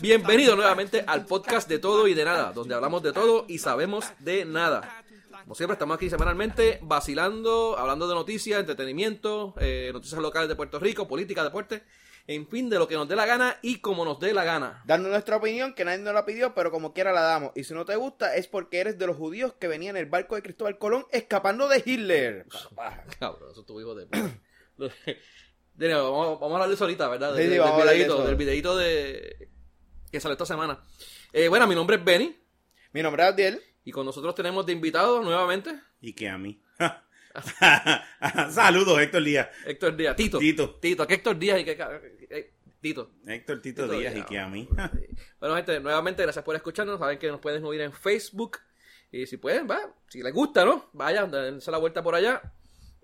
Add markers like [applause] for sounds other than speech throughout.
Bienvenido nuevamente al podcast de todo y de nada, donde hablamos de todo y sabemos de nada. Como siempre, estamos aquí semanalmente vacilando, hablando de noticias, entretenimiento, eh, noticias locales de Puerto Rico, política, deporte, en fin, de lo que nos dé la gana y como nos dé la gana. Dando nuestra opinión, que nadie nos la pidió, pero como quiera la damos. Y si no te gusta, es porque eres de los judíos que venían en el barco de Cristóbal Colón escapando de Hitler. Cabrón, eso es tu hijo de [laughs] vamos, vamos a hablar de eso ahorita, ¿verdad? Sí, Del, sí, del vamos a hablar de videíto, eso. del videíto de... que salió esta semana. Eh, bueno, mi nombre es Benny Mi nombre es Abdiel. y con nosotros tenemos de invitado nuevamente Y que a mí. [laughs] Saludos, Héctor Díaz. Héctor Díaz. Tito. Tito. Tito. ¿Qué Héctor Díaz y qué... ca- eh, Tito. Héctor Tito, Tito Díaz Díaz. y que a mí. Bueno, gente, nuevamente gracias por escucharnos. Saben que nos pueden oír en Facebook. Y si pueden, va, si les gusta, ¿no? Vayan, dense la vuelta por allá.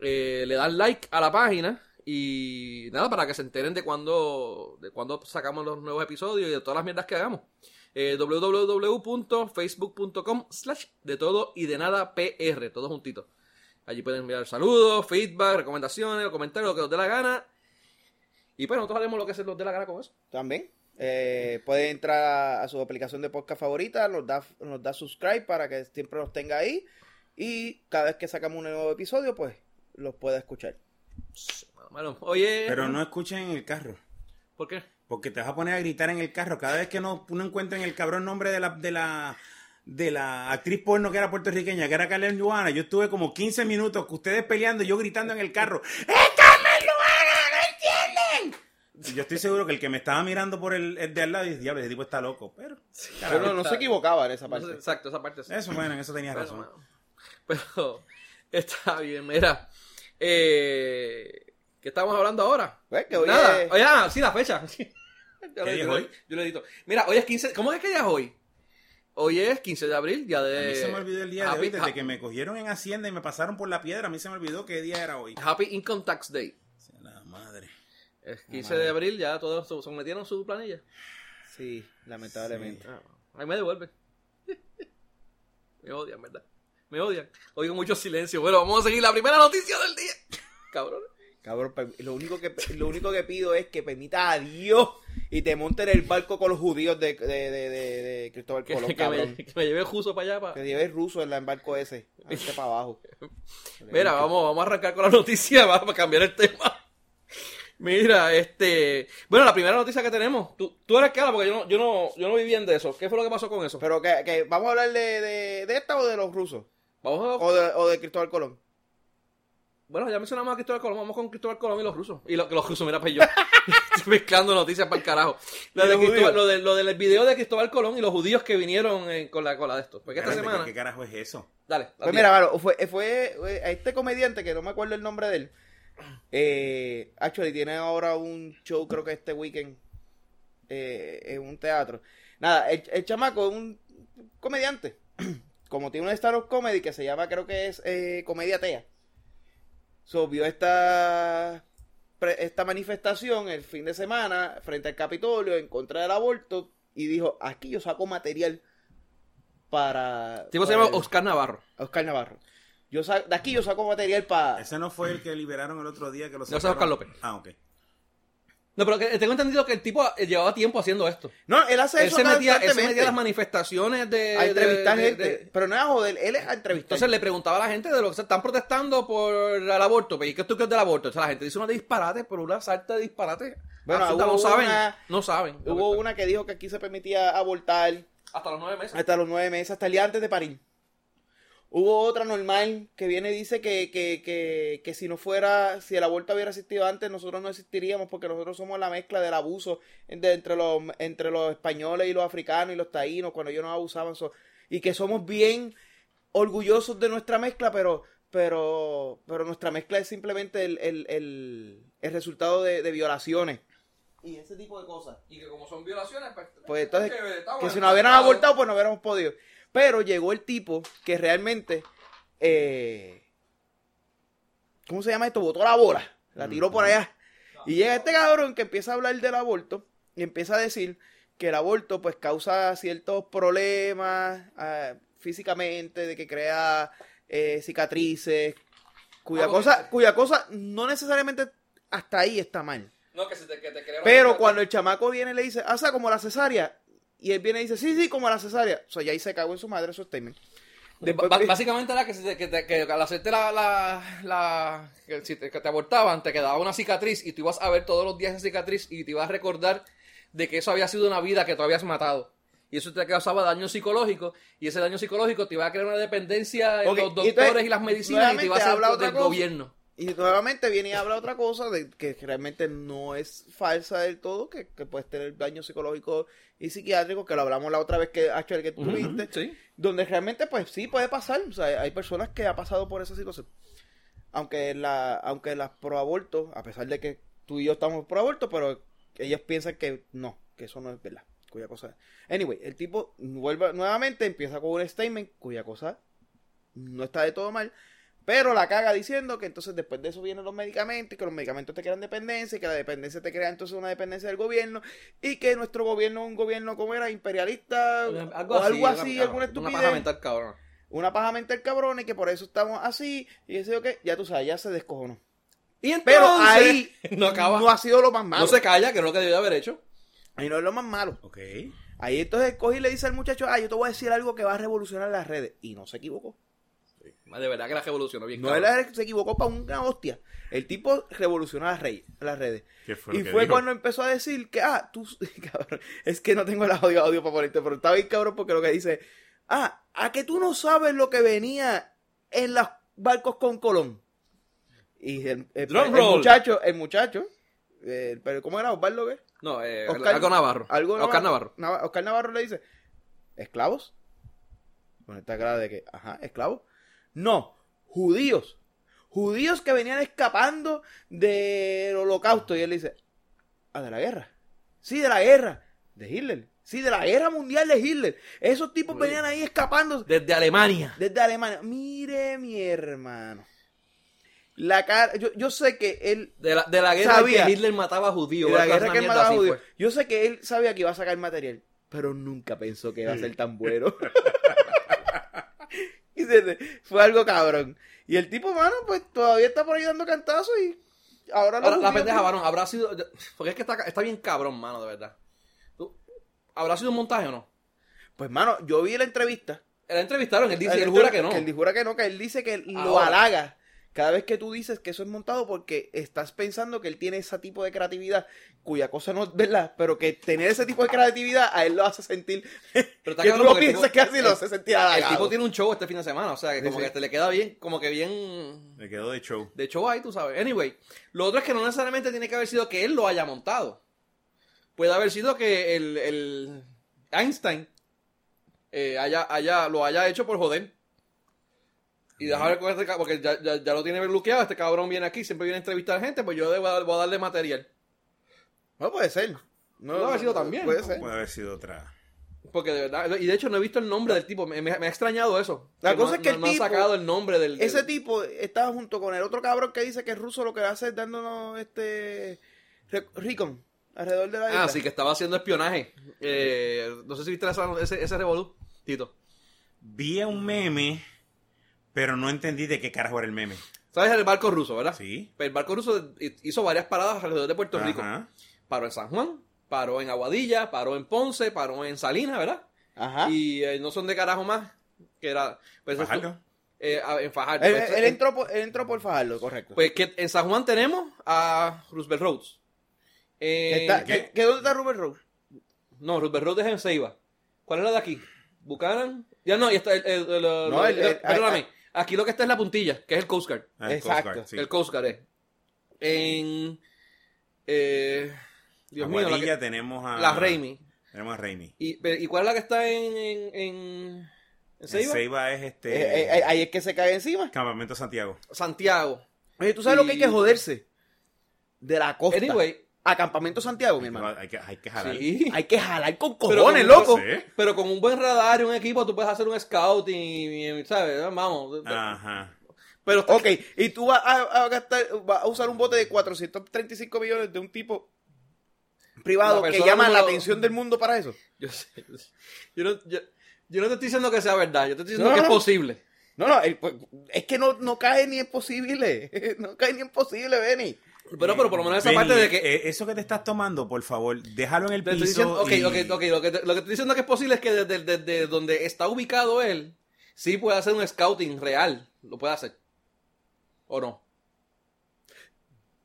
Eh, le dan like a la página. Y nada, para que se enteren de cuando, de cuando sacamos los nuevos episodios y de todas las mierdas que hagamos. Eh, www.facebook.com slash de todo y de nada PR, todo juntito. Allí pueden enviar saludos, feedback, recomendaciones, comentarios, lo que os dé la gana. Y pues nosotros haremos lo que se nos dé la gana con eso. También. Eh, puede entrar a su aplicación de podcast favorita, nos da, nos da subscribe para que siempre los tenga ahí. Y cada vez que sacamos un nuevo episodio, pues los pueda escuchar. Bueno, oye. Pero no escuchen en el carro. ¿Por qué? Porque te vas a poner a gritar en el carro. Cada vez que no, uno encuentra en el cabrón nombre de la, de la, de la actriz porno que era puertorriqueña, que era Carmen Luana, yo estuve como 15 minutos con ustedes peleando y yo gritando en el carro. ¡Es Carmen Luana! ¿No entienden? Yo estoy seguro que el que me estaba mirando por el, el de al lado dice, diablo, ese tipo está loco. Pero, Pero no, no se equivocaba en esa No parte. sé, exacto, esa parte sí. eso, bueno, en eso tenía Bueno, razón. bueno. [laughs] Pero está bien, mira. Eh, ¿Qué estamos hablando ahora? Pues que hoy Nada. es- Oye, ah, sí, la fecha. [laughs] Yo ¿Qué día es hoy? Yo le edito. Mira, hoy es 15. ¿Cómo es que día es hoy? Hoy es 15 de abril, día de. A mí se me olvidó el día de Happy- hoy, desde ha- que me cogieron en Hacienda y me pasaron por la piedra, a mí se me olvidó qué día era hoy. Happy Income Tax Day. La madre. Es 15 de abril, ya todos sometieron su planilla. Sí, lamentablemente. Ah, ahí me devuelven. [laughs] me odian, ¿verdad? Me odian. Oigo mucho silencio. Bueno, vamos a seguir la primera noticia del día. Cabrón. Cabrón, per- lo único que lo único que pido es que permita a Dios y te monte en el barco con los judíos de, de, de, de- Cristóbal Colón, que cabrón. me, que me lleve justo para allá. Para... Que lleves ruso en en barco ese. Este para abajo. [laughs] Mira, vamos, vamos a arrancar con la noticia [laughs] va, para cambiar el tema. Mira, este. Bueno, la primera noticia que tenemos. Tú, tú eres cara porque yo no, yo, no, yo no vi bien de eso. ¿Qué fue lo que pasó con eso? Pero que, que vamos a hablar de, de, de esta o de los rusos. Vamos a. O de, o de Cristóbal Colón. Bueno, ya mencionamos a Cristóbal Colón. Vamos con Cristóbal Colón y los rusos. Y lo, los rusos, mira, pues yo. [laughs] Estoy mezclando noticias para el carajo. Lo, ¿Y de lo, de- lo del video de Cristóbal Colón y los judíos que vinieron eh, con la cola de esto. Porque esta Espérate, semana. ¿qué, ¿Qué carajo es eso? Dale, Pues mira, mano, fue, fue, fue a este comediante que no me acuerdo el nombre de él. Eh, actually, tiene ahora un show, creo que este weekend, eh, en un teatro. Nada, el, el chamaco es un comediante. [clears throat] Como tiene un stand-up comedy que se llama, creo que es eh, Comedia Tea. So, vio esta, esta manifestación el fin de semana frente al Capitolio en contra del aborto y dijo, aquí yo saco material para... El tipo se llama el- Oscar Navarro. Oscar Navarro. Yo sa- de aquí yo saco material para... Ese no fue el que liberaron el otro día que lo sacaron. Oscar López. Ah, ok. No, pero que, tengo entendido que el tipo eh, llevaba tiempo haciendo esto. No, él hace Él eso se, metía, él se metía a las manifestaciones de. a entrevistar de- de- gente. de- Pero no es a joder, él es a entrevistar. Entonces le preguntaba a la gente de lo que se están protestando por el aborto. pues, ¿Y qué tú crees del aborto? O sea, la gente dice una disparate, pero una salta de disparate. Bueno, Absoluta, no saben. una- No saben. Hubo una que dijo que aquí se permitía abortar Hasta los nueve meses. hasta los nueve meses, hasta el día antes de parir. Hubo otra normal que viene y dice que, que, que, que si no fuera, si el aborto hubiera existido antes, nosotros no existiríamos porque nosotros somos la mezcla del abuso de- entre, los, entre los españoles y los africanos y los taínos cuando ellos nos abusaban. so- y que somos bien orgullosos de nuestra mezcla, pero pero pero nuestra mezcla es simplemente el, el, el, el resultado de, de violaciones. Y ese tipo de cosas. Y que como son violaciones, pues. Pues entonces, que que si nos hubieran abortado, pues no hubiéramos podido. Pero llegó el tipo que realmente, eh, ¿cómo se llama esto? Botó la bola, la tiró por allá. Y llega este cabrón que empieza a hablar del aborto y empieza a decir que el aborto pues causa ciertos problemas ah, físicamente, de que crea eh, cicatrices, cuya Ah, cosa, cuya cosa no necesariamente hasta ahí está mal. No, que, se te, que te Pero cuando el chamaco viene y le dice, ah, o sea, como la cesárea, y él viene y dice, sí, sí, como la cesárea, o sea, ya ahí se cagó en su madre su statement. Después- básicamente era que, que, te- que al hacerte la, la, la- que, si te, que te abortaban, te quedaba una cicatriz y tú ibas a ver todos los días esa cicatriz y te ibas a recordar de que eso había sido una vida que tú habías matado. Y eso te causaba daño psicológico y ese daño psicológico te iba a crear una dependencia en Ok, los y doctores entonces, y las medicinas y te iba a hacer del cosa. gobierno. Y nuevamente viene y habla otra cosa de que realmente no es falsa del todo, que, que puedes tener daño psicológico y psiquiátrico, que lo hablamos la otra vez que H que tuviste, sí. donde realmente pues sí puede pasar, o sea, hay personas que ha pasado por esa situación. Aunque la aunque las pro aborto, a pesar de que tú y yo estamos pro aborto, pero ellos piensan que no, que eso no es verdad, cuya cosa. Anyway, el tipo vuelve nuevamente empieza con un statement cuya cosa no está de todo mal, pero la caga diciendo que entonces después de eso vienen los medicamentos y que los medicamentos te crean dependencia y que la dependencia te crea entonces una dependencia del gobierno y que nuestro gobierno es un gobierno como era imperialista o algo así, una- alguna Una estupidez paja mental, cabrón. una paja mental cabrón y que por eso estamos así y ese o qué, ya tú sabes, ya se descojonó. Y entonces, Pero ahí [laughs] no acaba. no ha sido lo más malo. No se calla, que es lo que debió haber hecho. Ahí no es lo más malo. Ok. Ahí entonces coge y le dice al muchacho, ah, yo te voy a decir algo que va a revolucionar las redes. Y no se equivocó. De verdad que la revolucionó bien. No cabrón. él se equivocó para una hostia. El tipo revolucionó las, rey- las redes. ¿Qué fue lo y que fue dijo? cuando empezó a decir que, ah, tú, [laughs] cabrón, es que no tengo el audio, audio para ponerte, pero está bien cabrón porque lo que dice, ah, a que tú no sabes lo que venía en los barcos con Colón. Y el, el- muchacho, el muchacho, eh, pero ¿cómo era Osvaldo qué? No, eh, Oscar- algo Navarro. Algo Oscar Navarro. Nava- Oscar Navarro le dice, ¿esclavos? Con esta cara de que, ajá, ¿esclavos? No, judíos. Judíos que venían escapando del holocausto. Y él dice, ah, de la guerra. Sí, de la guerra. De Hitler. Sí, de la guerra mundial de Hitler. Esos tipos venían ahí escapando Desde Alemania. desde Alemania. Mire, mi hermano. La cara, yo, yo sé que él De la, de la guerra Sabía. que Hitler mataba judíos. de la guerra que él mataba judíos. Yo sé que él sabía que iba a sacar material, pero nunca pensó que iba a ser tan bueno. [laughs] [laughs] y se- fue algo cabrón. Y el tipo, mano, pues todavía está por ahí dando cantazos y ahora Ahora, la pendeja, varón, habrá sido. Porque es que está, está bien cabrón, mano, de verdad. ¿Tú- ¿Habrá sido un montaje o no? Pues, mano, yo vi la entrevista. La entrevistaron, él dice, Él él jura que no. Que él jura que no, que él dice que lo Ahora. halaga. Cada vez que tú dices que eso es montado porque estás pensando que él tiene ese tipo de creatividad, cuya cosa no es verdad, pero que tener ese tipo de creatividad a él lo hace sentir [laughs] Pero está que tú lo piensas tipo- que así lo hace sentir El tipo tiene un show este fin de semana, o sea, que como sí. que te le queda bien, como que bien Me quedó de show. de show ahí, tú sabes. Anyway, lo otro es que no necesariamente tiene que haber sido que él lo haya montado. Puede haber sido que el, el Einstein eh, haya, haya, lo haya hecho por joder. Y dejar con este cabrón, porque ya, ya, ya lo tiene bloqueado, este cabrón viene aquí, siempre viene a entrevistar gente, pues yo debo, voy a darle material. No puede ser. No, Puede haber sido también. Puede ser. Puede haber sido otra. Porque de verdad, y de hecho no he visto el nombre del tipo, me, me- me ha extrañado eso. La cosa no- es que no- el no tipo- sacado el nombre del... del- Ese tipo estaba junto con el otro cabrón que dice que es ruso lo que hace es dándonos este recon alrededor de la isla. Ah, sí, que estaba haciendo espionaje. Eh, no sé si viste esa- ese, ese revolú, Tito. Vi un meme, pero no entendí de qué carajo era el meme. ¿Sabes el barco ruso, verdad? Sí. El barco ruso hizo varias paradas alrededor de Puerto Rico. Ajá. Paró en San Juan, paró en Aguadilla, paró en Ponce, paró en Salinas, ¿verdad? Ajá. Y eh, no son de carajo más. Que era. Pues, Fajardo. eh, en Fajardo. él, Pues, él entró por, él entró por Fajardo, correcto. pues que en San Juan tenemos a Roosevelt Roads. Eh, está- ¿qué? ¿Dónde está Rubén Rose? No, Roosevelt Roads es en Ceiba. ¿Cuál es la de aquí? ¿Buchanan? Ya no, y está el, el- el- No, el- el- el- el- perdóname. Aquí lo que está es la puntilla, que es el Coast Guard. Ah, el Exacto. Coast Guard, sí. El Coast Guard es. En. Eh, Dios mío, la, que- tenemos a. la Raimi. Tenemos a Raimi. ¿Y, pero- ¿Y cuál es la que está en. en, en, en Ceiba? Ceiba es este. Eh, eh, eh, ahí es que se cae encima. Campamento Santiago. Santiago. Oye, ¿tú sabes lo que hay que joderse? De la costa. Anyway, A Campamento Santiago, mi hermano. Hay que, hay que jalar. sí. Hay que jalar con Pero cojones, con- loco. Sí. Pero con un buen radar y un equipo, tú puedes hacer un scouting y, y- ¿sabes? Vamos. Ajá. Pero Ok, y tú vas a, a gastar, vas a usar un bote de 435 millones de un tipo privado que llama la atención del mundo para eso. yo, sé, yo sé. Yo no, yo- yo no te estoy diciendo que sea verdad, yo te estoy diciendo No, que es posible. No, no, pues, es que no, no cae ni en posible. [laughs] No cae ni en posible, Benny. Pero, pero por lo menos esa Benny, parte de que... eh, eso que te estás tomando, por favor, déjalo en el piso. diciendo, ok, y- ok, ok, lo que, lo que estoy diciendo que es posible es que desde, desde donde está ubicado él, sí puede hacer un scouting real. Lo puede hacer. ¿O no?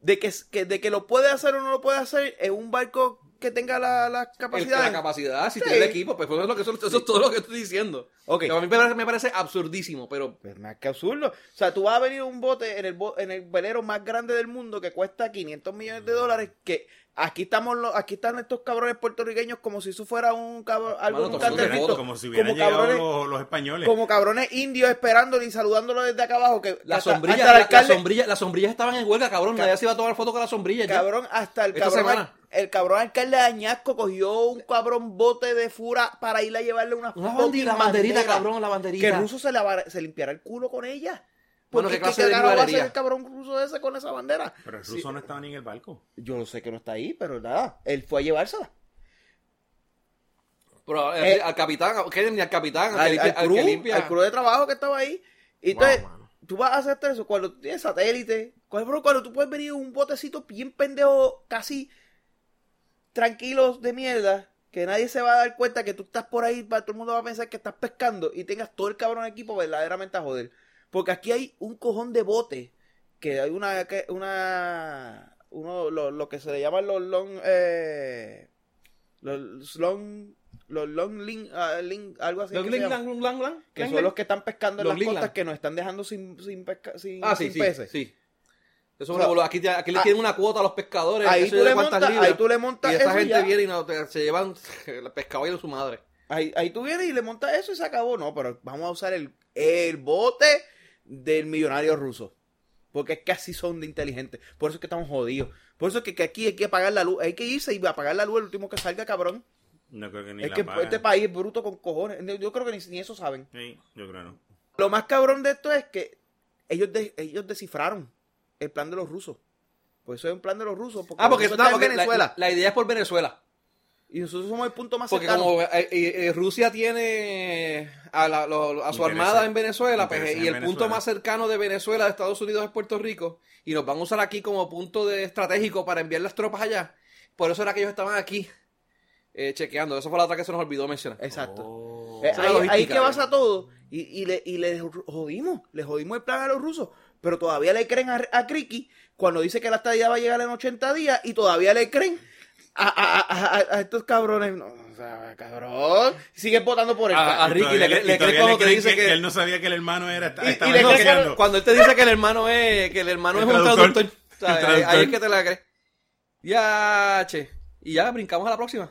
De que, que- de que lo puede hacer o no lo puede hacer en un barco que tenga la, la capacidad. la capacidad, si Sí. tiene el equipo, pues eso es, lo que, eso, eso es todo lo que estoy diciendo. Ok. Pero a mí me parece, me parece absurdísimo, pero Pues más que absurdo. O sea, tú vas a venir un bote en el, en el velero más grande del mundo que cuesta 500 millones de dólares. Que aquí estamos los, aquí están estos cabrones puertorriqueños como si eso fuera un cabrón, algo Mano, un cartelito. como si hubieran como llegado cabrones- los, los españoles. Como cabrones indios esperándolo y saludándolo desde acá abajo. Que la hasta- sombrilla, hasta la, el la sombrilla, las sombrillas estaban en huelga, cabrón. Nadie se iba a tomar foto con la sombrilla. ya. Cabrón, hasta el Esta cabrón, semana. el cabrón alcalde de Añasco cogió un cabrón bote de fura para ir a llevarle una, Una bandera, la banderita, cabrón, la Que banderita. el ruso se, lava- se limpiara el culo con ella. Bueno, Porque ¿qué clase ¿qué de va a hacer el cabrón ruso ese con esa bandera? Pero el ruso no estaba ni en el barco. Yo no sé que no está ahí, pero nada, él fue a llevársela. Pero eh, Eh, al capitán, ¿qué? Ni al capitán, al, Al, que limpia. al al crew, que limpia. al crew de trabajo que estaba ahí. Y entonces, mano. tú vas a hacer eso cuando tienes satélite. Cuando, cuando tú puedes venir en un botecito bien pendejo, casi tranquilos de mierda, que nadie se va a dar cuenta que tú estás por ahí, todo el mundo va a pensar que estás pescando y tengas todo el cabrón equipo verdaderamente a joder. Porque aquí hay un cojón de bote, que hay una, que- una, uno, lo, lo que se le llaman los long, eh, los long, los long link, ah, algo así. Los que se Ling- llama. Lang- Lang- Lang- Que son los que están pescando en Los las costas que nos están dejando sin, sin, pesca- sin, Ah, sí, sin sí, peces. sí. Eso es O sea, aquí, aquí le ah, tienen una cuota a los pescadores. ahí tú le montas- libras, ahí tú le montas Y esa gente ya. viene y no, te- se llevan [laughs] el pescado y a su madre. Ahí, ahí tú vienes y le montas eso y se acabó. No, pero vamos a usar el, el bote del millonario ruso. Porque es que así son de inteligentes. Por eso es que estamos jodidos. Por eso es que, que aquí hay que apagar la luz. Hay que irse y apagar la luz el último que salga, cabrón. No creo que ni es la que pagan. este país es bruto con cojones. Yo creo que ni, ni eso saben. Sí, yo creo no. Lo más cabrón de esto es que ellos, de- ellos descifraron el plan de los rusos. Por eso es un plan de los rusos. Porque Ah, porque, en porque la, Venezuela. la idea es por Venezuela. Y nosotros somos el punto más Porque cercano. como eh, eh, eh, Rusia tiene a, la- lo- a su Interesa- armada en Venezuela, pues, interesa y el punto Venezuela. más cercano de Venezuela de Estados Unidos es Puerto Rico, y nos van a usar aquí como punto de estratégico para enviar las tropas allá. Por eso era que ellos estaban aquí eh, chequeando. Eso fue la otra que se nos olvidó mencionar. Exacto. Oh. Eh, ahí, ahí que basa todo. Y, y, le, y le jodimos. Le jodimos el plan a los rusos. Pero todavía le creen a, a Kriki cuando dice que la estadía va a llegar en 80 días. Y todavía le creen a, estos cabrones. No, o sea, cabrón. Siguen votando por el A- Ricky le- y le cree cuando te dice que- él no sabía que el hermano era Y- y le cree que- negociando. Cuando él te dice que el hermano es, que el hermano El es un traductor. traductor, o sea, ahí- es que te la crees. Ya, che. Y ya, brincamos a la próxima.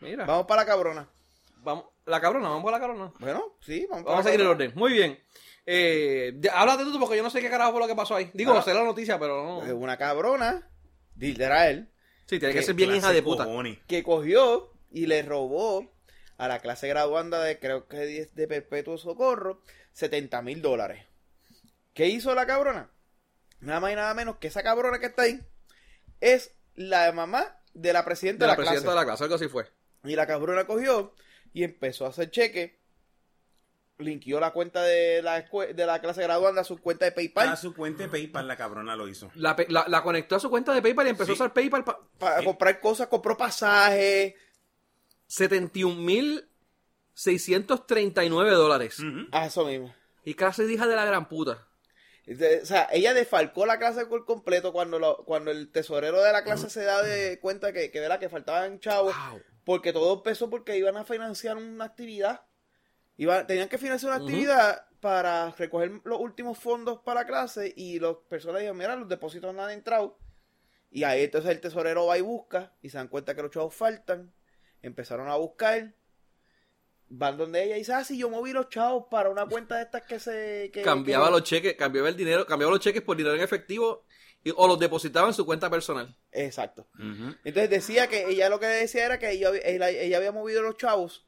Mira, Vamos para la cabrona. vamos. La cabrona, vamos a la cabrona. Bueno, sí, vamos, Vamos a para seguir el orden. Muy bien. Eh, de- háblate tú porque yo no sé qué carajo fue lo que pasó ahí. Digo, Ah. sé la noticia, pero no. Una cabrona, literal, Sí, tiene que ¿Qué ser bien hija de puta. cojones. que cogió y le robó a la clase graduanda de creo que 10 de perpetuo socorro 70 mil dólares. ¿Qué hizo la cabrona? Nada más y nada menos que esa cabrona que está ahí es la mamá de la presidenta De la de la, presidenta clase. de la clase, algo así fue. Y la cabrona cogió y empezó a hacer cheque. Linkeó la cuenta de la, de la clase graduanda a su cuenta de PayPal A su cuenta de PayPal la cabrona lo hizo. La, la- la conectó a su cuenta de PayPal y empezó Sí. a usar PayPal para comprar cosas, compró pasajes. 71.639 dólares. Ujú. A eso mismo. Y clase de hija de la gran puta. De- O sea, ella defalcó la clase por completo cuando, lo- cuando el tesorero de la clase se da de cuenta que, que, que faltaban chavos. Wow. Porque todo empezó porque iban a financiar una actividad. Tenían que financiar una actividad para recoger los últimos fondos para la clase y las personas dijeron, mira, los depósitos no han entrado. Y ahí entonces el tesorero va y busca y se dan cuenta que los chavos faltan. Empezaron a buscar. Van donde ella y dice, ah, sí, yo moví los chavos para una cuenta de estas que se... Que, Cambiaba que- los cheques, cambiaba el dinero, cambiaba los cheques por dinero en efectivo y- o los depositaba en su cuenta personal. Exacto. Entonces decía que ella lo que decía era que ella, había- ella, ella había movido los chavos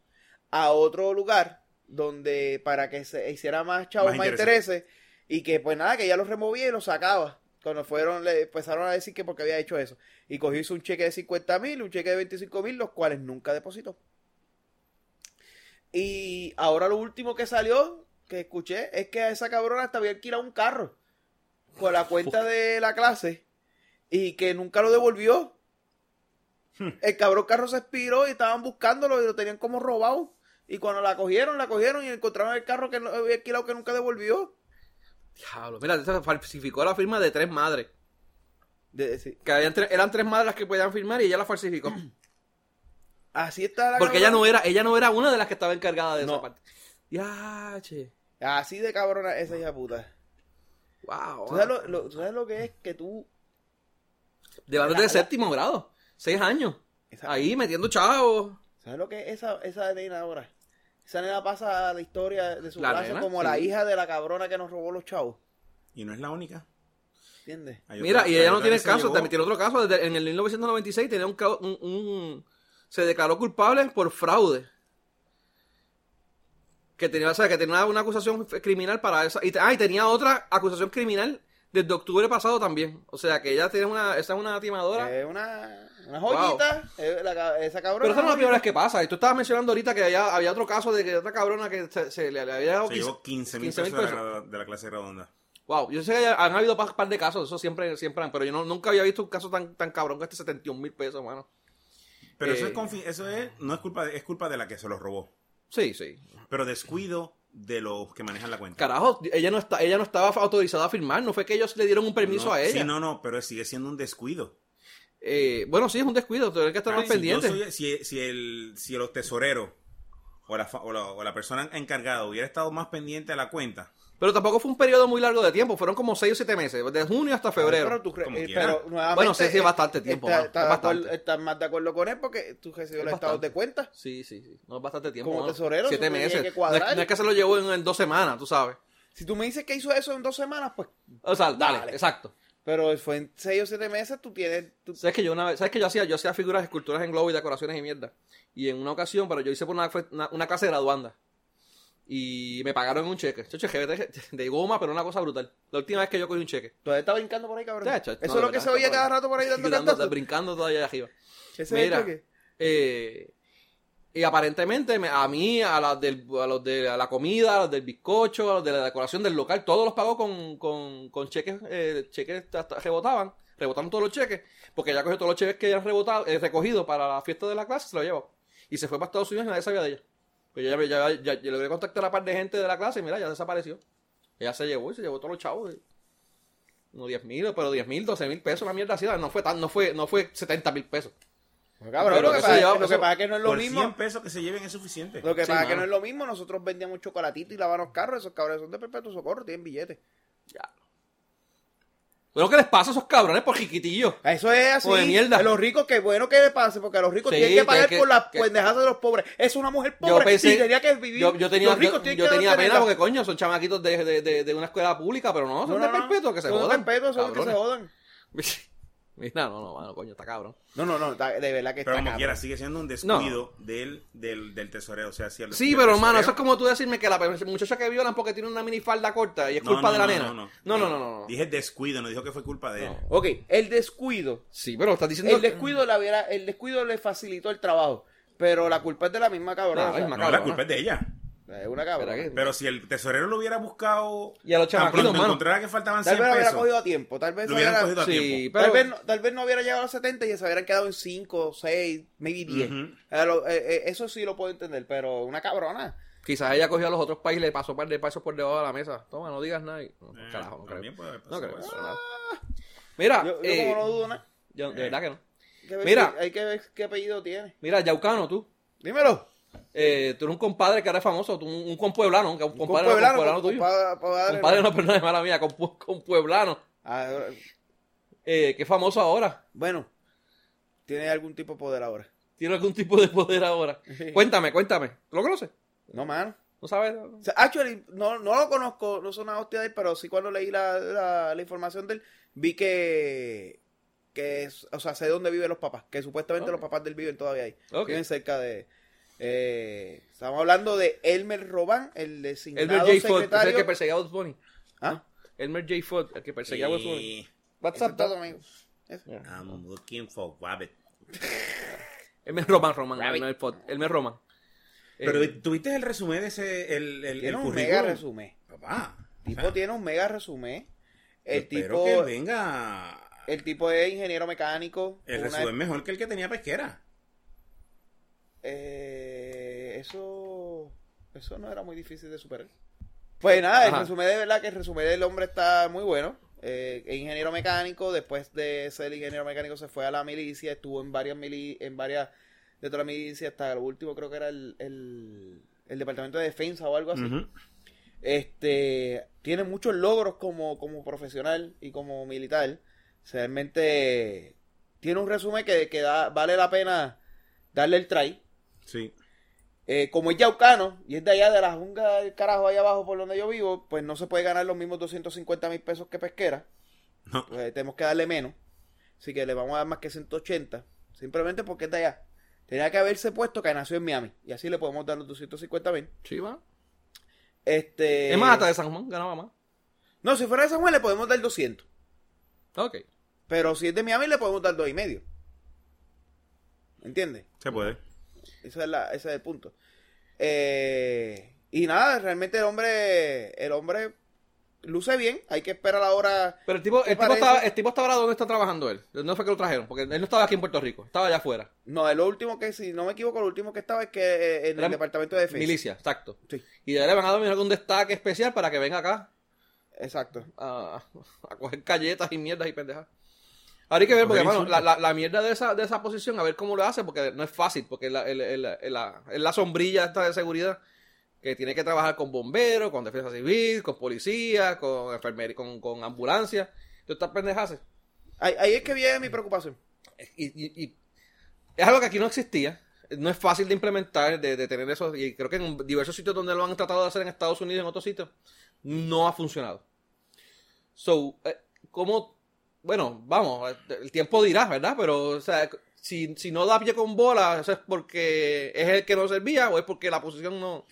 a otro lugar donde para que se hiciera más chavos, Más más, intereses. y que pues nada, que ella los removía y los sacaba. Cuando fueron, le empezaron a decir que porque había hecho eso. Y cogió hizo un cheque de 50 mil, un cheque de 25 mil, los cuales nunca depositó. Y ahora lo último que salió, que escuché, es que a esa cabrona hasta había alquilado un carro con la cuenta de la clase y que nunca lo devolvió. El cabrón carro se expiró y estaban buscándolo y lo tenían como robado. Y cuando la cogieron, la cogieron y encontraron el carro que no había alquilado que nunca devolvió. Diablo, mira, se falsificó la firma de tres madres. De- sí. Que habían tre- eran tres madres las que podían firmar y ella la falsificó. [clears throat] Así está la Porque ella no era, ella no era una de las que estaba encargada de No. esa parte. Ya, che. Así de cabrona esa hija puta. Wow. ¿Tú sabes lo, lo- tú sabes lo que es que tú... De base de séptimo grado. Seis años. Esa- Ahí metiendo chavos. ¿Sabes lo que es esa, esa nena ahora? Esa nena pasa a la historia de su La clase nena, como sí. la hija de la cabrona que nos robó los chavos. Y no es la única. ¿Entiendes? Mira, y ella no tiene caso, llevó- también tiene otro caso. Desde, en el 1996 tenía un, un- un- se declaró culpable por fraude. Que tenía, o sea, que tenía una acusación criminal para esa. Y, ah, y tenía otra acusación criminal desde octubre pasado también. O sea, que ella tiene una, esa es una timadora. Es una, una joyita. la esa cabrona. Pero esa no es la primera vez que pasa. Y tú estabas mencionando ahorita que había, había otro caso de que otra cabrona que se, se le, le había dado Se 15 llevó 15 mil 15,000 pesos de la, de la clase redonda. Wow, yo sé que han habido un par de casos, eso siempre, siempre han, pero yo no- nunca había visto un caso tan, tan cabrón que este 71 mil pesos, mano. Pero eso, Eh. es confi- eso es, no es culpa, de, es culpa de la que se los robó. Sí, sí. Pero descuido de los que manejan la cuenta. Carajo, ella no está, ella no estaba autorizada a firmar, no fue que ellos le dieron un permiso No, a ella. Sí, no, no, pero sigue siendo un descuido. Eh, bueno, sí, es un descuido, tienes que estar más Si pendiente. soy- si, si el, si los tesoreros o la, o, la, o la persona encargada hubiera estado más pendiente a la cuenta, Pero tampoco fue un periodo muy largo de tiempo, fueron como 6 o 7 meses, de junio hasta febrero. Pero tú cre- Como eh, pero nuevamente, Bueno, sí, sí, eh, bastante tiempo, está acuerdo- bastante. Estás más de acuerdo con él porque tú recibes Es los estados de cuenta. Sí, sí, sí, no es bastante tiempo. Como tesorero, Siete eso tenía meses. que No es, cuadrar. no es que se lo llevó en, en dos semanas, tú sabes. Si tú me dices que hizo eso en dos semanas, pues. O sea, dale, Dale. exacto. Pero fue en seis o siete meses, tú tienes. tú- ¿Sabes que yo una vez, sabes que yo hacía, yo hacía figuras, esculturas en globo y decoraciones y mierda? Y en una ocasión, pero yo hice por una, una, una clase de graduanda. Y me pagaron un cheque. Yo, cheque de, goma, pero una cosa brutal. La última vez que yo cogí un cheque. Todavía está brincando por ahí, cabrón. Ya, Eso no, es lo que se está cada rato por ahí dando cantazos. brincando todavía arriba. Ese es Mira, el cheque. eh, y aparentemente me- a mí, a, las del, a los de la comida, a los del bizcocho, a los de la decoración del local, todos los pagó con, con, con cheques, eh, cheques hasta rebotaban, rebotaron todos los cheques, porque ella cogió todos los cheques que habían rebotado, eh, recogido para la fiesta de la clase, se lo llevó. Y se fue para Estados Unidos y nadie sabía de ella. Pues ya, ya, ya, yo logré contactar a un par de gente de la clase y mira, ya desapareció. Ella se llevó y se llevó todos los chavos. No 10 mil, pero 10 mil, 12 mil pesos, una mierda así. No fue, tan, no fue, no fue 70 mil pesos. Bueno, cabrón, Pero lo que, pasa, lleva- lo que eso- pasa es que no es lo por mismo. 100 pesos que se lleven es suficiente. Lo que Sí, pasa es que no es lo mismo. Nosotros vendíamos chocolatito y lavamos carros. Esos cabrones son de perpetuo socorro, tienen billetes. Bueno, ¿qué les pasa a esos cabrones por jiquitillos? Eso es así. O de mierda. A los ricos, qué bueno que le pase, porque a los ricos Sí, tienen que que- pagar que- por las que- pendejadas de los pobres. Es una mujer Yo pobre pensé, y tenía que vivir. yo, yo tenía, los ricos yo, yo que tenía pena porque coño, son chamaquitos de, de, de, de una escuela pública, pero no, son No, de no, perpetuo, que se Son de perpetuo, son que se cabrones. jodan. [laughs] Mira, no, no, mano, coño, está cabrón. No, no, no, está- de verdad que Pero está como cabrón. quiera, sigue siendo un descuido del, del, del tesorero. O sea, si el- Sí, el pero hermano, eso es como tú decirme que la muchacha que violan porque tiene una minifalda corta y es No, culpa no, de la no, nena. No, no, no, no, no. no, no. Dije descuido, no dijo que fue culpa de él. Ok, el descuido. Sí, pero estás diciendo El descuido, la el descuido le facilitó el trabajo. Pero la culpa es de la misma cabrona. No, o sea, es más No, cabrona. la culpa es de ella. Es una cabrona. Pero si el tesorero lo hubiera buscado Y a los tan chamaquitos, pronto mano. encontrara que faltaban Tal 100 vez lo hubiera cogido a tiempo. Tal vez, lo hubieran hubiera- cogido a Sí, tiempo. pero... tal, vez no, tal vez no hubiera llegado a los 70 y se hubieran quedado en 5, 6, maybe 10. Ujú. Eh, lo- eh, eh, eso sí lo puedo entender, pero una cabrona. Quizás ella cogió a los otros países y le pasó un par de pasos por debajo de la mesa. Toma, no digas nada. y- No, Eh, carajo, no creo. también puede haber No pasado creo. eso. nada. Mira, Yo, yo eh, como no dudo nada. yo- de verdad que no. Hay que ver Mira. si- hay que ver qué apellido tiene. Mira, Yaucano, tú. Dímelo. Eh, tú eres un compadre que eres famoso, tú, un, un compueblano, un compadre, compueblano con- tuyo. compadre- no, perdón, es mala mía, compu- compueblano. Ah, Eh, que es famoso ahora. bueno, tiene algún tipo de poder ahora. Tiene algún tipo de poder ahora. [laughs] Cuéntame, cuéntame. ¿Tú lo conoces? No, mano. ¿No sabes? O sea, actually, no, no lo conozco, no son una hostia de él, pero sí cuando leí la, la, la información de él, vi que, que es- o sea, sé dónde viven los papás, que supuestamente los papás de él viven todavía ahí. Ok. Viven cerca de... Eh, estamos hablando de Elmer Robán, el designado Elmer J. Ford, es el secretario. que perseguía a Bugs Bunny. ¿Ah? Elmer J. Ford, el que perseguía a Bugs Bunny. What's up, todo, amigo. I'm looking for rabbit. [laughs] Elmer Roman, Roman, no, Rabbit. no el Ford. Elmer Roman. Eh, Pero tuviste el resumen de ese, el, el, Tiene el un currículum? mega resumen. Papá. El tipo o sea, tiene un mega resumen. El tipo... que venga El tipo es ingeniero mecánico. El resumen es mejor que el que tenía pesquera. Eh, eso, eso no era muy difícil de superar. Pues nada, el resumen de verdad que el resumen del hombre está muy bueno. Eh, es ingeniero mecánico, después de ser ingeniero mecánico se fue a la milicia, estuvo en varias mili en varias de toda la milicia hasta lo último creo que era el, el, el departamento de defensa o algo así. Este tiene muchos logros como, como profesional y como militar. Realmente tiene un resumen que, que da- vale la pena darle el try. Sí. Eh, como es yaucano y es de allá de la jungla del carajo allá abajo por donde yo vivo, pues no se puede ganar los mismos 250 mil pesos que pesquera. No. Pues tenemos que darle menos. Así que le vamos a dar más que 180. Simplemente porque es de allá. Tenía que haberse puesto que nació en Miami. Y así le podemos dar los 250 mil. Sí, va. Este... Es más, hasta de San Juan ganaba más. No, si fuera de San Juan le podemos dar 200. Ok. Pero si es de Miami le podemos dar dos y medio. ¿Entiendes? Se puede. Ese es, la, ese es el punto. Eh, y nada, realmente el hombre, el hombre luce bien. Hay que esperar ahora. Pero el tipo, ¿Qué el tipo, estaba, el tipo estaba ahora donde está trabajando él. No fue que lo trajeron, porque él no estaba aquí en Puerto Rico, estaba allá afuera. No, es lo último que, si no me equivoco, lo último que estaba es que eh, en Era el departamento de defensa. Milicia, exacto. Sí, Y de ahí le van a dar un destaque especial para que venga acá exacto. a, a coger galletas y mierdas y pendejas. Ahora hay que ver, porque bueno, la, insultos. la, la mierda de esa, de esa posición, a ver cómo lo hace, porque no es fácil, porque es la, el- el- el- la, sombrilla esta de seguridad que tiene que trabajar con bomberos, con defensa civil, con policía, con enfermería, con, con ambulancia. Todas estas pendejas. Ahí, ahí es que viene mi preocupación. y, y- y es algo que aquí no existía. No es fácil de implementar, de, de tener eso. Y creo que en diversos sitios donde lo han tratado de hacer en Estados Unidos y en otros sitios, no ha funcionado. So, eh, ¿cómo? Bueno, vamos, el tiempo dirá, ¿verdad? Pero, o sea, si, si no da pie con bola, ¿eso es porque es el que no servía o es porque la posición no.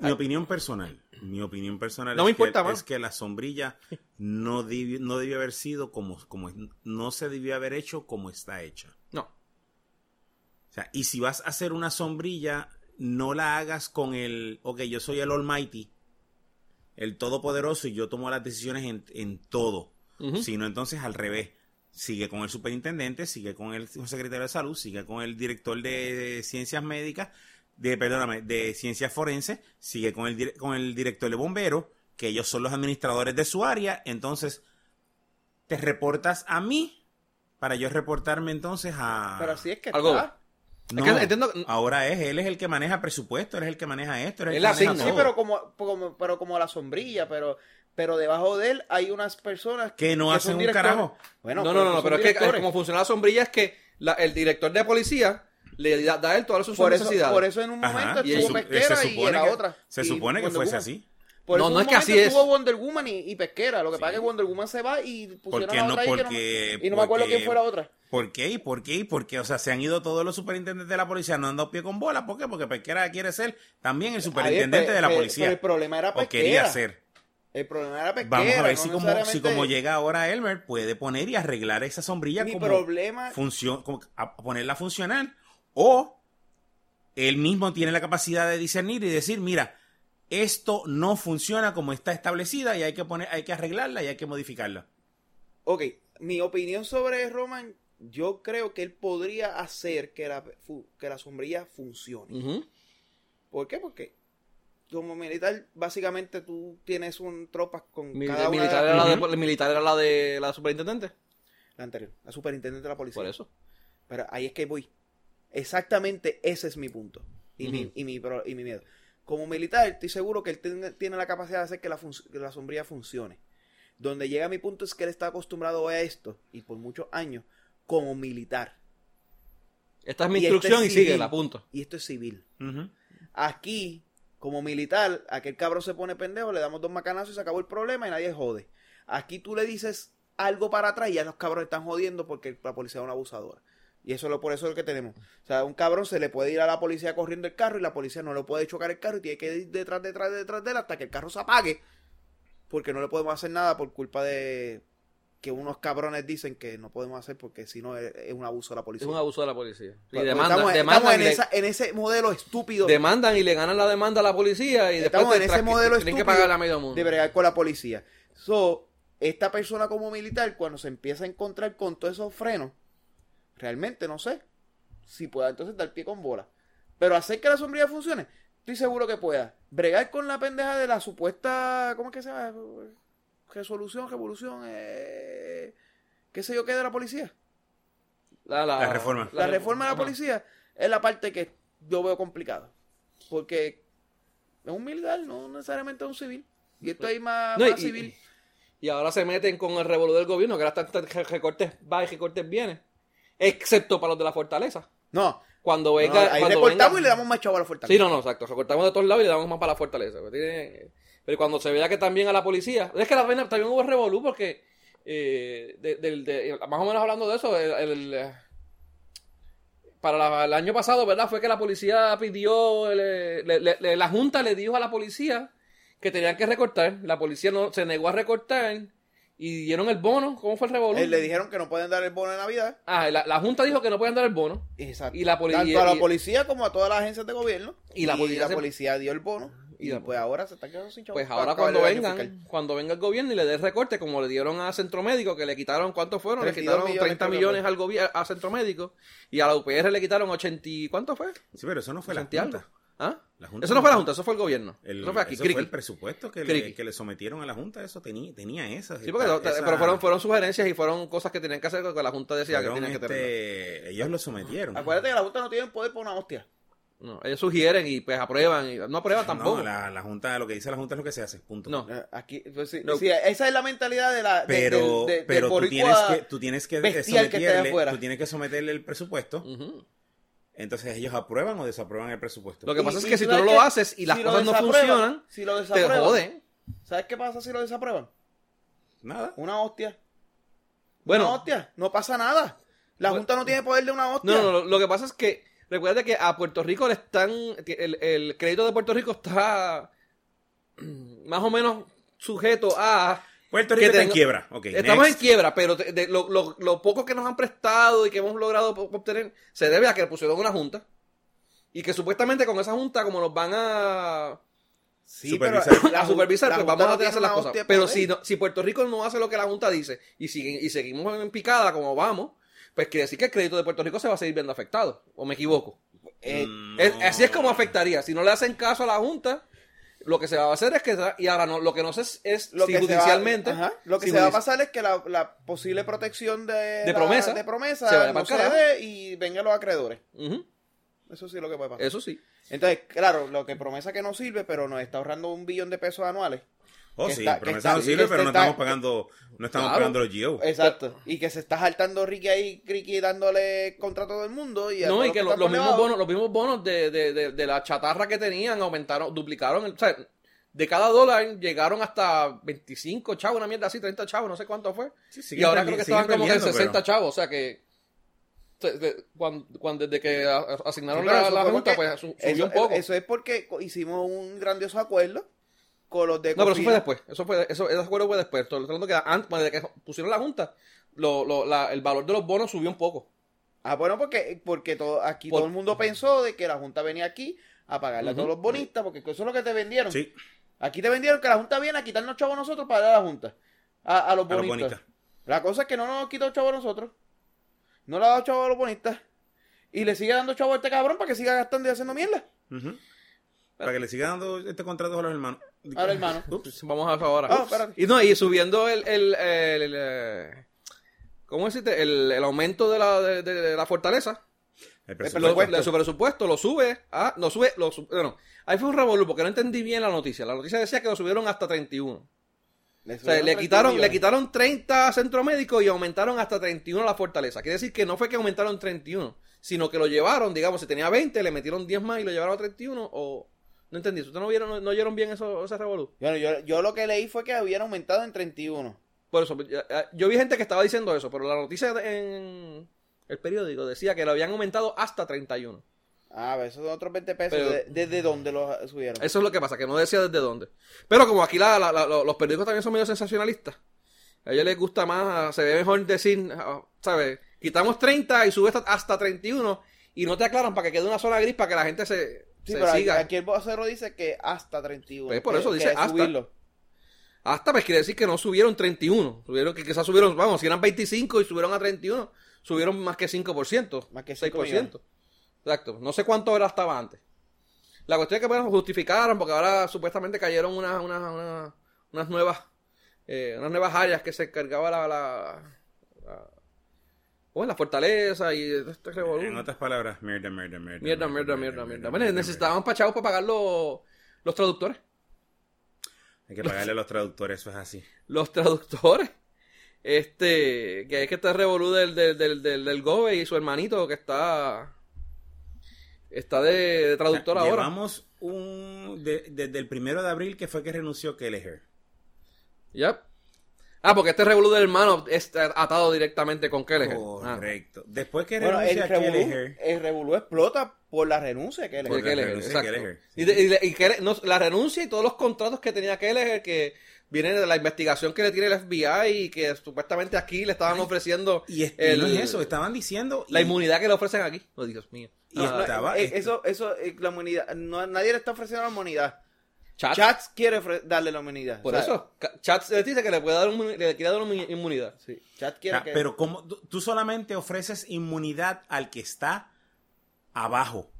Mi opinión personal, mi opinión personal No me es, importa, que, es que la sombrilla no debió, no debió haber sido como, como no se debió haber hecho como está hecha. No. O sea, y si vas a hacer una sombrilla, no la hagas con el, ok, yo soy el Almighty, el Todopoderoso y yo tomo las decisiones en, en todo. Sino entonces al revés. Sigue con el superintendente, sigue con el secretario de salud, sigue con el director de ciencias médicas, de, perdóname, de ciencias forenses, sigue con el, con el director de bomberos, que ellos son los administradores de su área, entonces te reportas a mí para yo reportarme entonces a... Pero así es que Algo. está. No, Es que entiendo- ahora es, él es el que maneja presupuesto, él es el que maneja esto, él es el Él que maneja Sí, todo. pero como, como, pero como la sombrilla, pero, pero debajo de él hay unas personas Que no hacen un carajo. Bueno, no, no, no, no, pero es que como funciona la sombrilla es que la- el director de policía le da, da a él todas sus por eso, necesidades. por eso en un Ajá, momento y estuvo pesquera y supone era que- otra. Se supone que fuese Woman. así. Por No, eso no es que así es. Estuvo Wonder Woman y, y pesquera. Lo que pasa es que Wonder Woman se va y pusieron Porque a no, otra ahí que porque... y no me acuerdo porque- quién fue la otra. ¿Por qué? ¿Y por qué? ¿Y por qué? O sea, se han ido todos los superintendentes de la policía, no han dado pie con bola. ¿Por qué? Porque Pesquera quiere ser también el superintendente Ahí, de la pero- policía. pero el problema era o quería pesquera. ser. El problema era pesquera. Vamos a ver no si, como, si como llega ahora Elmer, puede poner y arreglar esa sombrilla Mi como, problema- como a ponerla a funcionar. O él mismo tiene la capacidad de discernir y decir, mira, esto no funciona como está establecida y hay que poner, hay que arreglarla y hay que modificarla. Ok, mi opinión sobre Roman, yo creo que él podría hacer que la, que la sombrilla funcione. Ujú. ¿Por qué? Porque como militar, básicamente tú tienes un tropas con cada el una militar, de era la de, Ujú. el militar era la de la superintendente. la anterior, la superintendente de la policía. Por eso. Pero ahí es que voy. Exactamente ese es mi punto. Y, mi, y, mi, y mi miedo. Como militar, estoy seguro que él tiene, tiene la capacidad de hacer que la, que la sombrilla funcione. Donde llega mi punto es que él está acostumbrado a esto, y por muchos años, como militar. Esta es mi Y instrucción es y sigue, la punto. Y esto es civil. Aquí, como militar, aquel cabrón se pone pendejo, le damos dos macanazos y se acabó el problema y nadie jode. Aquí tú le dices algo para atrás y ya los cabrones están jodiendo porque la policía es una abusadora. Y eso es por eso es lo que tenemos. O sea, un cabrón se le puede ir a la policía corriendo el carro y la policía no le puede chocar el carro y tiene que ir detrás, detrás, detrás de él hasta que el carro se apague. Porque no le podemos hacer nada por culpa de que unos cabrones dicen que no podemos hacer porque si no es, es un abuso de la Es policía. un abuso de la policía. Y Pues, demandan, estamos, demandan, estamos en, esa- en ese modelo estúpido demandan y le ganan la demanda a la policía y después Estamos te en ese modelo tienen que estúpido pagarle a medio mundo. de bregar con la policía. So, esta persona como militar, cuando se empieza a encontrar con todos esos frenos, realmente no sé si pueda entonces dar pie con bola. Pero hacer que la sombrilla funcione, estoy seguro que pueda. Bregar con la pendeja de la supuesta, ¿cómo es que se llama? Resolución, revolución, eh, qué sé yo qué de la policía. La, la- La reforma. La reforma de la policía es la parte que yo veo complicada. Porque es un militar, no necesariamente es un civil. Y esto hay más, No, más y- civil. Y ahora se meten con el revolú del gobierno, que ahora están recortes va y recortes viene. Excepto para los de la fortaleza. No, Cuando no, venga. ahí cuando recortamos venga- y le damos más chavo a la fortaleza. Sí, no, no, exacto. Recortamos de todos lados y le damos más para la fortaleza. Tiene- pero cuando se vea que también a la policía. Es que la vaina también hubo revolú porque. eh, de- del- de- más o menos hablando de eso, el, el, eh, para la- el año pasado, ¿verdad? Fue que la policía pidió. le- le- le- la Junta le dijo a la policía que tenían que recortar. La policía no se negó a recortar y dieron el bono. ¿Cómo fue el revolú? Eh, le dijeron que no pueden dar el bono de Navidad. Ah, la, la Junta dijo que no pueden dar el bono. Exacto. Y la poli- Tanto a la policía como a todas las agencias de gobierno. Y la policía policía dio el bono. Y Y, pues ahora se está quedando sin chavo. Pues ahora cuando vengan, cuando venga el gobierno y le dé recorte, como le dieron a Centro Médico, que le quitaron, ¿cuántos fueron? Le 32 quitaron millones, 30 creo que millones al gobierno, a Centro Médico, y a la UPR le quitaron 80, y- ¿cuánto fue? Sí, pero eso no fue la 80 y algo. Junta. ¿Ah? La Junta eso no fue la Junta, eso fue el gobierno. El- eso fue aquí, eso fue el presupuesto que le, que le sometieron a la Junta, eso tenía, tenía esas. Sí, porque esta- esa- pero fueron, fueron sugerencias y fueron cosas que tenían que hacer que la Junta decía fueron, que tenían que tener. este, Ellos lo sometieron. Acuérdate que la Junta no tiene poder por una hostia. No, ellos sugieren y pues aprueban, y no aprueban tampoco. No, la, la Junta, lo que dice la Junta es lo que se hace, punto. No. Eh, Aquí, pues sí, No. sí, esa es la mentalidad de la. Pero, de- pero tú, tienes que, tú tienes que que someterle, afuera. tú tienes que someterle el presupuesto. Entonces ellos aprueban o desaprueban el presupuesto. Lo que Y- pasa es que si tú no lo haces y las Si cosas no funcionan, si lo te desaprueban, joden. ¿Sabes qué pasa si lo desaprueban? Nada. Una hostia. Una Bueno, hostia. No pasa nada. La Bueno. Junta no tiene poder de una hostia. No, no, no, lo que pasa es que recuerda que a Puerto Rico le están el, el crédito de Puerto Rico está [clears throat] más o menos sujeto a Puerto Rico está en quiebra. Ok, estamos next. en quiebra, pero de, de lo, lo- lo poco que nos han prestado y que hemos logrado obtener se debe a que pusieron una junta y que supuestamente con esa junta como nos van a Sí, Supervisar. pero la a supervisar, la pues vamos no a hacer las cosas. Pero si, no- si Puerto Rico no hace lo que la Junta dice y, sigue- y seguimos en picada como vamos, pues quiere decir que el crédito de Puerto Rico se va a seguir viendo afectado. ¿O me equivoco? Eh, Mm, Es- así es como afectaría. Si no le hacen caso a la Junta, lo que se va a hacer es que... Y ahora no, lo que no sé es, es lo si que va- judicialmente... ajá, lo que si se va a pasar es que la, la posible protección de, De la- promesa de promesa se vaya no se dé y vengan los acreedores. Eso sí es lo que puede pasar. Eso sí. Entonces, claro, lo que promesa que no sirve, pero nos está ahorrando un billón de pesos anuales. Oh, que sí, está- que promesa está- no sirve, que pero no está- estamos pagando, no estamos Claro. pagando los GO. Exacto. Y que se está saltando Ricky ahí, Ricky dándole contra todo el mundo. Y a No, y que los lo- los mismos bonos, los mismos bonos de, de, de, de la chatarra que tenían aumentaron, duplicaron. el- o sea, de cada dólar llegaron hasta 25 chavos, una mierda así, 30 chavos, no sé cuánto fue. Sí, y siguen ahora creo que estaban como en perdiendo, 60 pero- chavos, o sea que... Cuando, cuando- desde que a- a- asignaron Sí, la, la junta, pues eso, subió un poco. Eso es porque hicimos un grandioso acuerdo con los de No, pero eso fue después. Eso fue, eso, ese acuerdo fue después. Estoy hablando que antes, desde que pusieron la junta, lo, lo, la- el valor de los bonos subió un poco. Ah, bueno, porque, porque todo, aquí Por- todo el mundo pensó de que la Junta venía aquí a pagarle a todos los bonistas, porque eso es lo que te vendieron. Sí, Aquí te vendieron que la Junta viene a quitarnos chavos a nosotros para darle a la Junta. A, a los a los bonistas. La cosa es que no nos quitó chavos a nosotros. No le ha dado chavos a los bonistas. Y le sigue dando chavos a este cabrón para que siga gastando y haciendo mierda. Ujú. Para que le siga dando este contrato a los hermanos. Ahora, hermano. Ups, vamos a eso ahora. Ah, espérate. y no, y subiendo el, el, el, el, eh, ¿cómo decirte? El, el aumento de la, de, de- la fortaleza. El presupuesto. de su presupuesto lo sube a, no sube, lo bueno, ahí fue un revolú porque no entendí bien la noticia. La noticia decía que lo subieron hasta 31. Le, O sea, le 30 quitaron, le quitaron 30 a Centro Médico y aumentaron hasta 31 a la Fortaleza. Quiere decir que no fue que aumentaron 31, sino que lo llevaron, digamos, si tenía 20, le metieron 10 más y lo llevaron a 31 o... No entendí, ¿ustedes no vieron, no, oyeron bien eso, ese revolú? Bueno, yo, yo lo que leí fue que habían aumentado en 31. Por eso, yo vi gente que estaba diciendo eso, pero la noticia en el periódico decía que lo habían aumentado hasta 31. Ah, esos son otros 20 pesos. Pero- ¿Desde dónde los subieron? Eso es lo que pasa, que no decía desde dónde. Pero como aquí la- la- la- lo- los periódicos también son medio sensacionalistas, a ellos les gusta más, se ve mejor decir, ¿sabes? Quitamos 30 y sube hasta, hasta 31 y no te aclaran para que quede una zona gris para que la gente se, Sí, se pero siga. aquí el vocero dice que hasta 31. Pues por eso que dice hasta. subirlo. Hasta pues quiere decir que no subieron 31. Subieron, que quizás subieron, vamos, si eran 25 y subieron a 31, subieron más que 5%. Más que 5 6%. Exacto. No sé cuánto era estaba antes. La cuestión es que bueno, justificaron porque ahora supuestamente cayeron unas, unas, unas, unas nuevas eh, unas nuevas áreas que se la, la, bueno, la fortaleza y este revolú. En otras palabras, mierda, mierda, mierda. Mierda, mierda, mierda, mierda. Bueno, necesitaban pachados para pagar los, los traductores. Hay que pagarle a los traductores, eso es así. Los traductores. Este, que es que está revolú del, del, del, del, del Gobe y su hermanito que está está de, de traductor O sea, ahora. Llevamos un. de- desde el primero de abril que fue que renunció Kelleher. Yep. Ah, porque este revolú del hermano está atado directamente con Kelleher. Ah. Correcto. Después que Bueno, el renuncia revolú, Kelleher. el revolú explota por la renuncia de Kelleher. Por la Kelleher, renuncia de exacto. Kelleher, sí. Y, de- y y Kelleher- no, la renuncia y todos los contratos que tenía Kelleher que vienen de la investigación que le tiene el FBI y que supuestamente aquí le estaban ofreciendo Y, es, y el- no es eso, estaban diciendo. la y- inmunidad que le ofrecen aquí. Oh, Dios mío. Y Ah, No, estaba- eh, eso, eso, eh, la humanidad, no, nadie le está ofreciendo la humanidad. Chats. Chats quiere darle la humanidad. Por o sea, eso. Chats le dice que le puede dar un- le quiere dar una inmunidad. Sí, Chats o quiere sea, que... Pero como tú, solamente ofreces inmunidad al que está abajo.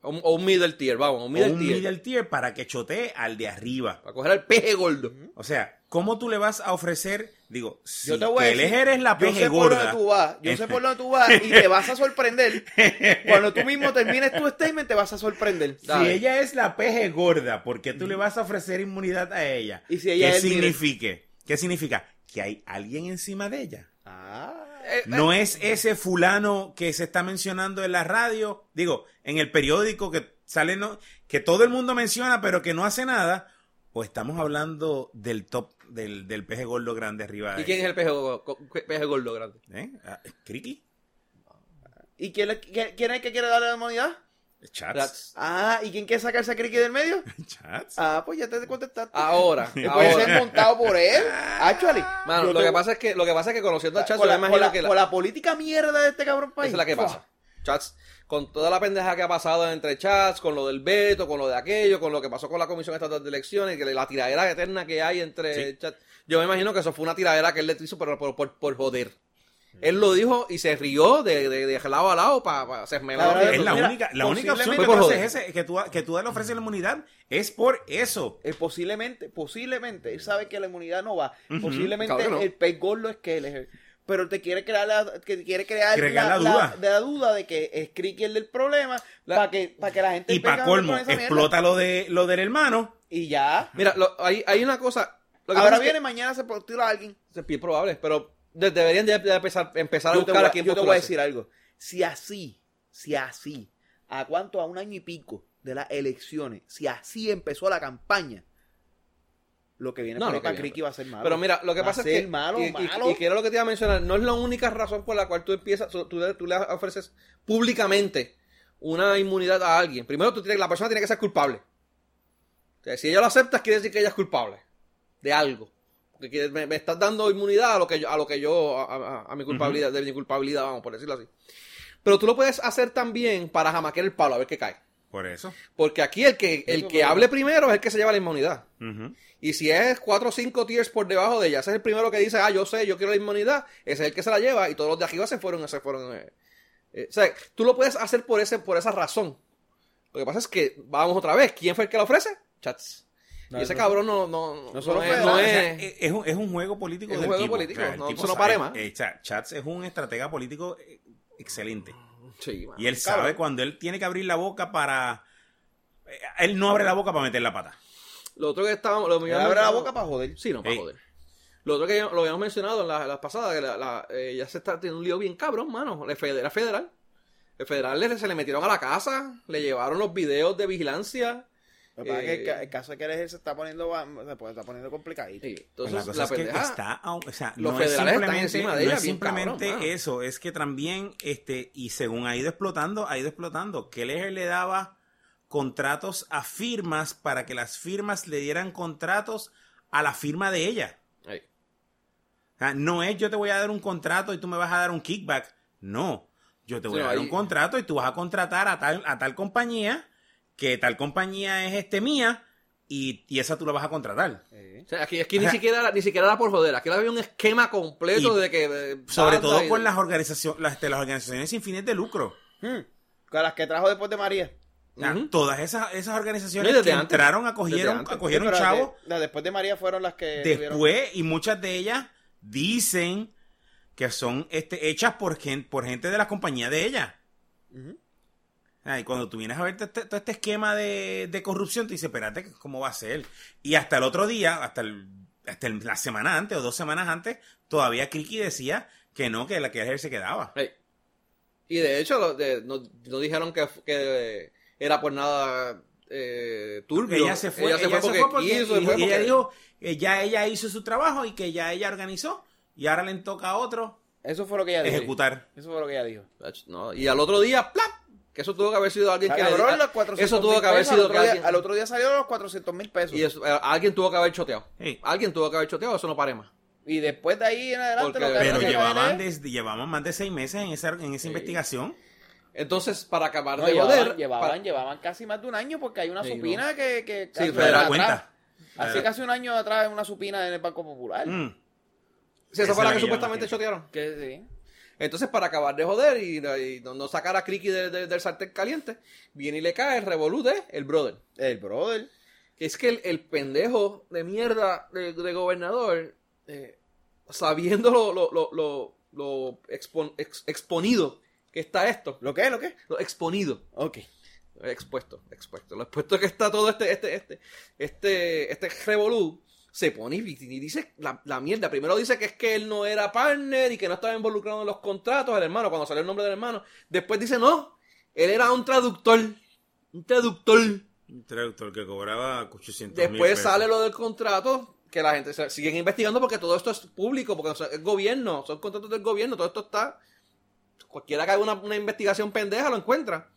O un, o un middle tier, vamos, un O middle un tier. middle tier para que chotee al de arriba. Para coger al peje gordo. O sea, ¿cómo tú le vas a ofrecer? Digo, si yo te voy a decir, Kelleher es la yo peje sé por gorda. dónde tú vas, yo sé por dónde tú vas y te vas a sorprender. [laughs] Cuando tú mismo termines tu statement te vas a sorprender. Si ella es la peje gorda, ¿por qué tú le vas a ofrecer inmunidad a ella? Y si ella ¿Qué signifique? ¿Qué significa? Que hay alguien encima de ella. Ah, Eh, No es ese fulano que se está mencionando en la radio, digo, en el periódico que sale, no, que todo el mundo menciona, pero que no hace nada. O estamos hablando del top, del, del peje gordo grande arriba. ¿Y quién es el peje, peje gordo grande? ¿Eh? Ah, ¿Criqui? ¿Y quién, quién- es el que quiere darle la humanidad? Chats. Ah, ¿y quién quiere sacarse a Criqui del medio? [laughs] Chats. Ah, pues ya te contestaste. Ahora, [laughs] puede ser montado por él. [laughs] Actually. Mano, Yo lo te- que pasa es que lo que pasa es que conociendo a Chats, con la, me con imagino la- que la- con la política mierda de este cabrón país. esa es la que pasa. Chats, con toda la pendeja que ha pasado entre chats, con lo del veto, con lo de aquello, con lo que pasó con la Comisión Estatal de Elecciones, que la tiradera eterna que hay entre Sí. chats. Yo me imagino que eso fue una tiradera que él le hizo por, por, por, por joder. Él lo dijo y se rió de, de, de lado a lado para hacerme Claro, Es la Mira, única, la única opción que tú por haces ese, que tú, que tú le ofreces la inmunidad es por eso. Eh, posiblemente, posiblemente, él sabe que la inmunidad no va. Posiblemente Claro que no. el pez gordo es Kelleher. Pero te quiere crear la, que quiere crear Crear la, la duda. de la duda de que es Criqui el del problema La- para que, para que la gente Y para colmo, mierda. explota lo, de, lo del hermano. Y ya. Mira, lo- hay, hay una cosa. Lo que Ahora que- viene, mañana se postula a alguien. Es bien probable, pero de- deberían de, de empezar, empezar a buscar voy, a quién yo te voy a decir algo. Si así, si así, ¿a cuánto? A un año y pico de las elecciones, si así empezó la campaña, lo que viene No, por ahí para va a ser malo. Pero mira, lo que Va pasa a es que. malo, y, malo. y que era lo que te iba a mencionar. No es la única razón por la cual tú empiezas. Tú, tú- le ofreces públicamente una inmunidad a alguien. Primero, tú tienes, la persona tiene que ser culpable. O sea, si ella lo acepta, quiere decir que ella es culpable de algo. Porque quiere- me, me estás dando inmunidad a lo que yo, a lo que yo, a, a- a mi culpabilidad, de mi culpabilidad, vamos, por decirlo así. Pero tú lo puedes hacer también para jamaquear el palo, a ver qué cae. Por eso. Porque aquí el que, el que hable primero es el que se lleva la inmunidad. Y si es cuatro o cinco tiers por debajo de ella, ese es el primero que dice, ah, yo sé, yo quiero la inmunidad, ese es el que se la lleva y todos los de arriba se fueron, se fueron. eh, eh, o sea, tú lo puedes hacer por ese, por esa razón. Lo que pasa es que, vamos otra vez, ¿quién fue el que la ofrece? Chats. No, y ese no- cabrón no, no, no, no solo es, no es- sea, es, es un, es un juego político Es un del juego tipo. político, no- tipo eso no pare más. eh, Cha- Chats es un estratega político eh, excelente. Sí. Y él Cabrón. sabe cuando él tiene que abrir la boca para... Él no abre la boca para meter la pata. Lo otro que estábamos... Lo abre la boca para joder. Sí, no, para Ey. joder. Lo otro que ya- lo habíamos mencionado en las las pasadas, que la, la- eh, ya se está teniendo un lío bien cabrón, mano. La federal, federal. El federal le- se le metieron a la casa, le llevaron los videos de vigilancia. Lo que pasa es que el, Eh, el caso que él se está poniendo, se está poniendo complicadito. Sí, entonces, la cosa la es que pendeja- está, a- o sea, los no es federales están simplemente, encima de no ella es bien simplemente cabrón, eso, es que también, este, y según ha ido explotando, ha ido explotando, Keller le daba contratos a firmas para que las firmas le dieran contratos a la firma de ella. Ey. O sea, no es yo te voy a dar un contrato y tú me vas a dar un kickback. No, yo te voy Sí, a dar ahí- un contrato y tú vas a contratar a tal, a tal compañía, que tal compañía es este mía, y, y esa tú la vas a contratar. O sea, aquí, aquí ni, siquiera, ni siquiera era por joder. Aquí había un esquema completo Y de que. Sobre todo y- con las organizaciones, las, este, las organizaciones sin fines de lucro. Hmm. Con las que trajo después de María. Todas esas, esas organizaciones No, que antes. entraron, acogieron, acogieron Sí, chavos. de- después de María fueron las que. tuvieron- Después, y muchas de ellas dicen que son este, hechas por, gen- por gente de la compañía de ella. Ujú. Ah, y cuando tú vienes a ver este- todo este esquema de, de corrupción, te dices, espérate, ¿cómo va a ser? Y hasta el otro día, hasta, el- hasta el- la semana antes o dos semanas antes, todavía Kriki decía que no, que la que él se quedaba. Y de hecho, lo- de- no, no dijeron que, que era por nada eh, turbio. Ella se fue, Ella se fue porque, quiso. y- fue y ella porque- dijo que ya ella hizo su trabajo y que ya ella organizó y ahora le toca a otro Eso fue lo que ella dijo. ejecutar. Eso fue lo que ella dijo. No, y al otro día, ¡plap! Que eso tuvo que haber sido alguien que. Cabrón, los 400 eso tuvo que haber pesos, sido al otro, que día, alguien- al otro día salieron los 400 mil pesos. Y eso, eh, alguien tuvo que haber choteado. Sí. Alguien tuvo que haber choteado, eso no pare más. Y después de ahí en adelante Porque- lo que Pero llevaban, desde, llevaban más de seis meses en esa, en esa Sí. investigación. Entonces, para acabar No, de llevaban, joder. llevaban, para- llevaban casi más de un año porque hay una Sí, supina que, que Sí, casi un pero año da atrás- cuenta. Hace Eh. casi un año atrás en una supina en el Banco Popular. Mm. Sí, esa fue la que supuestamente chotearon. Que sí. Entonces, para acabar de joder y, y no, no sacar a Criqui de- de- del sartén caliente, viene y le cae el revolú de el brother. El brother. Que es que el, el pendejo de mierda de, de gobernador, eh, sabiendo lo, lo, lo, lo, lo expon- ex- exponido que está esto, ¿Lo qué? ¿Lo qué? lo exponido, Ok. expuesto, expuesto, lo expuesto que está todo este, este, este, este, este revolú, se pone y, dice la, la mierda. Primero dice que es que él no era partner y que no estaba involucrado en los contratos, el hermano, cuando salió el nombre del hermano. Después dice, no, él era un traductor, un traductor. Un traductor que cobraba 800 Después sale lo del contrato, que la gente se, siguen investigando porque todo esto es público, porque o sea, es gobierno, son contratos del gobierno, todo esto está... Cualquiera que haga una, una investigación pendeja lo encuentra.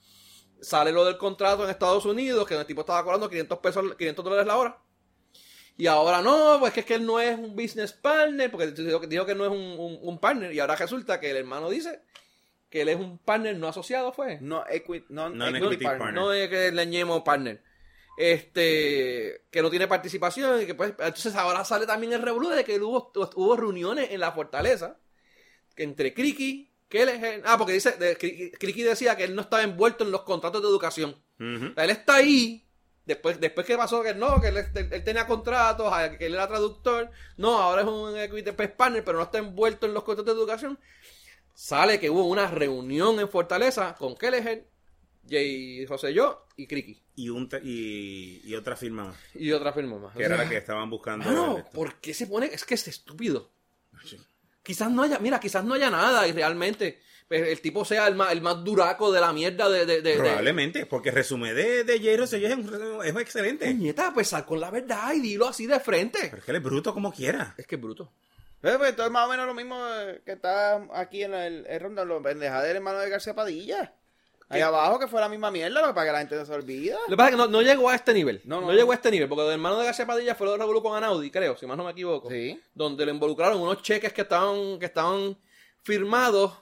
Sale lo del contrato en Estados Unidos, que el tipo estaba cobrando 500 pesos, 500 dólares la hora. Y ahora no, pues que es que él no es un business partner, porque dijo, que- dijo que no es un, un- un partner. Y ahora resulta que el hermano dice que él es un partner no asociado, fue. No, equi, no, Non-equity partner. No es que le añemos partner. Este, que no tiene participación y que pues, entonces ahora sale también el revolú de que hubo, hubo reuniones en la fortaleza que entre Kriki, que él es, ah, porque dice, de, decía que él no estaba envuelto en los contratos de educación. Ujú. O sea, él está ahí, después, después que pasó que no, que él, él- él tenía contratos, que él era traductor, no, ahora es un equity partner, pero no está envuelto en los contratos de educación. Sale que hubo una reunión en Fortaleza con Kelleher, Jay José Yo y Kriki. Y, un y, y otra firma más, Y otra firma más. que era la que estaban buscando. Esto. ¿por qué se pone? Es que es estúpido. Quizás no haya, mira, quizás no haya nada y realmente pues, el tipo sea el más, el más duraco de la mierda de... de, de- de- Probablemente, porque el resumen de, de J. Rosselló es, un- es excelente. Puñeta, pues sal con la verdad y dilo así de frente. Pero es que él es bruto como quiera. Es que es bruto. Eh, pues, esto es más o menos lo mismo eh, que está aquí en el, el ronda, los pendejadas del hermano de García Padilla. Ahí abajo que fue la misma mierda, lo que para que la gente no se olvida. Lo que pasa es que no, no llegó a este nivel. No, No, no. llegó a este nivel, porque el hermano de García Padilla fue lo de Revolú con Anaudi, creo, si más no me equivoco. Sí. Donde le involucraron unos cheques que estaban, que estaban firmados.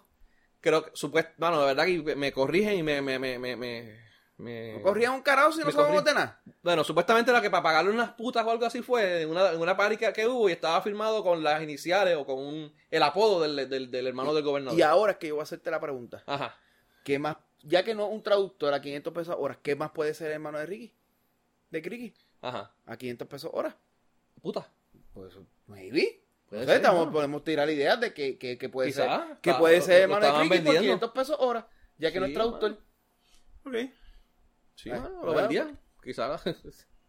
Creo que, supuesto, bueno, de verdad que me corrigen y me. me, me, me, me- corrían un carajo si no corrí- de nada. Bueno, supuestamente era que para pagarle unas putas o algo así fue en una, en una party que, que hubo y estaba firmado con las iniciales o con un- el apodo del, del, del hermano del gobernador. Y ahora es que yo voy a hacerte la pregunta. Ajá. ¿Qué más? Ya que no es un traductor a 500 pesos hora, ¿qué más puede ser el hermano de Ricky? De Ricky. Ajá. A 500 pesos hora. Puta. Pues, maybe. Puede No sé, ser, estamos- ¿no? podemos tirar ideas de que, que, que puede Quizá, ser. Que está- puede ser hermano de Ricky por vendiendo. 500 pesos hora. Ya que no es traductor. Ok. Sí, Eh, bueno, lo bueno. vendían. Quizá.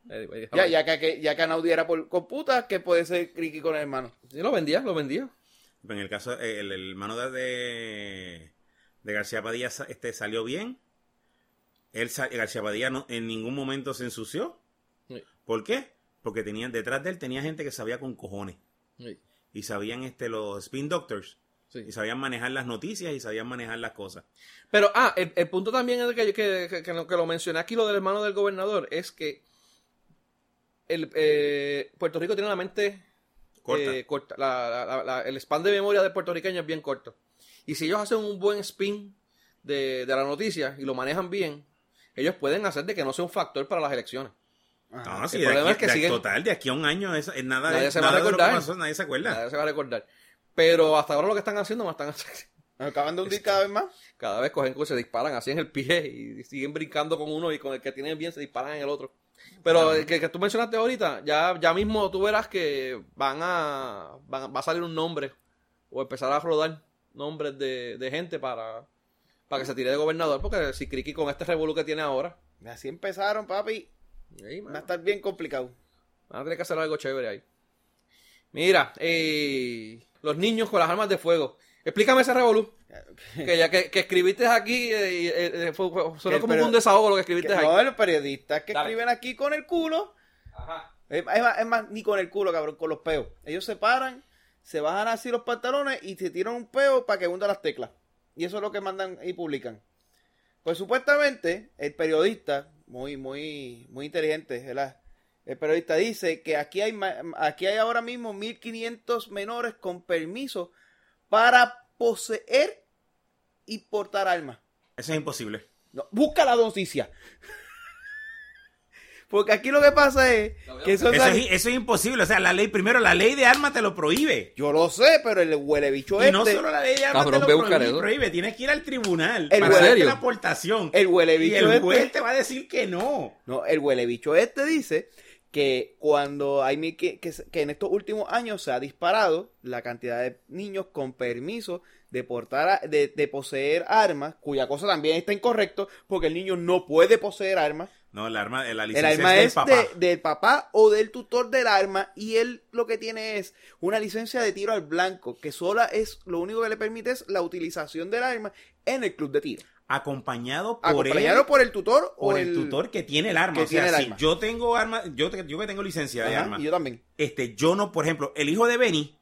Anyway, Ya, ya que, que- ya que Anaudi era por, con putas, que puede ser Ricky con el hermano. Sí, lo vendía, lo vendía. En el caso, eh, el, el hermano de, de, de García Padilla este, salió bien. Él, García Padilla no, en ningún momento se ensució. Sí. ¿Por qué? Porque tenían, detrás de él tenía gente que sabía con cojones. Sí. Y sabían este, los spin doctors. Sí. Y sabían manejar las noticias y sabían manejar las cosas. Pero, ah, el, el punto también es que, que, que, que lo, que lo mencioné aquí, lo del hermano del gobernador, es que el, eh, Puerto Rico tiene la mente Corta. eh, corta. La- la- la- la- el span de memoria del puertorriqueño es bien corto. Y si ellos hacen un buen spin de, de la noticia y lo manejan bien, ellos pueden hacer de que no sea un factor para las elecciones. Ajá. No, sí, El de problema aquí- es que de- siguen- total, de aquí a un año es, es nada, Nadie de, se va a de recordar. pasó, nadie se acuerda. Nadie se va a recordar. Pero hasta ahora lo que están haciendo, más están haciendo. Acaban de hundir cada vez más. Cada vez cogen cosas, se disparan así en el pie y siguen brincando con uno y con el que tiene bien se disparan en el otro. Pero el que, que tú mencionaste ahorita, ya, ya mismo tú verás que van a, van- va a salir un nombre o empezar a rodar nombres de, de gente para, para que se tire de gobernador. Porque si Criqui con este revolú que tiene ahora, Así empezaron, papi. ahí, Va a estar bien complicado. van a tener que hacer algo chévere ahí. Mira, eh, los niños con las armas de fuego. Explícame ese revolú. Que ya que, que escribiste aquí, eh, eh, eh, fue- fue- sonó Que- como un desahogo lo que Que- escribiste ahí. no, los periodistas que Dale. escriben aquí con el culo. Ajá. Es es más, es más, ni con el culo, cabrón, con los peos. Ellos se paran, se bajan así los pantalones y se tiran un peo para que hunda las teclas. Y eso es lo que mandan y publican. Pues supuestamente, el periodista, muy, muy, muy inteligente, ¿verdad? El periodista dice que aquí hay, aquí hay ahora mismo 1500 menores con permiso para poseer y portar armas. Eso es imposible. No, busca la noticia. Porque aquí lo que pasa es que eso Eso es, eso es imposible. O sea, la ley, primero, la ley de armas te lo prohíbe. Yo lo sé, pero el huele bicho Y este. no solo la ley de armas Cabrón, te lo prohíbe, tienes que ir al tribunal El para ¿Serio? la aportación. El huele y el juez este. te va a decir que no. No, el huele bicho este dice que cuando hay mi- que, que en estos últimos años se ha disparado la cantidad de niños con permiso de portar a- de, de poseer armas, cuya cosa también está incorrecto, porque el niño no puede poseer armas. No, el arma, la El licencia arma es es, del papá. de- del papá o del tutor del arma y él lo que tiene es una licencia de tiro al blanco, que sola es lo único que le permite es la utilización del arma en el club de tiro. Acompañado por Acompañado él, por el tutor o por el, tutor que tiene el arma. que o sea, tiene el si arma. yo tengo arma, yo, yo que tengo licencia de arma, y yo también. este, yo no, por ejemplo, el hijo de Benny,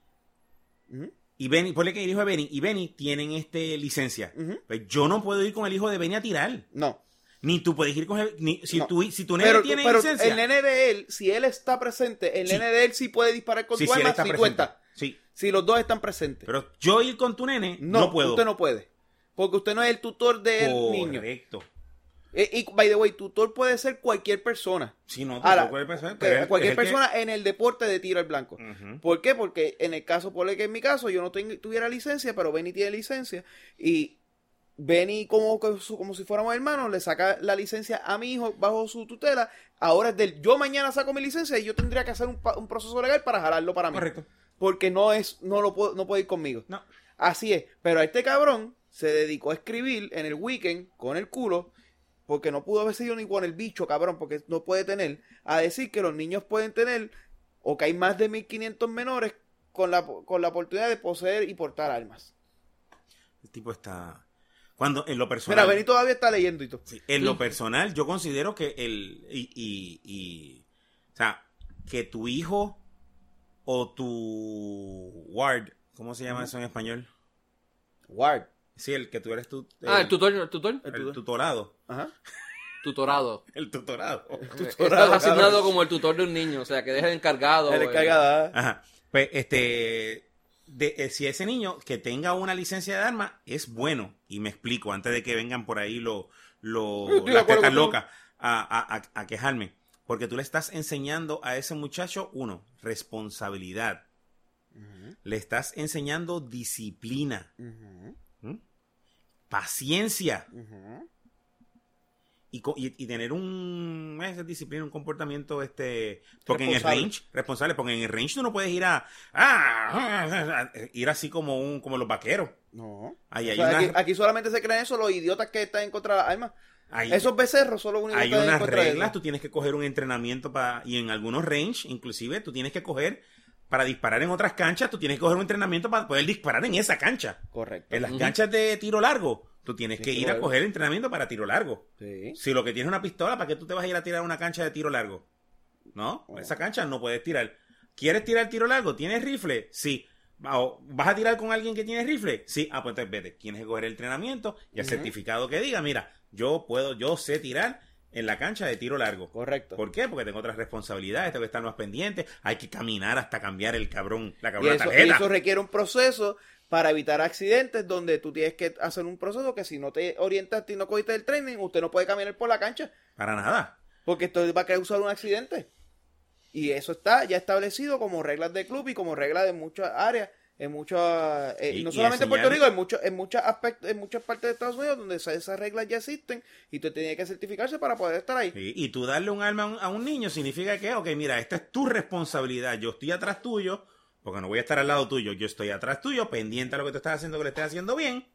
y Benny, ponle que el hijo de Benny y Benny tienen este licencia. Pues yo no puedo ir con el hijo de Benny a tirar. No. Ni tú puedes ir con el, ni, si, No. tu, si tu nene Pero, tiene pero licencia. el nene de él, si él está presente, el Sí. nene de él sí puede disparar con sí, tu él arma está si presente. cuenta. Sí. Si los dos están presentes. Pero yo ir con tu nene no, no, puedo. usted no puede. Porque usted no es el tutor del niño. Correcto. Eh, y, by the way, tutor puede ser cualquier persona. Sí, no, Ahora, cualquier persona, que- pero él- cualquier es el que- persona en el deporte de tiro al blanco. ¿Por qué? Porque en el caso, por que en mi caso, yo no tengo- tuviera licencia, pero Benny tiene licencia. Y Benny, como, como si fuéramos hermanos, le saca la licencia a mi hijo bajo su tutela. Ahora es del. Yo mañana saco mi licencia y yo tendría que hacer un, proceso legal para jalarlo para mí. Correcto. Porque no es, no lo puedo, no puede ir conmigo. No. Así es. Pero a este cabrón se dedicó a escribir en el weekend con el culo. Porque no pudo haber sido ni con el bicho, cabrón, porque no puede tener. A decir que los niños pueden tener, o que hay más de 1500 menores con la, con la oportunidad de poseer y portar armas. El tipo está. Cuando en lo personal. Mira, Benny todavía está leyendo y todo. Sí, en lo personal, yo considero que el. Y, y, y- o sea, que tu hijo o tu ward, ¿cómo se llama eso en español? Ward. Sí, el que tú eres tu. Ah, el tutor, el tutor. el tutor. tutorado. Ajá. Tutorado. [laughs] El tutorado. Estás asignado como el tutor de un niño, o sea, que deja el encargado. El eh, encargado, ¿ah? Ajá. Pues, este. De, eh, si ese niño que tenga una licencia de arma es bueno, y me explico, antes de que vengan por ahí lo, de las tetas locas a, a- a- quejarme. Porque tú le estás enseñando a ese muchacho, uno, responsabilidad. Le estás enseñando disciplina, ujú, ¿m? paciencia y- y tener un esa disciplina, un comportamiento este porque en el range responsable, porque en el range tú no puedes ir a, ah, ir así como un como los vaqueros. No. Ahí O hay sea, una- aquí, aquí solamente se creen eso los idiotas que están en contra de las armas. Hay, Esos becerros los únicos hay unas reglas, tú tienes que coger un entrenamiento para y en algunos range, inclusive tú tienes que coger para disparar en otras canchas, tú tienes que coger un entrenamiento para poder disparar en esa cancha. Correcto. En las canchas de tiro largo, tú tienes que ir a largo. coger entrenamiento para tiro largo. Sí. Si lo que tienes es una pistola, ¿para qué tú te vas a ir a tirar a una cancha de tiro largo? ¿No? Oh. Esa cancha no puedes tirar. ¿Quieres tirar tiro largo? ¿Tienes rifle? Sí. O, ¿Vas a tirar con alguien que tiene rifle? Sí. Ah, pues entonces vete. Tienes que coger el entrenamiento y el certificado que diga, mira, yo puedo, yo sé tirar en la cancha de tiro largo. Correcto. ¿Por qué? Porque tengo otras responsabilidades, tengo que estar más pendiente, hay que caminar hasta cambiar el cabrón, la Y cabrona eso, y tarjeta. eso requiere un proceso para evitar accidentes donde tú tienes que hacer un proceso que si no te orientaste y no cogiste el training, usted no puede caminar por la cancha. Para nada. Porque esto va a causar un accidente. Y eso está ya establecido como reglas de club y como reglas de muchas áreas, en muchas, eh, Y- no solamente en Puerto Rico, en muchos, en muchos aspectos, en muchas partes de Estados Unidos donde esa- esas reglas ya existen y tú tienes que certificarse para poder estar ahí. Y tú darle un arma a un, a un niño significa que, ok, mira, esta es tu responsabilidad. Yo estoy atrás tuyo, porque no voy a estar al lado tuyo. Yo estoy atrás tuyo, pendiente a lo que tú estás haciendo, que lo estés haciendo bien.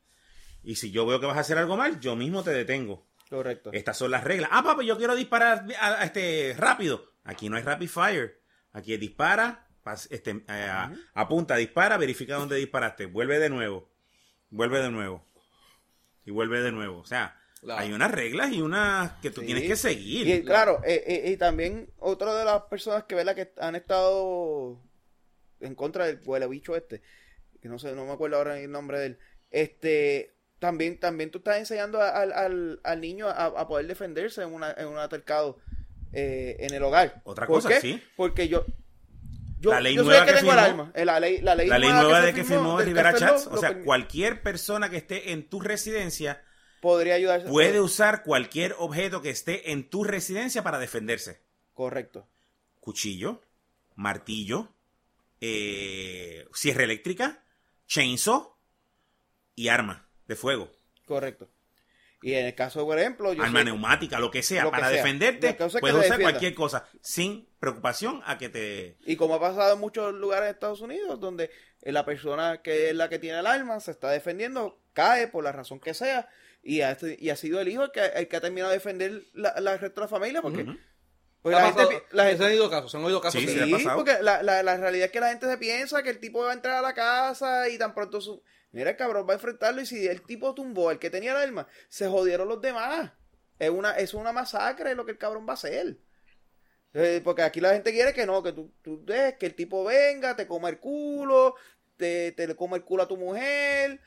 Y si yo veo que vas a hacer algo mal, yo mismo te detengo. Correcto. Estas son las reglas. Ah, papá, yo quiero disparar a- a este rápido. Aquí no hay rapid fire. Aquí es dispara, este, eh, a- apunta, dispara, verifica dónde disparaste. Vuelve de nuevo. Vuelve de nuevo. Y vuelve de nuevo. O sea, Claro. hay unas reglas y unas que tú Sí. tienes que seguir. Y claro, eh, eh, y también otra de las personas que, ¿verdad? que han estado en contra del huele bicho este, que no sé, no me acuerdo ahora el nombre de él, este, también, también tú estás enseñando a- al, al, al niño a, a poder defenderse en, una, en un altercado eh, en el hogar. Otra ¿Por cosa, qué? sí. Porque yo... Yo, La ley yo nueva que, que tengo firmó-. Eh, La ley, la ley, La ley nueva de que firmó del Rivera Chats, o sea, cualquier persona que esté en tu residencia podría ayudarse. puede usar cualquier objeto que esté en tu residencia para defenderse. Correcto. Cuchillo, martillo, eh, sierra eléctrica, chainsaw y arma de fuego. Correcto. Y en el caso, por ejemplo, yo arma neumática, lo que sea, Lo que para sea. defenderte, que sea puedes usar defienda. cualquier cosa sin preocupación a que te... Y como ha pasado en muchos lugares de Estados Unidos, donde eh, la persona que es la que tiene el arma se está defendiendo, cae por la razón que sea, y ha, y ha sido el hijo el que, el que ha terminado de defender la, la resto de la familia, porque, Ujú. porque Ha la gente, pasado- la se gente- han oído casos, se han oído casos. Sí, de- sí, sí, porque la, la, la realidad es que la gente se piensa que el tipo va a entrar a la casa y tan pronto su... Mira, el cabrón va a enfrentarlo y si el tipo tumbó, el que tenía el arma, se jodieron los demás. Es una, es una masacre lo que el cabrón va a hacer. Eh, porque aquí la gente quiere que no, que tú, tú dejes que el tipo venga, te coma el culo, te, te le coma el culo a tu mujer,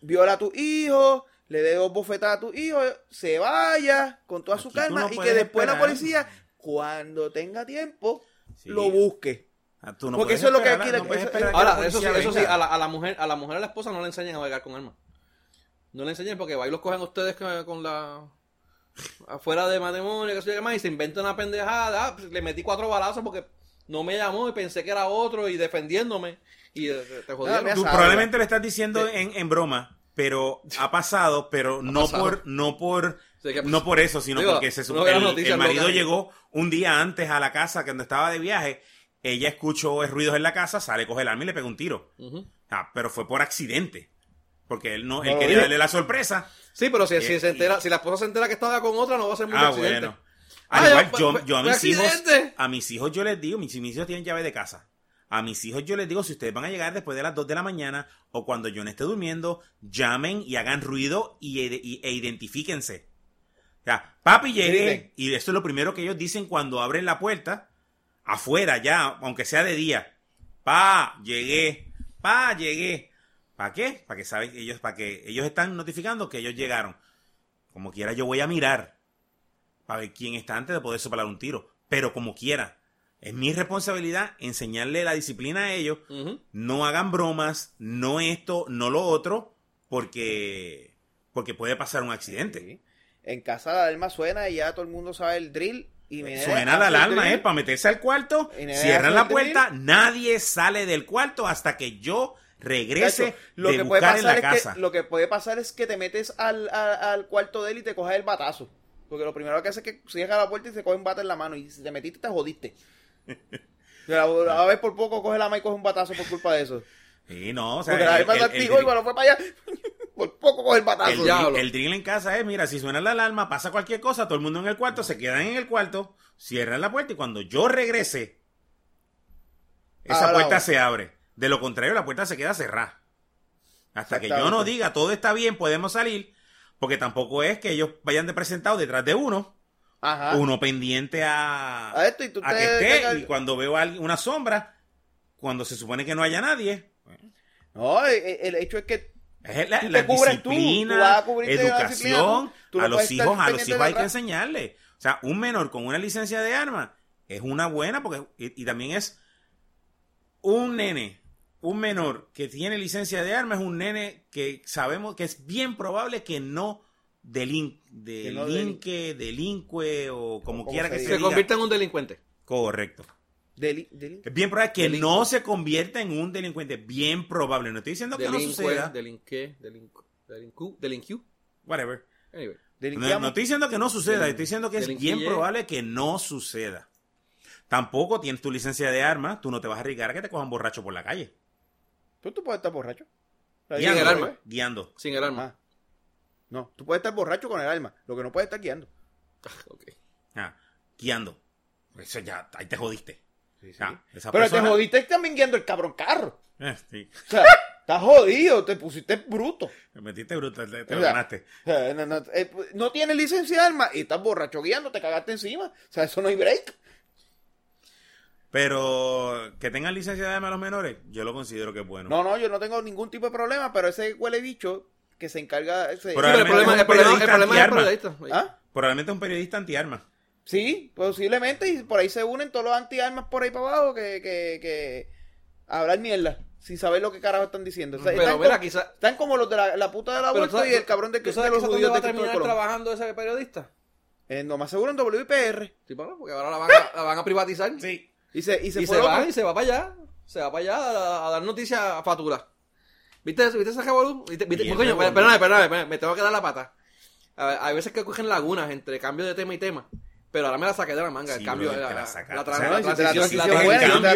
viola a tu hijo, le dé dos bofetadas a tu hijo, se vaya con toda su Aquí tú calma no y que después la policía, cuando tenga tiempo, Sí. lo busque. Ah, tú no Porque eso es lo que aquí- no esperar que la Ahora, eso sí, eso sí, a la, a la mujer, a la mujer, a la esposa no le enseñan a bregar con armas. No le enseñan porque va y los cogen ustedes con, la afuera de matrimonio, que se llama, y se inventan una pendejada. Ah, pues, le metí cuatro balazos porque no me llamó y pensé que era otro y defendiéndome. Y eh, te jodieron. me Tú probablemente lo estás diciendo en, en broma, pero ha pasado, pero no pasado. por no por no por eso, sino Digo, porque se no el, el marido llegó un día antes a la casa cuando estaba de viaje, ella escuchó ruidos en la casa, sale, coge el arma y le pega un tiro. Ah, pero fue por accidente. Porque él no, él No, quería darle la sorpresa. Sí, pero si, si Eh, se entera, si la esposa se entera que estaba con otra, no va a ser mucho Ah, accidente. bueno. Ah, Al igual, yo, yo a mis hijos, a mis hijos yo les digo, mis, mis hijos tienen llave de casa. A mis hijos yo les digo, si ustedes van a llegar después de las 2 de la mañana o cuando yo no esté durmiendo, llamen y hagan ruido y, y- e identifíquense. O sea, papi llegué. Griten. Y esto es lo primero que ellos dicen cuando abren la puerta, afuera ya, aunque sea de día. Pa, llegué. Pa, llegué. ¿Para qué? Para que saben ellos, para que ellos están notificando que ellos llegaron. Como quiera, yo voy a mirar para ver quién está antes de poder soplar un tiro. Pero como quiera, es mi responsabilidad enseñarle la disciplina a ellos. No hagan bromas, no esto, no lo otro, porque, porque puede pasar un accidente. Sí. En casa la alarma suena y ya todo el mundo sabe el drill. Y Suena la alarma. ¿eh? Para meterse al cuarto, cierran la puerta, nadie sale del cuarto hasta que yo regrese lo de que puede en pasar la es casa. que lo que puede pasar es que te metes al, a- al cuarto de él y te coges el batazo. Porque lo primero que hace es que cierra la puerta y se coge un bate en la mano. Y si te metiste, te jodiste. [laughs] A, ver, por poco coge la mano y coge un batazo por culpa de eso. Sí, no, o sea, Porque la vez drill- cuando fue para allá, por poco coge el batazo. El, diablo. drill, el drill en casa es, mira, si suena la alarma, pasa cualquier cosa, todo el mundo en el cuarto, se quedan en el cuarto, cierran la puerta y cuando yo regrese, esa Ah, puerta se abre. De lo contrario, la puerta se queda cerrada. Hasta que yo no diga todo está bien, podemos salir, porque tampoco es que ellos vayan de presentado detrás de uno, Ajá. uno pendiente a, A esto y tú a que esté, tengas- y cuando veo una sombra, cuando se supone que no haya nadie, No, el, el hecho es que Es la, tú, disciplina, tú educación, tú- a los hijos, a los hijos hay que atrás. enseñarle. O sea, un menor con una licencia de arma es una buena porque y, y también es un nene, un menor que tiene licencia de arma es un nene que sabemos que es bien probable que no delin, delinque, delinque o como como quiera se que diga. se Se diga. convierte en un delincuente. Correcto. Deli- Es bien probable que Delinque. no se convierta en un delincuente. Bien probable. No estoy diciendo que no Delinque, suceda. delinque, delincu, delincu, delincu. Whatever. Anyway. No, estoy diciendo que no suceda, estoy diciendo que es delinquille. bien probable que no suceda. Tampoco tienes tu licencia de arma, tú no te vas a arriesgar a que te cojan borracho por la calle. Pero tú puedes estar borracho. Guiando, el arma. guiando. Sin el arma. Ah. No, tú puedes estar borracho con el alma. Lo que no puedes estar guiando. Ok. Ah, guiando. Eso ya, ahí te jodiste. Ah, esa Pero persona- te jodiste también guiando el cabrón carro. Eh, sí. O sea, estás jodido, te pusiste bruto. Me metiste bruto, te, te O lo sea, ganaste. O sea, no, no, eh, no tienes licencia de arma y estás borracho guiando, te cagaste encima. O sea, eso no hay break. Pero que tengan licencia de arma los menores, yo lo considero que es bueno. No, no, yo no tengo ningún tipo de problema, pero ese huele bicho que se encarga. ese- Pero Sí, pero el Probablemente problema, es el un problema, el periodista problema es el antiarma. periodista. ¿Ah? Probablemente es un periodista antiarma. Sí, posiblemente, y por ahí se unen todos los antiarmas por ahí para abajo que, que, que a hablar mierda, sin saber lo que carajo están diciendo. O sea, Pero están, mira, como, quizá- están como los de la, la puta de la tú- y el cabrón de, ¿Tú de los judíos va de a terminar Colón. trabajando ese periodista? Eh, no más seguro en WIPR. Sí, bueno, porque ahora la van a, la van a privatizar. Sí. Y se, y se y se va, y se va para allá. Se va para allá a, a dar noticias a Fatura. ¿Viste, eso? ¿Viste ese revolú? ¿Viste, viste? Coño, perdóname, perdóname, perdóname, me tengo que dar la pata. A ver, hay veces que cogen lagunas entre cambio de tema y tema. Pero ahora me la saqué de la manga. el Sí, cambio, brother, la, te la la, la la la transición, la la cambio, la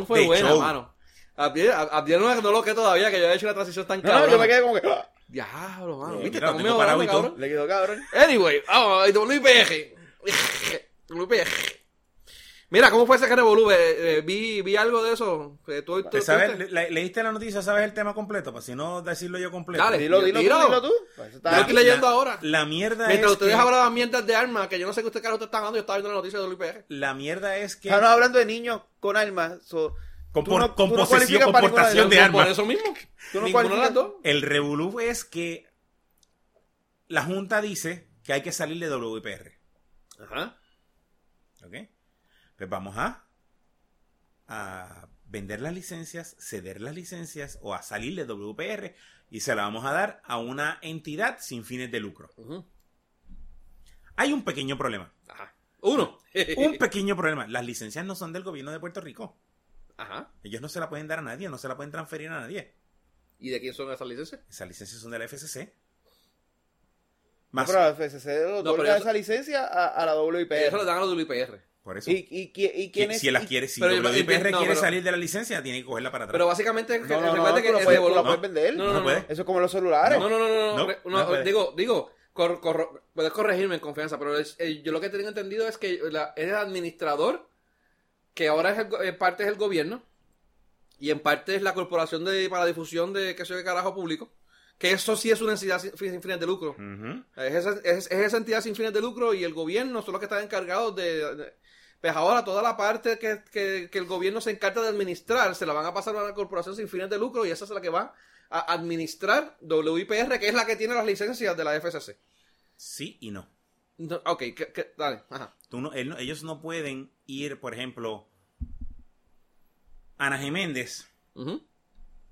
la fue de buena, show. mano. Abdiel, Abdiel no, no lo que todavía, que yo he hecho una transición tan No, no, cabrón. yo me quedé como que. ¡ah! Diablo, mano. ¿Viste? Estamos todo. cabrón. Le quedó cabrón. Anyway, vamos, WPG. WPG. Mira, ¿cómo fue ese revolú? Eh, eh, vi, vi algo de eso. Eh, ¿tú- tú- tú- ¿Sabes? tú- Le- le- ¿Leíste la noticia? ¿Sabes el tema completo? Para si no decirlo yo completo. Dale. Dilo, dilo, Dilo. tú, dilo tú. Pues está La- estoy leyendo la- ahora. La mierda Mientras es ustedes que, hablaban mierdas de armas, que yo no sé qué usted carajo te están hablando, yo estaba viendo la noticia de WPG. La mierda es que... Estamos hablando de niños con armas. so, Con, no- con tú no posesión, con portación de las Por armas. eso mismo. Tú no de. El revolú es que la Junta dice que hay que salir de WIPR. Ajá. Pues vamos a, a vender las licencias, ceder las licencias o a salir de WPR y se la vamos a dar a una entidad sin fines de lucro. Hay un pequeño problema. Ajá. Uno. [laughs] Un pequeño problema. Las licencias no son del gobierno de Puerto Rico. Ajá. Ellos no se la pueden dar a nadie, no se la pueden transferir a nadie. ¿Y de quién son esas licencias? Esas licencias son de la FCC. No, Más, pero la FCC No, otorga pero eso- esa licencia a, a la WIPR. Eso le dan a los WPR. Por eso. ¿Y, y, y quién es? si, las y- quiere, si WIPR no, quiere pero- salir de la licencia, tiene que cogerla para atrás. Pero básicamente, No, no, no, recuerde tú que la el puedes, no. vender. No, no, No no, puede. no. Eso es como los celulares. No, no, no, no, no, No, no no, digo, digo, cor- puedes corregirme en confianza, pero es- eh, yo lo que tengo entendido es que la- es el administrador, que ahora es el en parte es el gobierno, y en parte es la corporación de, para la difusión de qué sé yo qué carajo público, que eso sí es una entidad sin, sin fines de lucro. Es esa, es, es esa entidad sin fines de lucro y el gobierno son los que están encargados de... de- pues ahora toda la parte que, que- que el gobierno se encarga de administrar se la van a pasar a la corporación sin fines de lucro y esa es la que va a administrar WIPR, que es la que tiene las licencias de la FCC. Sí y no. No, ok, que- que- dale. Ajá. Tú no- él no- ellos no pueden ir, por ejemplo, Ana Ujú.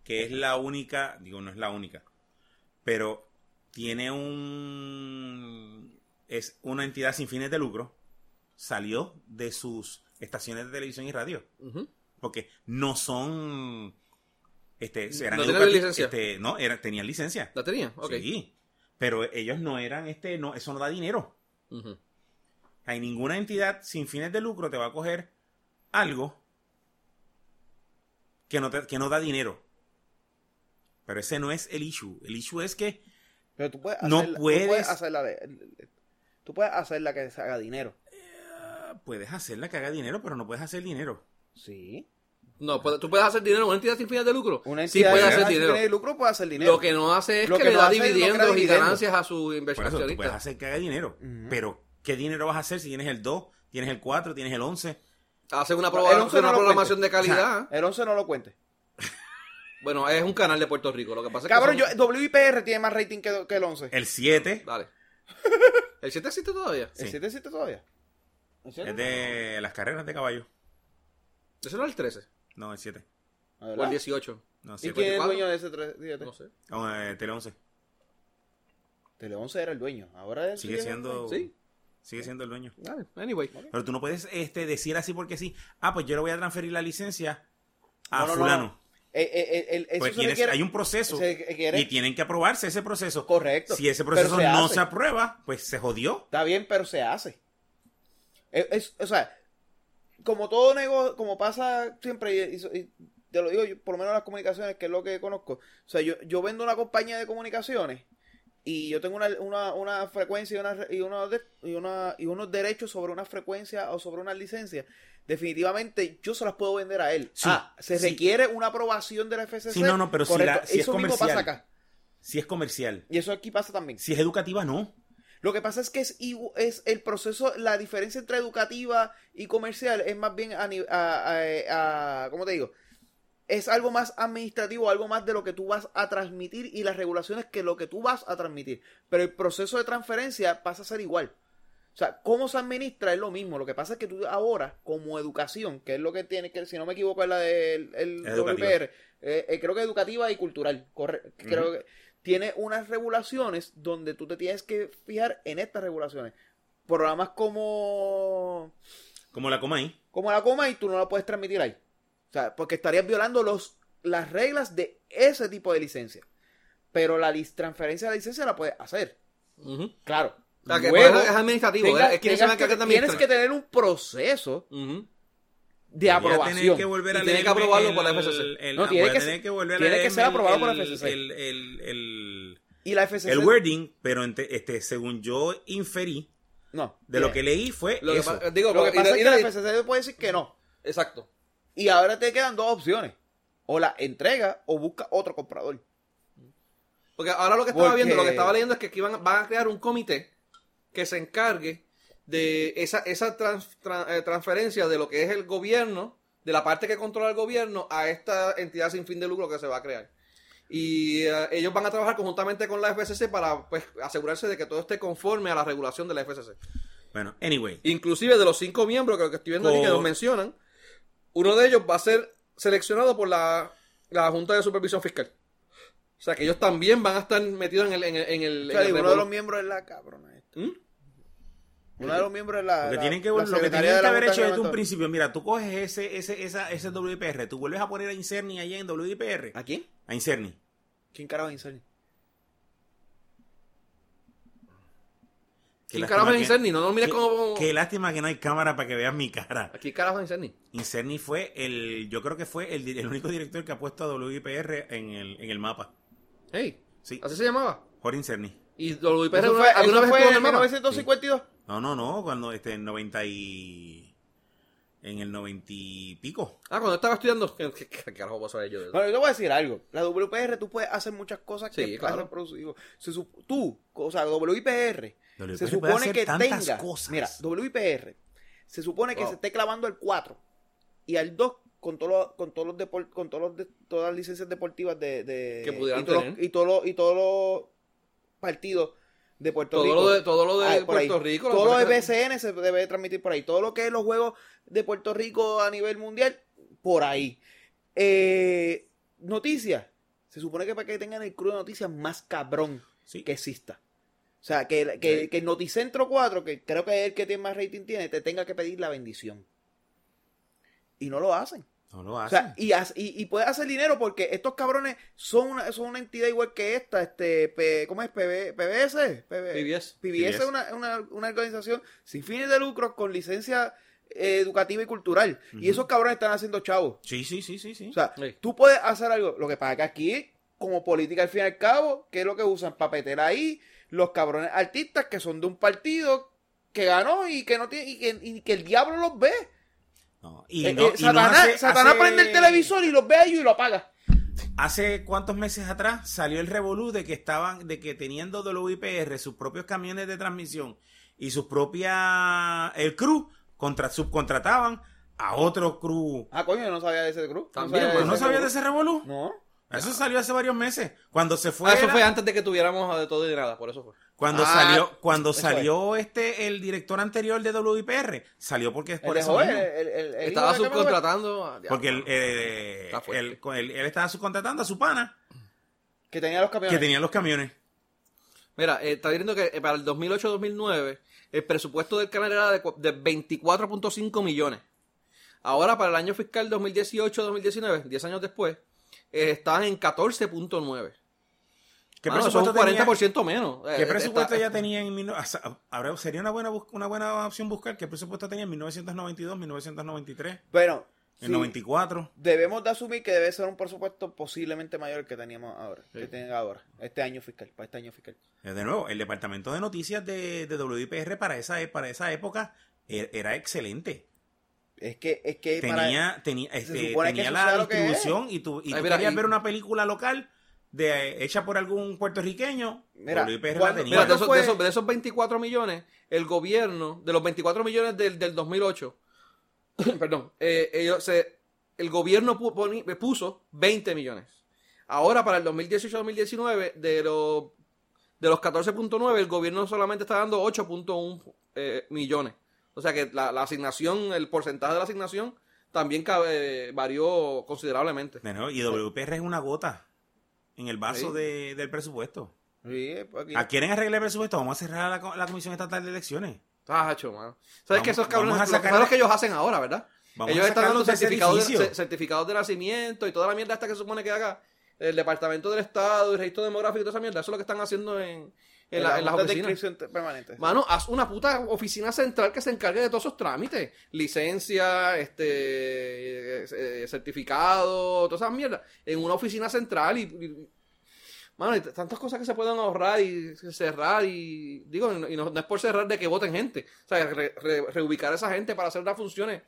que es la única, digo, no es la única, pero tiene un. es una entidad sin fines de lucro, salió de sus estaciones de televisión y radio, porque no son. Este, eran ¿No educati- licencia? este, no, era, tenían licencia. ¿La tenía? Ok. Sí, pero ellos no eran, este, no, eso no da dinero. Hay ninguna entidad sin fines de lucro te va a coger algo que no, te- que no da dinero. Pero ese no es el issue. El issue es que Pero tú puedes No puedes- Tú puedes hacerla de- Tú puedes hacerla que se haga dinero. Puedes hacerla que haga dinero, pero no puedes hacer dinero. Sí. No, puede- tú puedes hacer dinero una entidad sin fines de lucro. Una sí entidad puede hacer haga dinero. sin lucro puede hacer dinero. Lo que no hace es Lo que, que le da no dividendos y ganancias a su Por eso tú puedes inversionista. hacer que haga dinero. Pero, ¿qué dinero vas a hacer si tienes el 2, tienes el 4, tienes el 11? Hace una, El proba- 11 una no programación de calidad. El 11 no lo cuente. [laughs] Bueno, es un canal de Puerto Rico. Lo que pasa es que. Cabrón, son- yo, WIPR tiene más rating que, que el 11. El 7 Dale. [laughs] ¿El 7 existe todavía? ¿El sí. 7 existe todavía? Es de las carreras de caballo. ¿Ese no es el 13? No, el 7. ¿A ¿O el 18? No, ¿Y 7. quién es el 44? dueño de ese 3? No sé. Tele 11. Tele 11 era el dueño. Ahora él Sigue el siendo, dueño. Sí. sigue siendo el dueño. Anyway. Pero tú no puedes este, decir así porque sí. Ah, pues yo le voy a transferir la licencia a No, no, no, fulano. no. Eh, eh, eh, el- eso Pues se tienes- requiere- hay un proceso se y tienen que aprobarse ese proceso. Correcto. Si ese proceso se no hace. se aprueba, pues se jodió. Está bien, pero se hace. Es, es- o sea, como todo negocio, como pasa siempre, y, y- y te lo digo yo, por lo menos las comunicaciones, que es lo que conozco. O sea, yo, yo vendo una compañía de comunicaciones y yo tengo una, una, una frecuencia y, una, y, unos de- y, una, y unos derechos sobre una frecuencia o sobre una licencia. Definitivamente yo se las puedo vender a él. Sí, ah, se sí. requiere una aprobación de la FCC. Sí, no, no, pero si Correcto. la- si es eso mismo comercial. pasa acá. Si es comercial. Y eso aquí pasa también. Si es educativa, no. Lo que pasa es que es, es el proceso, la diferencia entre educativa y comercial es más bien a, a, a- ¿cómo te digo? Es algo más administrativo, algo más de lo que tú vas a transmitir y las regulaciones que lo que tú vas a transmitir. Pero el proceso de transferencia pasa a ser igual. O sea, cómo se administra es lo mismo. Lo que pasa es que tú ahora, como educación, que es lo que tiene que, si no me equivoco, es la del el. WPR, eh, eh, creo que educativa y cultural. corre- creo que tiene unas regulaciones donde tú te tienes que fijar en estas regulaciones. Programas como, Como la coma ahí. como la coma y tú no la puedes transmitir ahí. O sea, porque estarías violando los, las reglas de ese tipo de licencia. Pero la transferencia de licencia la puedes hacer. Claro. O sea, que Luego, pues, es administrativo. tenga- es que- tienes que tener un proceso Ujú. De aprobación. tener que volver a Y tiene que aprobarlo el- por la FCC. el- No, tiene voy a que tener que volver a tiene que ser aprobado el- por la FCC. El, el, el, Y la FCC. el wording, pero ente- este, según yo inferí no. de lo que leí fue Lo que, eso. pa- digo, Lo que y- pasa y- es que y- la FCC te puede decir que no. Exacto. Y ahora te quedan dos opciones. O la entrega o busca otro comprador. Porque ahora lo que estaba Porque- viendo, lo que estaba leyendo es que aquí van, van a crear un comité que se encargue de esa, esa trans- tra- eh, transferencia de lo que es el gobierno, de la parte que controla el gobierno, a esta entidad sin fin de lucro que se va a crear. Y eh, ellos van a trabajar conjuntamente con la FCC para pues, asegurarse de que todo esté conforme a la regulación de la FCC. Bueno, anyway. Inclusive de los cinco miembros que, que estoy viendo aquí que nos mencionan, uno de ellos va a ser seleccionado por la, la Junta de Supervisión Fiscal. O sea que ellos también van a estar metidos en el... En el, en el- O sea, en y el uno de los miembros es la cabrona esta. ¿Mm? Uno de los miembros es la. Lo que la- tienen que, lo que, de que haber hecho desde un principio, mira, tú coges ese, ese, esa, ese WIPR, tú vuelves a poner a Incerni allá en WIPR. ¿A quién? A Incerni. ¿Quién carajo es Incerni? ¿Quién carajo es Incerni? No, no mires como... Qué lástima que no hay cámara para que veas mi cara. Aquí carajo es Incerni. Incerni fue el, yo creo que fue el, el único director que ha puesto a WIPR en el, en el mapa. Hey, Sí, ¿así se llamaba? Jorge Incerni. ¿Y alguna, fue, alguna vez fue estuvo en el mapa? 1952. No, no, no, cuando este, en 90 y... En el 90 y pico. Ah, cuando estaba estudiando... [laughs] ¿Qué, qué- qué carajo saber yo de eso? Bueno, yo te voy a decir algo. La WPR tú puedes hacer muchas cosas que Sí, vas claro. reproducir. Se tú, o sea, WIPR, WIPR se supone que tenga. cosas. Mira, WIPR se supone que Wow. se esté clavando al 4 y al 2 con todos los, con todos los depor- con todos los de- todas las licencias deportivas de, de Que pudieran y todos, tener. los, y todos los y todos los partidos de Puerto Todo Rico. lo de, todo lo de Ah, ahí. Puerto Rico. Todo lo de que- BCN se debe transmitir por ahí. Todo lo que es los juegos de Puerto Rico a nivel mundial, por ahí. Eh, noticias. Se supone que para que tengan el crew de noticias más cabrón Sí. que exista. O sea, que, que, Sí. que el Noticentro 4, que creo que es el que tiene más rating tiene, te tenga que pedir la bendición. Y no lo hacen. No lo O hacen. sea, y, y, y puedes hacer dinero porque estos cabrones son una, son una entidad igual que esta, este, P- ¿cómo es? PB, PBS. PB, PBS. PBS es una, una, una organización sin fines de lucro con licencia eh, educativa y cultural. Y esos cabrones están haciendo chavos. sí, sí, sí, sí, sí. O sea, Sí. tú puedes hacer algo. Lo que pasa es que aquí, como política al fin y al cabo, ¿qué es lo que usan? Papetera ahí, los cabrones artistas que son de un partido que ganó y que no tiene, y que, y que el diablo los ve. No, Y Eh, no- eh, y no Satanás, hace- Satanás hace- prende el televisor y los ve a ellos y lo apaga. Hace cuántos meses atrás salió el revolú de que estaban, de que teniendo WIPR sus propios camiones de transmisión y sus propias, el crew, contra, subcontrataban a otro crew. Ah, coño, yo no sabía de ese grupo. También, sabía Pues, ¿No ese sabías de grupo. ese revolú? No. Eso salió hace varios meses. Cuando se fue. Ah, eso fue antes de que tuviéramos de todo y de nada, por eso fue. Cuando Ah, salió, cuando salió este el director anterior de WIPR, salió porque es El por de eso el- el- el hijo Estaba subcontratando. a- Porque él, eh, él- él- él estaba subcontratando a su pana Que tenía los camiones. que tenía los camiones. Mira, eh, está diciendo que eh, para el 2008-2009 el presupuesto del canal era de, de 24.5 millones. Ahora para el año fiscal 2018-2019, 10 años después, eh, están en 14.9. ¿Qué Mano, presupuesto son un tenía- 40% menos. ¿Qué Eh, presupuesto está- ya [laughs] tenía en... mil habrá- sería una buena, una buena opción buscar qué presupuesto tenía en 1992, 1993, Bueno, en sí, 94. debemos de asumir que debe ser un presupuesto posiblemente mayor que teníamos ahora, Sí. que tienen ahora, este año fiscal, para este año fiscal. Eh, De nuevo, el departamento de noticias de, de WIPR para esa, e- para esa época e- era excelente. Es que, es que para- tenía tenía, este, que tenía la es. distribución y tú, y Ay, tú mira, querías y- ver una película local de hecha por algún puertorriqueño. Mira, cuando- tenía. Mira, de ¿Cuándo esos, de, esos, de esos 24 millones, el gobierno, de los 24 millones del, del 2008, [coughs] perdón, eh, ellos se, el gobierno puso 20 millones. Ahora, para el 2018-2019, de los, de los 14.9, el gobierno solamente está dando 8.1 eh, millones. O sea que la, la asignación, el porcentaje de la asignación también cabe- varió considerablemente. Y WIPR es una gota en el vaso Sí. de- del presupuesto. Sí, aquí- ¿A quieren arreglar el presupuesto? Vamos a cerrar la, la Comisión Estatal de Elecciones. Tacho, mano. ¿Sabes que esos cabrones, vamos a lo que- sacarle- ¿sabes lo que ellos hacen ahora, verdad? Vamos ellos están dando certificados de, certificados de nacimiento y toda la mierda hasta que se supone que haga el Departamento del Estado y registro demográfico y toda esa mierda. Eso es lo que están haciendo en, en, la- en las oficinas. permanente. Mano, haz una puta oficina central que se encargue de todos esos trámites. Licencia, este, eh, eh, certificado, todas esas mierdas. En una oficina central y... y- Mano, hay t- tantas cosas que se pueden ahorrar y cerrar y... Digo, y no, y no- no es por cerrar de que voten gente. O sea, re- re- reubicar a esa gente para hacer las funciones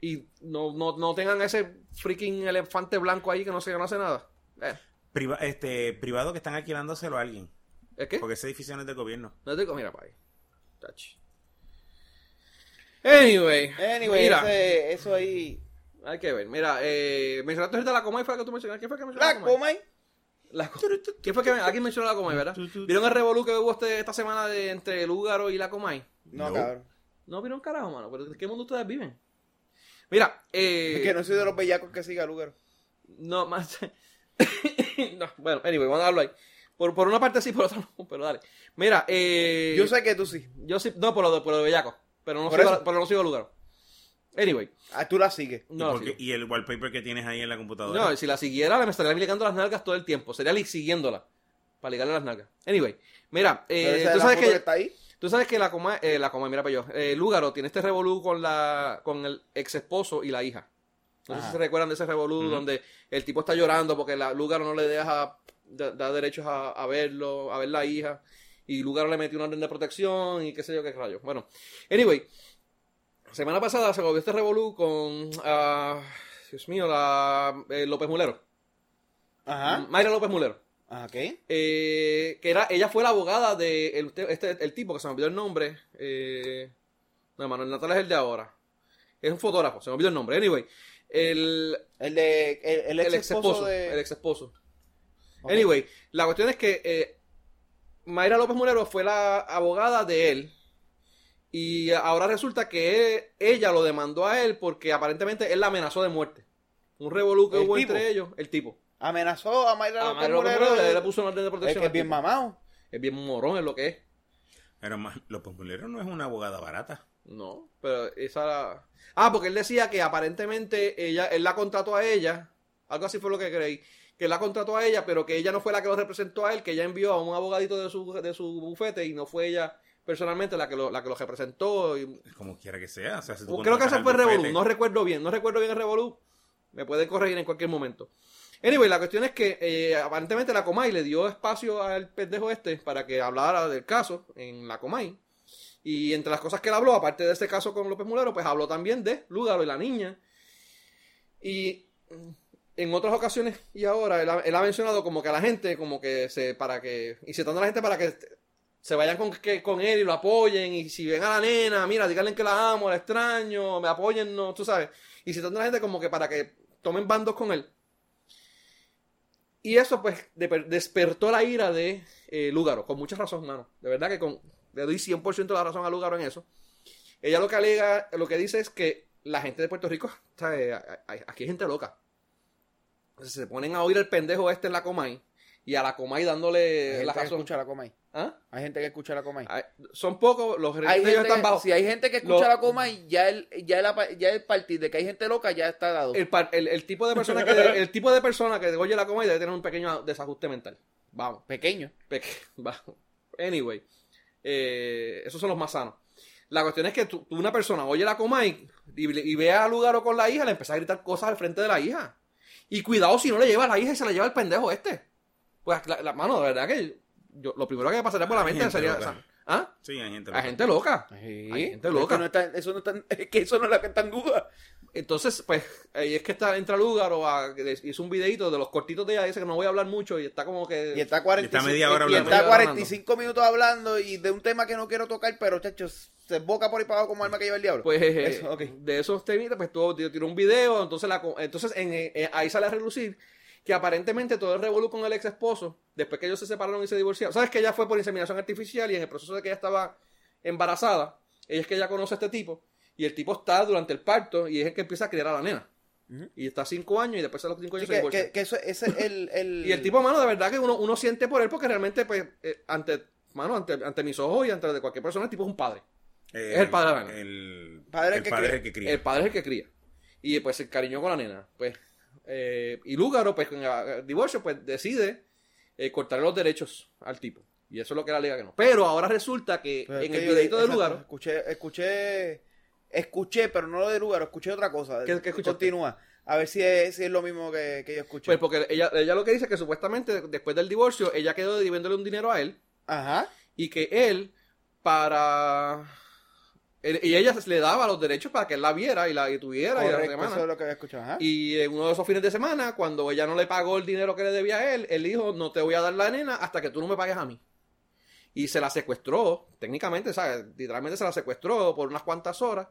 y no, no, no tengan ese freaking elefante blanco ahí que no, se, no hace nada. Eh, Priva- este, privado que están alquilándoselo a alguien. ¿Es qué? Porque esa edificio no es del gobierno. No te digo, mira, pa' ahí. Touch. Anyway. Anyway, mira, ese- eso ahí. hay que ver. Mira, eh, mencionaste ahorita la Comay, fue la que tú mencionaste. ¿Quién fue que mencionó la, La Comay? La Co- ¿Quién fue que alguien mencionó la Comay, verdad? ¿Vieron el revolú que hubo este, esta semana de, entre el Húgaro y la Comay? No, No. cabrón. No vieron carajo, mano. ¿Pero ¿En qué mundo ustedes viven? Mira, eh... Es que no soy de los bellacos que siga lugar. No, más. [laughs] no, bueno, anyway, vamos a darlo ahí. Por, por una parte sí, [laughs] por otra no, pero dale. Mira, eh. Yo sé que tú sí. Yo sí, no, por lo de, por lo de Bellaco. Pero no Por sigo, eso. pero no sigo el lugar. Anyway, Ah, tú la sigues. ¿Y, no la sigo. y el wallpaper que tienes ahí en la computadora. No, si la siguiera, me estaría ligando las nalgas todo el tiempo. Sería siguiéndola. Para ligarle las nalgas. Anyway, mira, eh, tú sabes que. está ahí. Tú sabes que la coma, eh, la coma, mira para yo, eh, Lúgaro tiene este revolú con la, con el ex esposo y la hija. No sé si se recuerdan de ese revolú donde el tipo está llorando porque la Lúgaro no le deja da, da derechos a, a verlo, a ver la hija. Y Lúgaro le metió una orden de protección y qué sé yo qué rayo. Bueno, anyway, semana pasada se volvió este revolú con, ah, Dios mío, la eh, López Mulero. Ajá. Mayra López Mulero. Ah, ok. Eh, que era, ella fue la abogada de el, este, el tipo que se me olvidó el nombre. Eh, no, Manuel Natal es el de ahora. Es un fotógrafo, se me olvidó el nombre. Anyway, el, El de. El, el el ex esposo esposo. de. El ex esposo. Anyway, la cuestión es que eh, Mayra López Mulero fue la abogada de él. Y ahora resulta que ella lo demandó a él porque aparentemente él la amenazó de muerte. Un revolú que ¿El hubo tipo? entre ellos, el tipo. Amenazó a Mayra A López Mayra López Mulero le, le puso una orden de Es protección. que es bien tipo. mamado. Es bien morón, es lo que es. Pero más, López Mulero no es una abogada barata. No, pero esa era... Ah, porque él decía que aparentemente ella, él la contrató a ella, algo así fue lo que creí, que la contrató a ella, pero que ella no fue la que lo representó a él, que ella envió a un abogadito de su, de su bufete y no fue ella personalmente la que lo, la que lo representó. Y, Como quiera que sea. O sea, si tú creo que al fue Revolú, no recuerdo bien, no recuerdo bien el Revolú, me pueden corregir en cualquier momento. Anyway, la cuestión es que eh, aparentemente la Comay le dio espacio al pendejo este para que hablara del caso en la Comay. Y entre las cosas que él habló, aparte de este caso con López Mulero, pues habló también de Lúgaro y la niña. Y en otras ocasiones y ahora, él ha, mencionado como que a la gente, como que se, para que, incitando a la gente para que se vayan con, que, con él y lo apoyen. Y si ven a la nena, mira, díganle que la amo, la extraño, me apoyen, no, tú sabes. Incitando a la gente como que para que tomen bandos con él. Y eso, pues, de- despertó la ira de eh, Lúgaro, con mucha razón, mano. De verdad que con, le doy 100% la razón a Lúgaro en eso. Ella lo que alega, lo que dice es que la gente de Puerto Rico, ¿sabes? A- aquí hay gente loca. Se ponen a oír el pendejo este en la Comay y a la Comay Hay dándole gente la que razón. escucha la Comay. ¿Ah? Hay gente que escucha la Comay. Ay, Son pocos, los Hay gente, están bajos. si hay gente que escucha Lo- la Comay, ya el, ya, el, ya el partido de que hay gente loca ya está dado. El, el- el tipo de persona que [laughs] el tipo de persona que oye la Comay debe tener un pequeño desajuste mental. Vamos. Pequeño. Peque-. [laughs] Anyway, eh, esos son los más sanos. La cuestión es que tú, tú una persona oye la Comay y, y ve a Lugaro con la hija, le empieza a gritar cosas al frente de la hija. Y cuidado si no le lleva a la hija y se la lleva el pendejo este. Pues, la, la- mano, de verdad que yo, lo primero que me pasaría por la mente sería... loca. o sea, ¿Ah? Sí, hay gente. Hay loca. gente loca. Sí. Hay gente loca. es que no está- eso no está, [laughs] es que eso no es lo que está en duda. Entonces, pues, ahí es que está, entra Lugaro, a, hizo un videito de los cortitos de ella, dice que no voy a hablar mucho y está como que... Y está 45, Está media hora y hablando. está Media hora 45 minutos hablando y de un tema que no quiero tocar, pero chachos, se boca por ahí para abajo como alma que lleva el diablo. Pues eh, Eso, ok. de esos temitas, pues tuvo, tiró un video, entonces la, entonces en, eh, ahí sale a relucir que aparentemente todo el revolú con el ex esposo, después que ellos se separaron y se divorciaron, sabes que ella fue por inseminación artificial y en el proceso de que ella estaba embarazada, ella es que ella conoce a este tipo y el tipo está durante el parto y es el que empieza a criar a la nena. Y está cinco años y después a los cinco Sí, años se que, divorcia. que- que eso, ese es el, el... [laughs] Y el tipo, mano, de verdad que uno, uno siente por él porque realmente, pues, eh, ante, mano, ante, ante mis ojos y ante de cualquier persona, el tipo es un padre. Eh, Es el padre de la nena. El Padre el que padre cría. es el que cría. El padre es el que cría. Y pues el cariño con la nena. Pues, eh, y Lúgaro, pues con el divorcio, pues decide eh, cortarle los derechos al tipo. Y eso es lo que la liga que no. Pero ahora resulta que Pero en que el yo- videito de Lúgaro, Escuché, escuché, escuché, pero no lo de lugar, escuché otra cosa. ¿Qué- qué? Continúa. A ver si es, si es lo mismo que, que yo escuché. pues porque ella, ella lo que dice es que supuestamente después del divorcio, ella quedó debiéndole un dinero a él. Ajá. Y que él, para... él- y ella le daba los derechos para que él la viera y la y tuviera y la Correcto, semana. eso es lo que había escuchado. Ajá. Y en uno de esos fines de semana, cuando ella no le pagó el dinero que le debía a él, él dijo, no te voy a dar la nena hasta que tú no me pagues a mí. Y se la secuestró, técnicamente, ¿sabes? Literalmente se la secuestró por unas cuantas horas.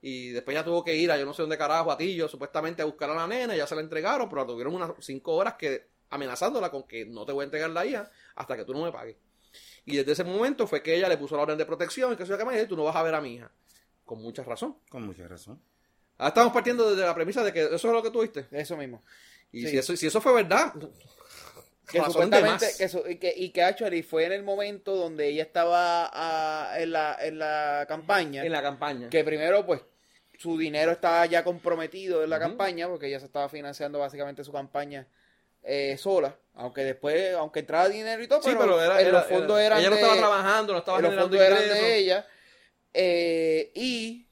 Y después ya tuvo que ir a yo no sé dónde carajo, a Tillo, supuestamente a buscar a la nena, ya se la entregaron, pero la tuvieron unas cinco horas que amenazándola con que no te voy a entregar la hija hasta que tú no me pagues. Y desde ese momento fue que ella le puso la orden de protección y que me dice, tú no vas a ver a mi hija. Con mucha razón. Con mucha razón. Ahora estamos partiendo desde la premisa de que eso es lo que tuviste. Eso mismo. Y Sí. si, eso, si eso fue verdad, Que supuestamente, que, su- y que, y que actually fue en el momento donde ella estaba ah, en, la, en la campaña. en la campaña. Que primero, pues, su dinero estaba ya comprometido en la campaña, porque ella se estaba financiando básicamente su campaña eh, sola. Aunque después, aunque entraba dinero y todo, Sí, pero, pero era, en los fondos era- eran ella no de- estaba trabajando, no estaba en los fondos eran de ella. eh, y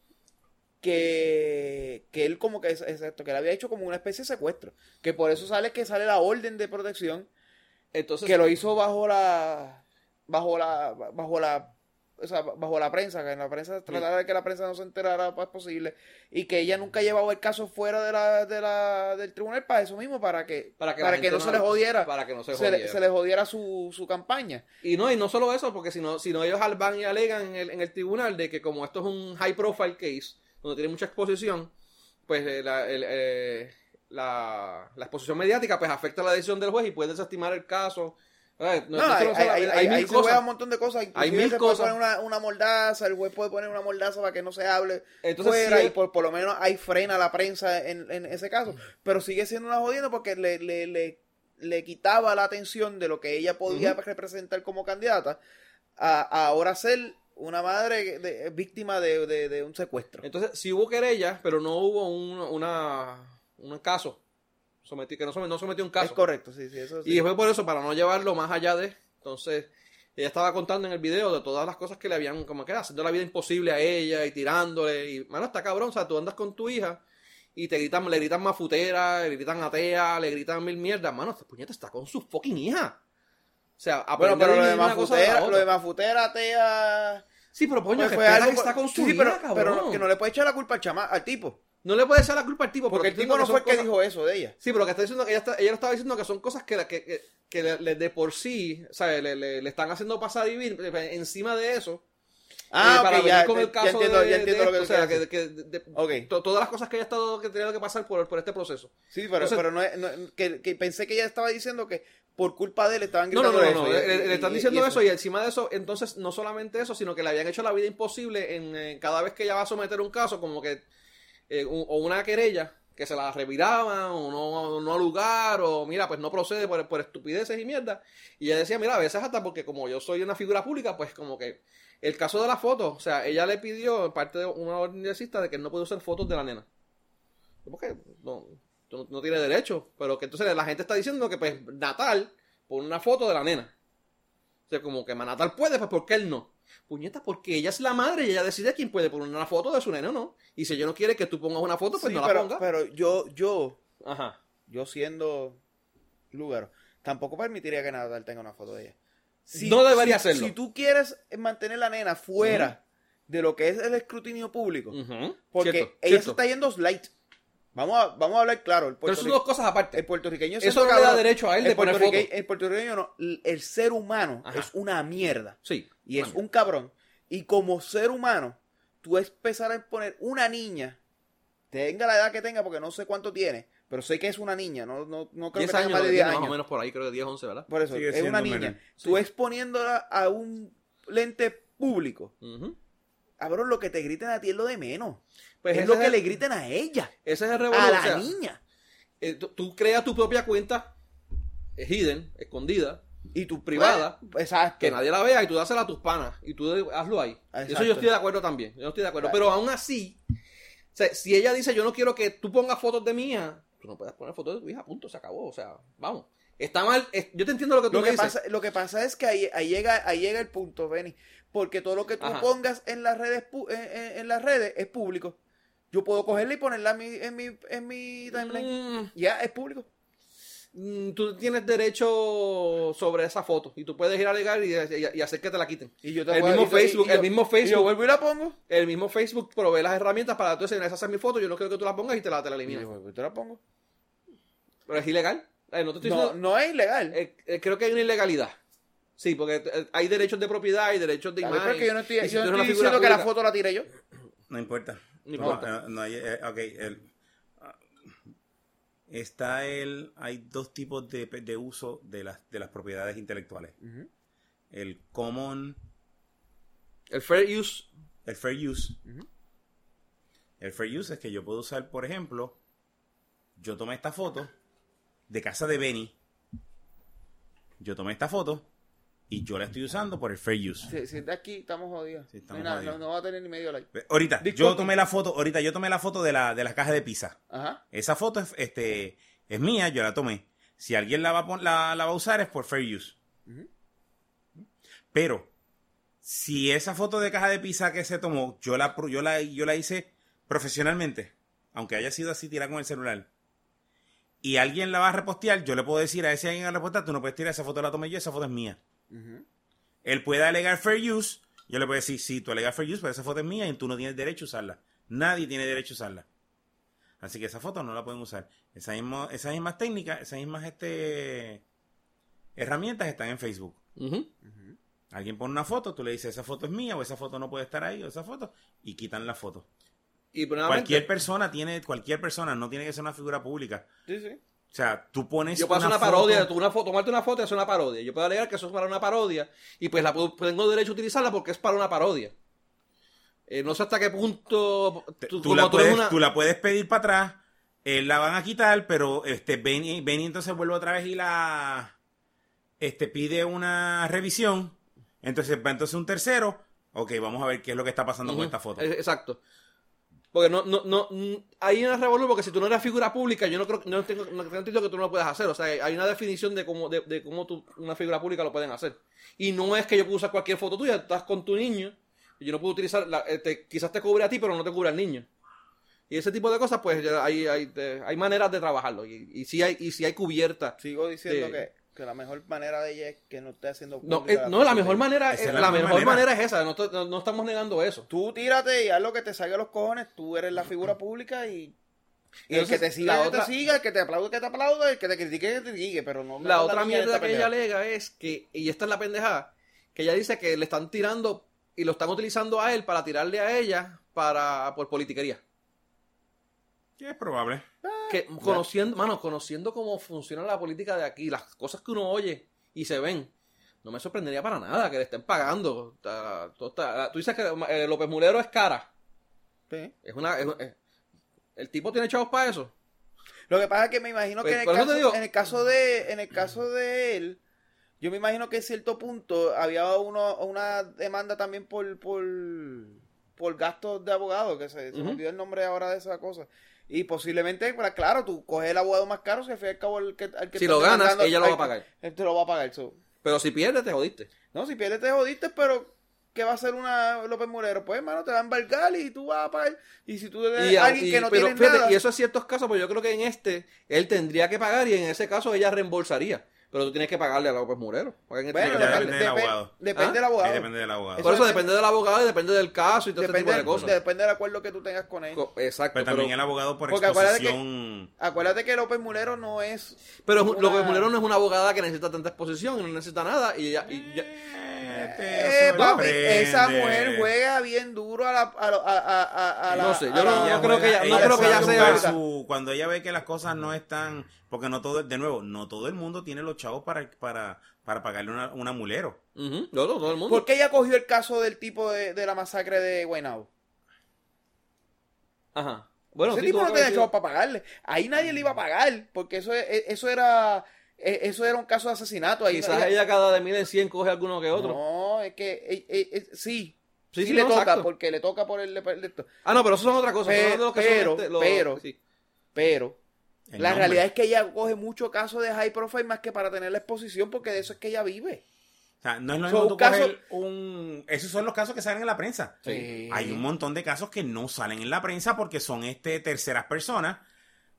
que, que él como que, exacto, que le había hecho como una especie de secuestro. Que por eso sale que sale la orden de protección Entonces, que lo hizo bajo la bajo la bajo la o sea, bajo la prensa, que en la prensa tratara de que la prensa no se enterara lo más posible y que ella nunca llevaba el caso fuera de la, de la del tribunal para eso mismo, para que para que, para que no se le jodiera, Para que no se se, le, jodiera. se le jodiera su, su campaña. Y no, y no solo eso, porque si no, si no ellos van y alegan en el, en el tribunal de que como esto es un high profile case, donde tiene mucha exposición, pues eh, la, el, eh, la, la exposición mediática pues afecta la decisión del juez y puede desestimar el caso. No, no hay, hay, hay, hay hay- mil se cosas. juega un montón de cosas. Inclusive Hay mil se puede cosas. poner una, una mordaza, el juez puede poner una mordaza para que no se hable Entonces, fuera sí, y por, por lo menos hay frena a la prensa en, en ese caso. Pero sigue siendo una jodienda porque le, le, le, le quitaba la atención de lo que ella podía representar como candidata a, a ahora ser una madre de- víctima de, de- de un secuestro. Entonces, sí hubo querella, pero no hubo un, una, un caso. Sometió, que no sometió, no sometió un Es caso. correcto, sí, sí, eso sí. Y fue por eso, para no llevarlo más allá de. Entonces, ella estaba contando en el video de todas las cosas que le habían, como que haciendo la vida imposible a ella y tirándole. Y, mano, está cabrón. O sea, tú andas con tu hija y te gritan, le gritan mafutera, le gritan atea, le gritan mil mierdas. Mano, esta puñeta está con su fucking hija. O sea, Bueno, pero lo de mafutera, lo de mafutera, tea... Sí, pero coño, pues que fue algo que está con sí, pero, cabrón. pero que no le puede echar la culpa al chama, al tipo. No le puede echar la culpa al tipo. Porque el tipo no fue el que cosas- dijo eso de ella. Sí, pero lo que está diciendo que ella, está, ella lo estaba diciendo que son cosas que, la- que, que, que le- le- de por sí, sea, le, le- le están haciendo pasar a vivir eh, encima de eso. Ah, eh, para ok, venir ya, con el ya caso entiendo, de, ya entiendo de lo que o sea, que, que- de- Ok. to- todas las cosas que ella ha estado que tenía que pasar por, por este proceso. Sí, pero, Entonces- pero no, es- no que pensé que ella estaba diciendo que por culpa de él estaban No, no, gritando no, no, no, eso. y- le, están diciendo y eso. y encima de eso, entonces no solamente eso, sino que le habían hecho la vida imposible en eh, cada vez que ella va a someter un caso, como que eh, un- o una querella, que se la reviraban o no, no al lugar o mira, pues no procede por, por estupideces y mierda. Y ella decía, mira, a veces hasta porque como yo soy una figura pública, pues como que el caso de la foto, o sea, ella le pidió parte de una orden de que no puede usar fotos de la nena. Porque no, no, no tiene derecho, pero que entonces la gente está diciendo que pues Natal pone una foto de la nena. O sea, como que Natal puede, pues ¿por qué él no? Puñeta, porque ella es la madre y ella decide quién puede poner una foto de su nena o no. Y si ella no quiere que tú pongas una foto, pues Sí, no la pero, pongas. pero yo, yo, Ajá. yo siendo lugar, tampoco permitiría que Natal tenga una foto de ella. No debería si- hacerlo. Si tú quieres mantener la nena fuera de lo que es el escrutinio público, porque Cierto, ella cierto. se está yendo slight. Vamos a, vamos a hablar claro. El, Pero son dos cosas aparte. el puertorriqueño Eso siendo no le da derecho a él de el poner fotos. El puertorriqueño no, el- el ser humano Ajá. es una mierda. Sí. Y es un cabrón. Y como ser humano, tú empezar a poner una niña, tenga la edad que tenga, porque no sé cuánto tiene, pero sé que es una niña, no, no, no creo 10 que tenga años, más de lo que 10 tiene, años. más o menos por ahí, creo que 10, 11, ¿verdad? Por eso, Sigue es una niña. menor. Tú Sí. exponiéndola a un lente público, Ujú. Cabrón, lo que te griten a ti es lo de menos. Pues es lo que el- le griten a ella, Ese es el a revolú, la o sea, niña. eh, tú, tú creas tu propia cuenta eh, hidden, escondida, Y tu privada, Pues, exacto. que nadie la vea y tú dásela a tus panas y tú hazlo ahí. Exacto. Eso yo estoy de acuerdo también. Yo estoy de acuerdo. Claro. Pero aún así, o sea, si ella dice yo no quiero que tú pongas fotos de hija, tú no puedes poner fotos de tu hija, punto, se acabó. O sea, vamos. Está mal. es- yo te entiendo lo que tú Lo me que, dices. pasa, lo que pasa es que ahí, ahí llega, ahí llega el punto, Benny. Porque todo lo que tú Ajá. pongas en las redes en, en- las redes es público. Yo puedo cogerla y ponerla en mi, en mi, en mi timeline. Mm, Ya, es público. mm, tú tienes derecho sobre esa foto y tú puedes ir a alegar y, y- y hacer que te la quiten. Y yo El voy a- mismo yo- Facebook, el mismo y yo Facebook. vuelvo y la pongo. El mismo Facebook provee las herramientas para tú decir, esa es mi foto, yo no quiero que tú la pongas y te la, te la eliminas. yo vuelvo y te la pongo. Pero es ilegal. Eh, no te estoy No, diciendo- no es ilegal. Eh, eh, creo que hay una ilegalidad. Sí, porque eh, hay derechos de propiedad, hay derechos de imagen. pero que yo no estoy, Y si yo no diciendo que la foto la tiré yo. No importa. No importa. no hay- eh, ok, el- ah, está el. Hay dos tipos de, de uso de las, de las propiedades intelectuales: el common, El fair use. el fair use. El fair use es que yo puedo usar, por ejemplo, yo tomé esta foto de casa de Benny. Yo tomé esta foto y yo la estoy usando por el fair use. Si, si es de aquí, estamos jodidos. Sí, no, estamos hay nada, jodidos. no, no va a tener ni medio like. Ahorita, yo tomé la foto, ahorita yo tomé la foto de la, de la caja de pizza. Ajá. Esa foto es, este, es mía, yo la tomé. Si alguien la va, a la, la va a usar es por fair use. Pero, si esa foto de caja de pizza que se tomó, yo la, yo la, yo la hice profesionalmente, aunque haya sido así tirada con el celular, y alguien la va a repostear, yo le puedo decir a ese alguien a repostar, tú no puedes tirar esa foto, la tomé yo, esa foto es mía. Él puede alegar fair use, yo le puedo decir, sí, tú alegas fair use, pero esa foto es mía y tú no tienes derecho a usarla. Nadie tiene derecho a usarla. Así que esa foto no la pueden usar. Esa misma- esas mismas técnicas, esas mismas este, herramientas están en Facebook. Alguien pone una foto, tú le dices, esa foto es mía, o esa foto no puede estar ahí, o esa foto, y quitan la foto. Y pues, Cualquier persona tiene, cualquier persona, no tiene que ser una figura pública. Sí, sí. O sea, tú pones yo puedo hacer una foto- parodia, tú una foto, tomarte una foto y hacer una parodia. Yo puedo alegar que eso es para una parodia y pues la puedo- tengo derecho a utilizarla porque es para una parodia. Eh, no sé hasta qué punto tú, la tú puedes, una- tú la puedes pedir para atrás, eh, la van a quitar, pero este Benny, Benny entonces vuelve otra vez y la este pide una revisión. Entonces va entonces un tercero. Ok, vamos a ver qué es lo que está pasando con esta foto. Exacto. Porque no, no, no, hay una revolución porque si tú no eres figura pública, yo no creo, no tengo, no tengo entendido que tú no lo puedas hacer. O sea, hay una definición de cómo, de, de cómo tú, una figura pública lo pueden hacer. Y no es que yo pueda usar cualquier foto tuya, estás con tu niño, y yo no puedo utilizar, la- eh, te- quizás te cubre a ti, pero no te cubre al niño. Y ese tipo de cosas, pues hay, hay, te- hay maneras de trabajarlo. Y, y sí hay, y sí hay cubierta. Sigo diciendo que, que la mejor manera de ella es que no esté haciendo No, pública eh, no la mejor manera, Esa eh, es la, la mejor manera. manera. es esa, no, no- no estamos negando eso. Tú tírate y haz lo que te salga a los cojones. Tú eres la figura pública y. Y el que te siga, la que otra- te siga, el que te aplaude, que te aplaude, el que te critique, que te critique, pero no... La otra mierda que ella alega es que, y esta es la pendejada, que ella dice que le están tirando y lo están utilizando a él para tirarle a ella para por politiquería. Es probable. Que conociendo, mano, conociendo cómo funciona la política de aquí, las cosas que uno oye y se ven, no me sorprendería para nada que le estén pagando. Tú dices que eh, López Mulero es cara. Sí. Es una, es- es- el tipo tiene chavos para eso. Lo que pasa es que me imagino que Pues, en el, caso, digo- en el caso de en el caso de él, yo me imagino que en cierto punto había uno, una demanda también por por, por gastos de abogado, que se, se me olvidó el nombre ahora de esa cosa. Y posiblemente, pues, claro, tú coges el abogado más caro, fin y al cabo el que, al que Si lo ganas, ella lo va a pagar. Él te lo va a pagar. so. Pero si pierdes, te jodiste. No, si pierdes te jodiste, pero ¿qué va a hacer una López Mulero? Pues, hermano, te va a embargar y tú vas a pagar. Y si tú eres Y, alguien y- que no pero tiene fíjate, nada... y eso es ciertos casos, pero yo creo que en este él tendría que pagar y en ese caso ella reembolsaría. Pero tú tienes que pagarle a López Murero. este Bueno, depende del depe- abogado. Depende ¿Ah? del abogado. depende del abogado. por eso eso depende del abogado y depende del caso y todo ese Depende, tipo de cosas. depende del acuerdo que tú tengas con él. Co- Exacto. Pero también el abogado por Porque acuérdate que- exposición. Acuérdate que López Mulero no es. Pero una- López Mulero no es una abogada que necesita tanta exposición, no necesita nada y ya, y ya- Eh, papi, depende. esa mujer juega bien duro a la. A, a, a- a- a la- No sé, yo no- creo que ella- no creo que ella sabe sea- su- cuando ella ve que las cosas no están porque no todo de nuevo no todo el mundo tiene los chavos para para para pagarle una, una mulero Ujú, no, no, todo el mundo. ¿Por qué ella cogió el caso del tipo de, de la masacre de Guaynabo? Ajá. Bueno, Ese sí, tipo no tenía chavos para pagarle. Ahí nadie le iba a pagar, porque eso, es- eso era. Eh, Eso era un caso de asesinato. Ahí Quizás ella- ella cada de mil en cien coge alguno que otro. No, es que eh, eh, eh, sí. Sí, Sí, sí, le toca, exacto. porque le toca por el, el- esto. Ah, no, pero eso son otra cosa. Pe- Estoy hablando de los que son pero, este, los- pero- sí. Pero la nombre. realidad es que ella coge mucho caso de high profile más que para tener la exposición, porque de eso es que ella vive. o sea, no es lo So, mismo tú caso- coger un esos son los casos que salen en la prensa Sí. hay un montón de casos que no salen en la prensa porque son este terceras personas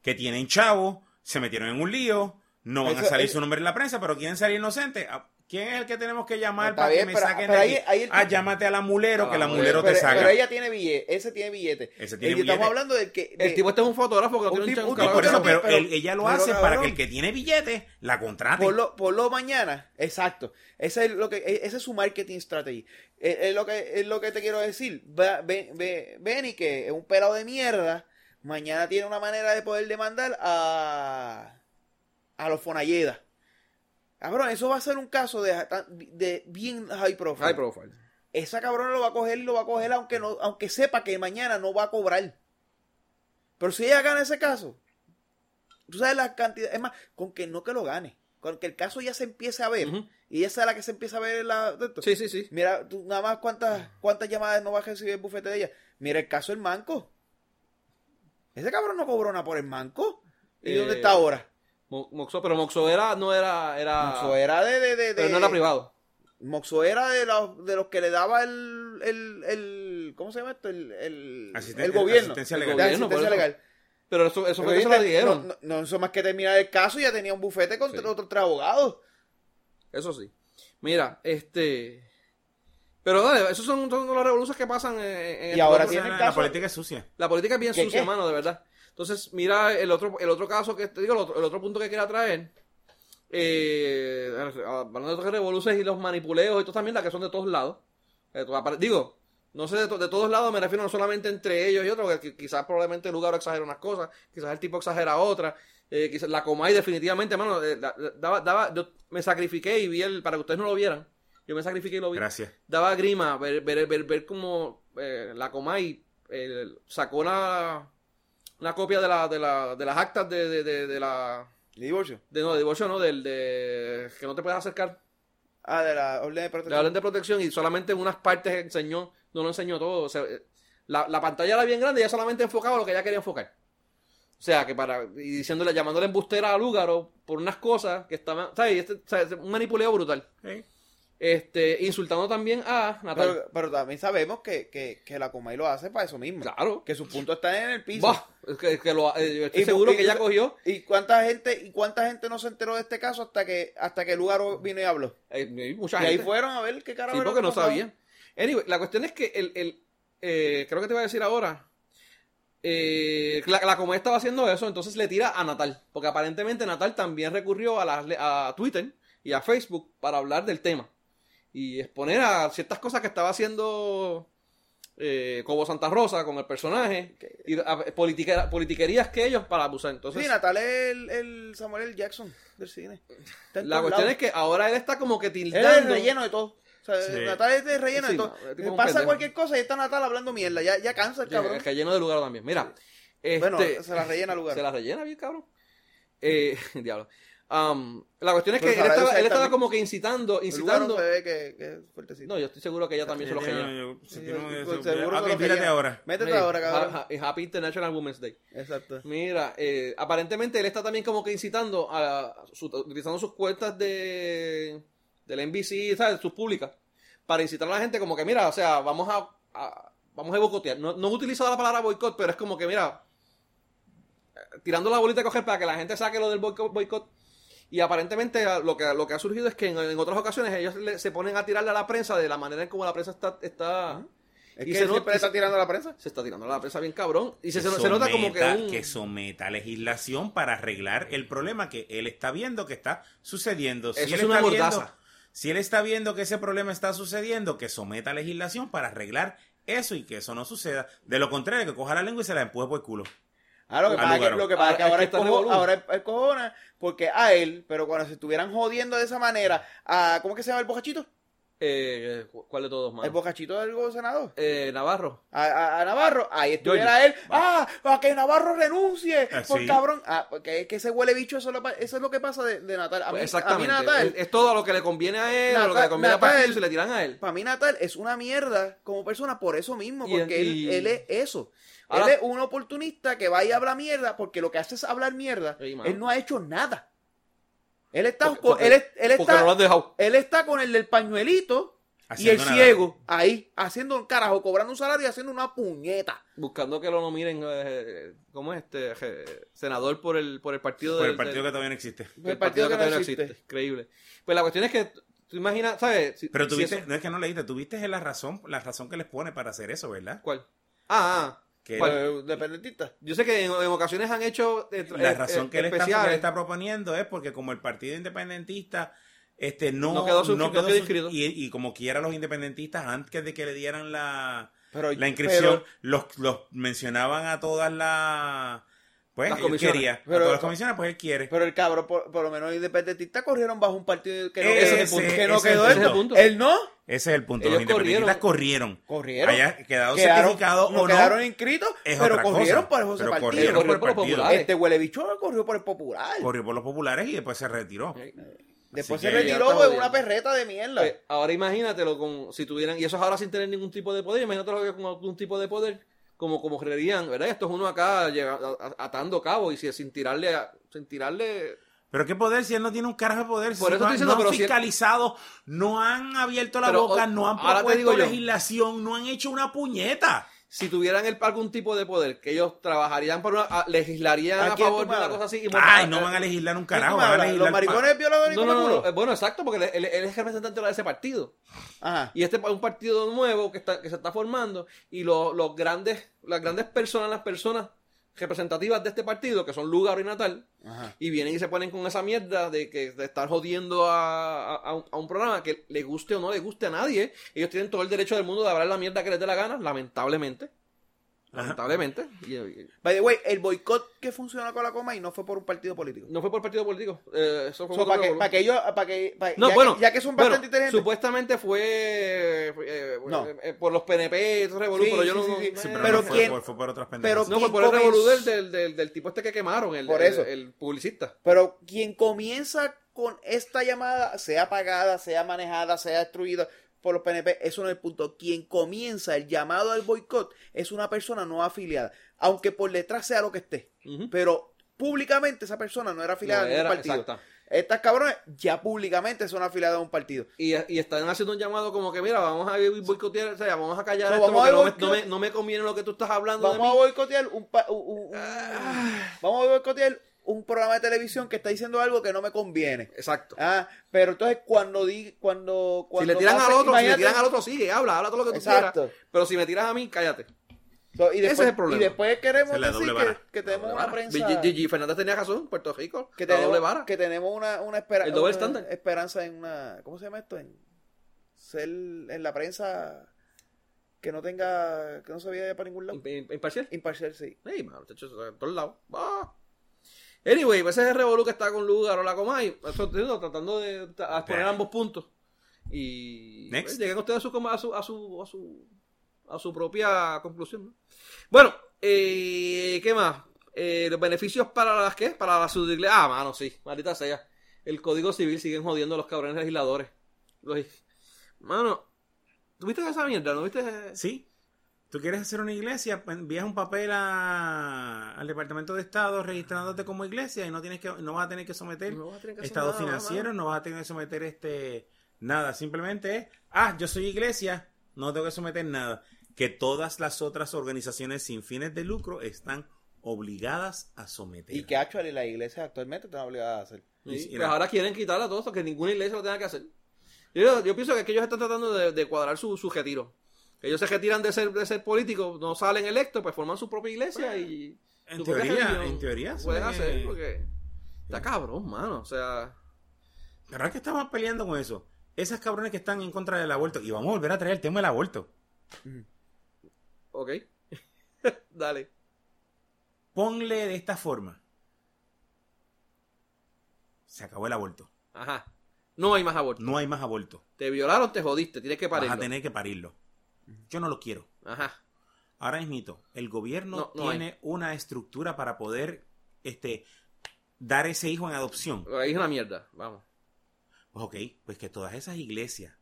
que tienen chavos se metieron en un lío no van a salir eh, su nombre en la prensa pero quieren salir inocentes Ah, ¿Quién es el que tenemos que llamar para bien, que me pero- saquen pero de ahí- el- Ah, llámate a la mulero, A que la la mulero. te saca. pero ella tiene billete, ese tiene billete. Ese tiene y estamos billete. hablando del que. de- El tipo este es un fotógrafo que no Un tiene un tipo- chan- un carajo. tipo por eso, pero, pero- él- ella lo pero, hace para que el que tiene billetes la contrate. por lo, por lo mañana, exacto. Ese es lo que, e, ese es su marketing strategy. Es, es lo que, es lo que te quiero decir. Va- ve- ve- Benny, que es un pelado de mierda, mañana tiene una manera de poder demandar a, a los Fonalleda. Cabrón, eso va a ser un caso de, de bien high profile. High profile. Esa cabrona lo va a coger y lo va a coger aunque no, aunque sepa que mañana no va a cobrar. Pero si ella gana ese caso, tú sabes la cantidad, es más, con que no que lo gane, con que el caso ya se empiece a ver, y esa es la que se empieza a ver la... Sí, sí, sí. Mira, tú nada más cuántas, cuántas llamadas no va a recibir el bufete de ella. Mira el caso del manco. Ese cabrón no cobró nada por el manco. ¿Y Eh, dónde está ahora? Mo- Moxo, pero Moxo era, no era, era, Moxo era de... de, de- pero no era privado. Moxo era de los, de los que le daba el, el, el ¿cómo se llama esto? El, el, Asisten- el gobierno. asistencia legal. Gobierno, asistencia legal. Pero eso, eso fue que se lo dieron. No, no, no, eso más que terminar el caso ya tenía un bufete con Sí. otros tres abogados. Eso sí. Mira, este. Pero dale, esos son, son las revoluciones que pasan en, en Y ahora tiene el la, caso- la política es sucia. La política es bien ¿Qué, sucia, qué? mano, de verdad. Entonces, mira el otro, el otro caso que te digo, el otro, el otro punto que quería traer. Eh, hablando de revoluciones y los manipuleos y toda esta mierda que son de todos lados. Eh, digo, no sé, de, to- de todos lados me refiero no solamente entre ellos y otros, que qui- quizás probablemente el lugar exagera unas cosas, quizás el tipo exagera otras. Eh, quizás la Comay definitivamente, mano, eh, da- daba, daba, yo me sacrifiqué y vi el, para que ustedes no lo vieran, yo me sacrifiqué y lo vi Gracias. daba grima ver, ver, ver, ver cómo eh, la Comay eh, sacó una, una copia de, la, de, la, de las actas de, de, de, de la... ¿De divorcio? De, no, de divorcio, no, del de... que no te puedes acercar, Ah, de la orden de de la protección. orden de protección y solamente en unas partes enseñó, no lo enseñó todo. O sea, eh, la, la pantalla era bien grande y ella solamente enfocaba lo que ella quería enfocar. O sea, que para, y diciéndole, llamándole embustera a Lúgaro por unas cosas que estaban, ¿sabes? Este, un manipuleo brutal. Sí. Este, insultando también a Natal. Pero, pero también sabemos que, que, que la Comay lo hace para eso mismo. claro. Que sus puntos están en el piso. Bah, que, que lo, eh, yo estoy Y- seguro y- que ella cogió. ¿Y cuánta gente y cuánta gente no se enteró de este caso hasta que hasta que el lugar vino y habló? eh, mucha Y ahí gente. fueron a ver qué carajo Sí, porque no sabían. Anyway, la cuestión es que el, el eh, creo que te iba a decir ahora. eh, la, la Comay estaba haciendo eso, entonces le tira a Natal. Porque aparentemente Natal también recurrió a, las le- a Twitter y a Facebook para hablar del tema. Y exponer a ciertas cosas que estaba haciendo eh, Cobo Santa Rosa con el personaje. Y a- politiquerías que ellos para abusar. Entonces, Sí, Natal es el, el Samuel L. Jackson del cine. La cuestión es que ahora él está como que Él tildando. es el relleno de todo. O sea, Sí. Natal es el relleno Sí, de todo. no, es Pasa cualquier cosa y está Natal hablando mierda. Ya, ya cansa el Sí, cabrón. es que lleno de lugar también. Mira, este, Bueno, se la rellena lugar. [laughs] Se la rellena bien, cabrón. Eh, [laughs] diablo. Um, la cuestión es que él estaba, él como que incitando, El lugar no incitando. se ve que, que es fuertecito. No, yo estoy seguro que ella también se lo genera. seguro fíjate quería. ahora. Métete ahora, cabrón. ha- ha- Happy International Women's Day. Exacto. Mira, eh, aparentemente él está también como que incitando a su- utilizando sus cuentas de del NBC, ¿sabes? Sus públicas para incitar a la gente como que mira, o sea, vamos a, a- vamos a boicotear. No, no he utilizado la palabra boicot, pero es como que mira, eh, tirando la bolita de coger para que la gente saque lo del boicot. Y aparentemente a- lo que, lo que ha surgido es que en, en otras ocasiones ellos le- se ponen a tirarle a la prensa de la manera en como la prensa está, está Es Y que se nota- está tirando a la prensa. se está tirando a la prensa bien cabrón. Y se, que nota como que someta- un... someta legislación para arreglar el problema que él está viendo que está sucediendo. Si Eso él es una está viendo- si él está viendo que ese problema está sucediendo, que someta legislación para arreglar eso y que eso no suceda. De lo contrario, que coja la lengua y se la empuje por el culo. Ah, lo que pasa es que, lo que, pasa es que Ah, es ahora que es cojo- revolú. ahora es- es cojona porque a él, pero cuando se estuvieran jodiendo de esa manera, a, ¿cómo es que se llama el bocachito? Eh, ¿Cuál de todos, El mano? bocachito del senador. Eh, Navarro. A, a- a Navarro, ahí estuviera él. Ah, a que Navarro renuncie. Ah, por sí. cabrón. Ah, porque es que ese huele bicho, eso, lo pa- eso es lo que pasa de, de Natal. A mí, Pues a mí exactamente. Natal, es, es todo lo que le conviene a él, o lo que le Natal- conviene a Natal- partido y se le tiran a él. para mí Natal es una mierda como persona por eso mismo, Y- porque y- él, él es eso. Ahora- él es un oportunista que va y habla mierda, porque lo que hace es hablar mierda. Él no ha hecho nada. Él está, Porque- con, porque- él, es- él Porque no lo está, dejado. él está con el del pañuelito y el nada. ciego ahí, haciendo un carajo, cobrando un salario y haciendo una puñeta. Buscando que lo nominen, eh, ¿cómo es este? Eh, senador por el, por el partido Por del- el partido del- que todavía no existe. El partido que no todavía existe. Increíble. Pues la cuestión es que, tú imaginas, ¿sabes? Si- Pero si tuviste, eso- no es que no leíste, tuviste la razón, la razón que les pone para hacer eso, ¿verdad? ¿Cuál? Ah, ah. Que Independentista. Yo sé que en, en ocasiones han hecho eh, la eh, razón eh, que él está, que él está proponiendo es porque como el partido independentista este no, No quedó no inscrito. y, y como quiera los independentistas antes de que le dieran la, Pero, la inscripción pero- los, los mencionaban a todas las pues Las él comisiones. quería a Pero- todas las comisiones pues él quiere Pero el cabrón, por, por lo menos los independentistas corrieron bajo un partido que no, Ese quedó- el punto, que no ese es el quedó punto. él. Ese es el punto. Él no. ese es el punto Ellos los independentistas corrieron, Corrieron. haya quedado Quedaron- certificado no o no quedaron inscritos, es pero corrieron cosa. por ese Pero partido. corrieron por el por los populares. Este huele bicho corrió por el popular. corrió por los populares y después se retiró Después Así se retiró jodido. una perreta de mierda. Pues, ahora imagínatelo con, si tuvieran, y eso es ahora sin tener ningún tipo de poder, imagínatelo que con algún tipo de poder, como, como creerían, ¿verdad? Esto es uno acá atando cabos y si- sin tirarle, a- sin tirarle, Pero qué poder si él no tiene un carajo de poder. Por si eso no, estoy diciendo, no han pero si él- fiscalizado, no han abierto la Pero, boca, no han propuesto yo. legislación, no han hecho una puñeta. Si tuvieran el- algún tipo de poder, que ellos trabajarían por una, a- legislarían ¿A favor de una cosa así. y Ay, no van a legislar un ¿Quién carajo, van a legislar. ¿Los maricones violadores No, y no, no, eh, bueno, exacto, porque él, él- es representante de ese partido. Ajá. Y este es un partido nuevo que, está, que se está formando y los, los grandes, las grandes personas, las personas representativas de este partido, que son Lugar y Natal, Ajá. y vienen y se ponen con esa mierda de que de estar jodiendo a, a- a un, a un programa que le guste o no le guste a nadie. Ellos tienen todo el derecho del mundo de hablar la mierda que les dé la gana, lamentablemente. Lamentablemente. Y- y- By the way, el boicot que funcionó con la coma y no fue por un partido político. no fue por partido político. eh, eso fue So, para que, para que ellos, para que, para- No, ya, bueno, que, ya que son bueno, bastante inteligentes. Supuestamente fue eh, No. eh, eh, por los PNP, eso revolú, Sí, pero yo sí, no. sí, no- sí. Sí, pero, Pero no fue, quién- por, fue por otras pero. No, fue por ¿Quién el revolú del, del, del, del tipo este que quemaron, el, Por el- eso. el publicista. Pero quien comienza con esta llamada, sea pagada, sea manejada, sea destruida por los PNP, eso no es el punto. Quien comienza el llamado al boicot es una persona no afiliada, aunque por detrás sea lo que esté. Pero públicamente esa persona no era afiliada No a ningún partido. exacto. Estas cabrones ya públicamente son afiliadas a un partido. Y, y están haciendo un llamado como que, mira, vamos a boicotear, o sea, vamos a callar So, esto vamos a no me, no, me, no me conviene lo que tú estás hablando Vamos a de mí. boicotear un, pa- un- un- un- vamos a boicotear un programa de televisión que está diciendo algo que no me conviene. Exacto. Ah, pero entonces cuando di, cuando, Si cuando le tiran pase- al otro, si le tiran al otro, sigue, habla, habla todo lo que tú Exacto. quieras. Pero si me tiras a mí, cállate. So, y Ese es el problema. Y después queremos decir que, tenemos una prensa G- Gigi Fernández tenía razón, Puerto Rico. que doble tenemos, vara. que tenemos una, una, espera- El doble una estándar. esperanza en una ¿cómo se llama esto? En ser en la prensa que no tenga que no se vaya para ningún lado. Im- Imparcial. Imparcial, sí. Ey, en todos lados. Ah. Anyway, pues ese es el revolú que está con Lugar o la Comay. Digo, tratando de Ya. ambos puntos. Y pues, lleguen ustedes a su, a su, a su, a su, a su propia conclusión. ¿no? Bueno, eh, ¿qué más? Eh, los beneficios para las qué? Para la subiglesia. Ah, mano, sí. Maldita sea. El código civil siguen jodiendo a los cabrones legisladores. Los... Mano, ¿tú viste esa mierda? ¿No viste? Sí. Tú quieres hacer una iglesia, pues, envías un papel a- al Departamento de Estado registrándote como iglesia y no tienes que no vas a tener que someter No vas a tener que hacer estado nada, financiero, mano. no vas a tener que someter este nada, simplemente es, ah, yo soy iglesia, no tengo que someter nada, que todas las otras organizaciones sin fines de lucro están obligadas a someter. Y que actually la iglesia actualmente está obligada a hacer. Sí, Sí, pues ahora quieren quitarle a todo esto, que ninguna iglesia lo tenga que hacer. Yo, yo pienso que, es que ellos están tratando de, de cuadrar su, su retiro. Ellos se retiran de ser, de ser políticos, no salen electos, pues forman su propia iglesia y... en teoría, en teoría ve- hacer, porque... Está cabrón, mano. O sea... La verdad que estamos peleando con eso. Esas cabrones que están en contra del aborto. Y vamos a volver a traer el tema del aborto. Ok. [laughs] Dale. Ponle de esta forma. Se acabó el aborto. Ajá. No hay más aborto. No hay más aborto. Te violaron, te jodiste, tienes que Vas parirlo. a tener que parirlo. Yo no lo quiero. Ajá. Ahora mismito, el gobierno No, no tiene una estructura para poder este, dar ese hijo en adopción. Ahí es una mierda. Vamos. Pues ok, pues que todas esas iglesias,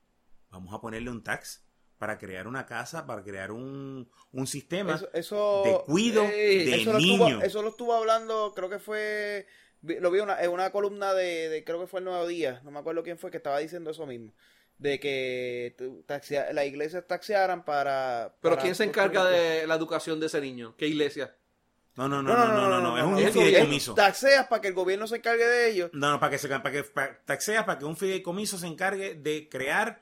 vamos a ponerle un tax para crear una casa, para crear un, un sistema. Eso, eso, de cuido de eso lo, niño. estuvo, eso lo estuvo hablando, creo que fue, lo vi una- en una columna de, de- creo que fue el Nuevo Día, no me acuerdo quién fue que estaba diciendo eso mismo, de que tu- taxea- las iglesias taxearan para... Pero para ¿quién se encarga de la educación de ese niño? ¿Qué iglesia? No, no, no, no, no, no, no, es un fideicomiso. Taxeas para que el gobierno se encargue de ellos. No, no, para que se para que para, taxeas para que un fideicomiso se encargue de crear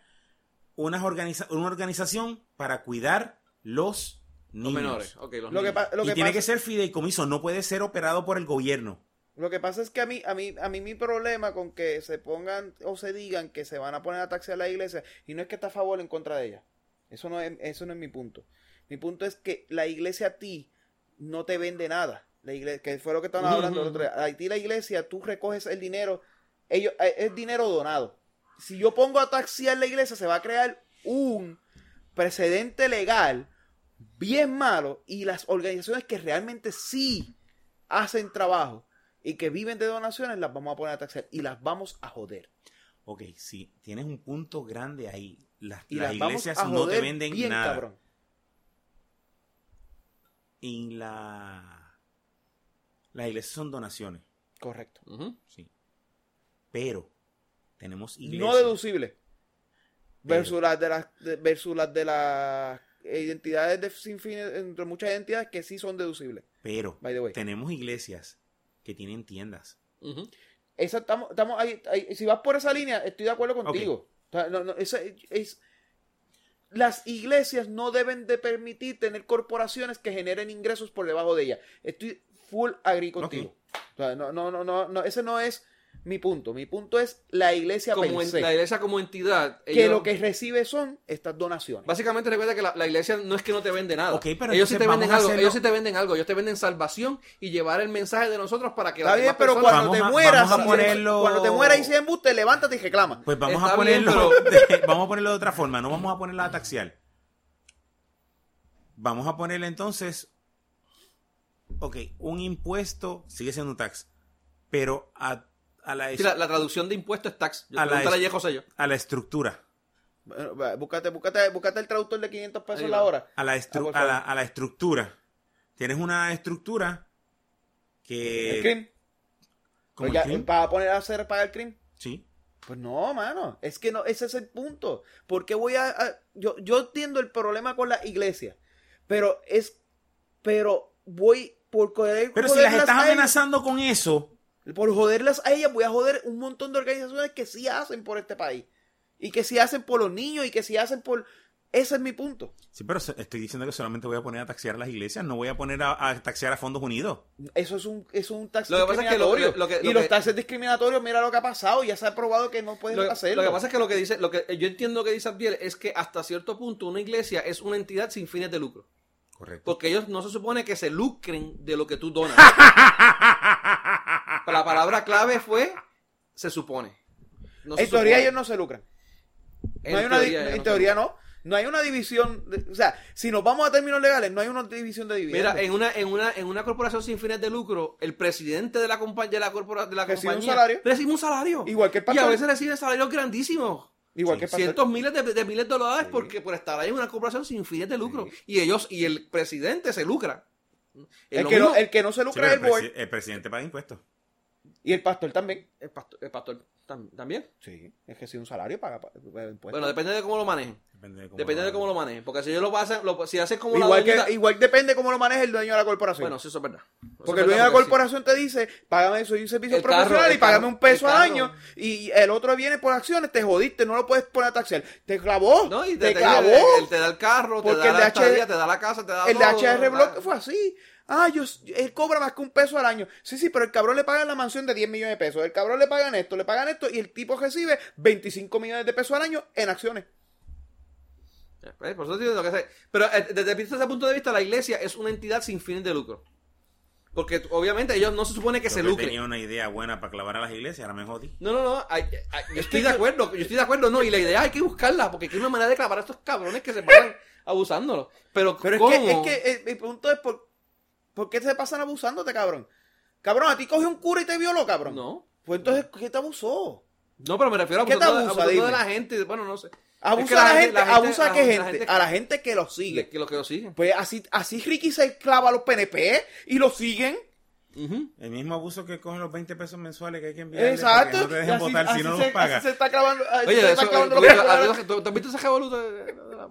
unas organiza- una organización para cuidar los Los niños. menores. Ok, los Lo que, niños. lo y que tiene pasa, que ser fideicomiso, no puede ser operado por el gobierno. Lo que pasa es que a mí, a mí, a mí mi problema con que se pongan o se digan que se van a poner a taxear la iglesia, y no es que está a favor o en contra de ella. Eso no es, eso no es mi punto. Mi punto es que la iglesia a ti no te vende nada. La iglesia, que fue lo que estaban hablando el ujú. otro día. A ti la iglesia, tú recoges el dinero, ellos, eh, es dinero donado. Si yo pongo a taxear la iglesia, se va a crear un precedente legal bien malo y las organizaciones que realmente sí hacen trabajo y que viven de donaciones las vamos a poner a taxar y las vamos a joder. Ok, sí, tienes un punto grande ahí. Las, Y las las vamos iglesias a no te venden bien nada. cabrón. Y la... las iglesias son donaciones, Correcto. Sí. Pero tenemos iglesias. No deducible. Pero- Versus las de las de- versus las de las identidades de sin fines, entre muchas identidades que sí son deducibles. Pero By the way. tenemos iglesias que tienen tiendas. Ujú. Esa, estamos, estamos ahí, ahí- si vas por esa línea, estoy de acuerdo contigo. O sea, no, no, esa es, las iglesias no deben de permitir tener corporaciones que generen ingresos por debajo de ellas. Estoy full agree contigo. O sea, no, no, no, no, no, ese no es mi punto. Mi punto es la iglesia Como per en- se, la iglesia como entidad. que lo que recibe son estas donaciones. Básicamente recuerda que la, la iglesia no es que no te vende nada. Pero ellos sí te venden algo. hacerlo- Ellos sí te venden algo. Ellos te venden salvación y llevar el mensaje de nosotros para que Está las bien, pero personas- cuando Vamos te a- mueras, a ponerlo- cuando te mueras y se embuste, levántate y reclama. Pues vamos Está a bien, ponerlo [laughs] de, vamos a ponerlo de otra forma, no vamos a ponerla a taxiar. Vamos a ponerle entonces ok, un impuesto sigue siendo un tax, pero a, a la, Sí, la, la traducción de impuesto es tax. Yo A la a Ye José yo. a la estructura, Bueno, Búscate, búscate, búscate el traductor de 500 pesos Ahí la va. hora. a la, Ah, estru- a la, favor. a la estructura. Tienes una estructura ¿El que crimen? Pues el crimen, ¿Para poner a hacer pagar el crimen? sí, Pues no, mano. Es que no, ese es el punto. Porque voy a, a- yo, yo entiendo el problema con la iglesia. Pero es, pero voy por joder, pero si las estás amenazando con eso, por joderlas a ellas, voy a joder un montón de organizaciones que sí hacen por este país. Y que sí hacen por los niños y que sí hacen por... Ese es mi punto. sí, pero estoy diciendo que solamente voy a poner a taxiar a las iglesias, no voy a poner a, a taxiar a Fondos Unidos. Eso es un, eso es un tax Lo que pasa es que lo- discriminatorio. lo- lo que- y lo los que- taxes discriminatorios, mira lo que ha pasado. Ya se ha probado que no pueden Lo, que- hacerlo. lo que pasa es que lo que dice, lo que yo entiendo que dice Abdiel es que hasta cierto punto una iglesia es una entidad sin fines de lucro. Correcto. Porque ellos no se supone que se lucren de lo que tú donas. [laughs] la palabra clave fue se supone. No se en teoría supone. ellos no se lucran. En no hay una, teoría ellos en no teoría no. No hay una división, de- o sea, si nos vamos a términos legales, no hay una división de dividendos. Mira, en una, en una, en una corporación sin fines de lucro, el presidente de la, compa- de la, corpora- de la Recibe un compañía salario. recibe un salario. Igual que el Y a veces recibe salarios grandísimos. Igual Sí, que pastor. Cientos miles de, de miles de dólares porque por estar ahí en una corporación sin fines de lucro. Y ellos, y el presidente se lucra. El que, no, el que no se lucra es el, el presi- el presidente paga impuestos. Y el pastor también. el pastor, el pastor tam- también. Sí, es que si un salario paga, pa- paga impuestos. Bueno, depende de cómo lo manejen. Depende de cómo, Depende de cómo lo manejen. Porque si ellos lo pasan, lo, si hacen como igual, la que, igual depende cómo lo maneje el dueño de la corporación. Bueno, sí, eso es verdad. Eso porque es el dueño de la sí. corporación te dice, págame soy un servicio El profesional y págame carro, un peso al año. Y el otro viene por acciones, te jodiste, no lo puedes poner a taxar. Te clavó, No, y te, te, te- clavó. Él te da el carro, te Porque da el la de estadía, HR te da la casa, te da El de todo, HR da- Block fue así. Ah, yo, él cobra más que un peso al año. Sí, sí, pero el cabrón le pagan la mansión de 10 millones de pesos. El cabrón le pagan esto, le pagan esto y el tipo recibe 25 millones de pesos al año en acciones. Eh, Por eso estoy diciendo que se- Pero eh, desde ese punto de vista, la iglesia es una entidad sin fines de lucro. Porque obviamente ellos no se supone que Yo se que lucren. tenía una idea buena para clavar a las iglesias, ahora me jodí. No, no, no. yo estoy de acuerdo. Yo estoy de acuerdo, no. Y la idea hay que buscarla. Porque hay una manera de clavar a estos cabrones que se pasan abusándolo. Pero, Pero es ¿cómo? que, es que eh, mi punto es por, ¿por qué se pasan abusándote, cabrón? Cabrón, a ti cogió un cura y te violó, cabrón. No. Pues entonces, ¿qué te abusó? No, pero me refiero a ¿Qué te de- abusa? de Dime. la gente. Bueno, no sé. Abusa Es que a la, la gente, gente- abusa a qué gente- la gente, gente- a la gente que lo sigue. Que, lo que lo siguen. Pues así, así Ricky se clava a los PNP y lo siguen. Ujú. El mismo abuso que cogen los 20 pesos mensuales que hay que enviarle Exacto. no te dejen así- votar si no se- los pagas. se está clavando. Oye, se eso, está clavando eh, los porque, PNP. ¿a- ¿tú, tú has visto de- de- de la-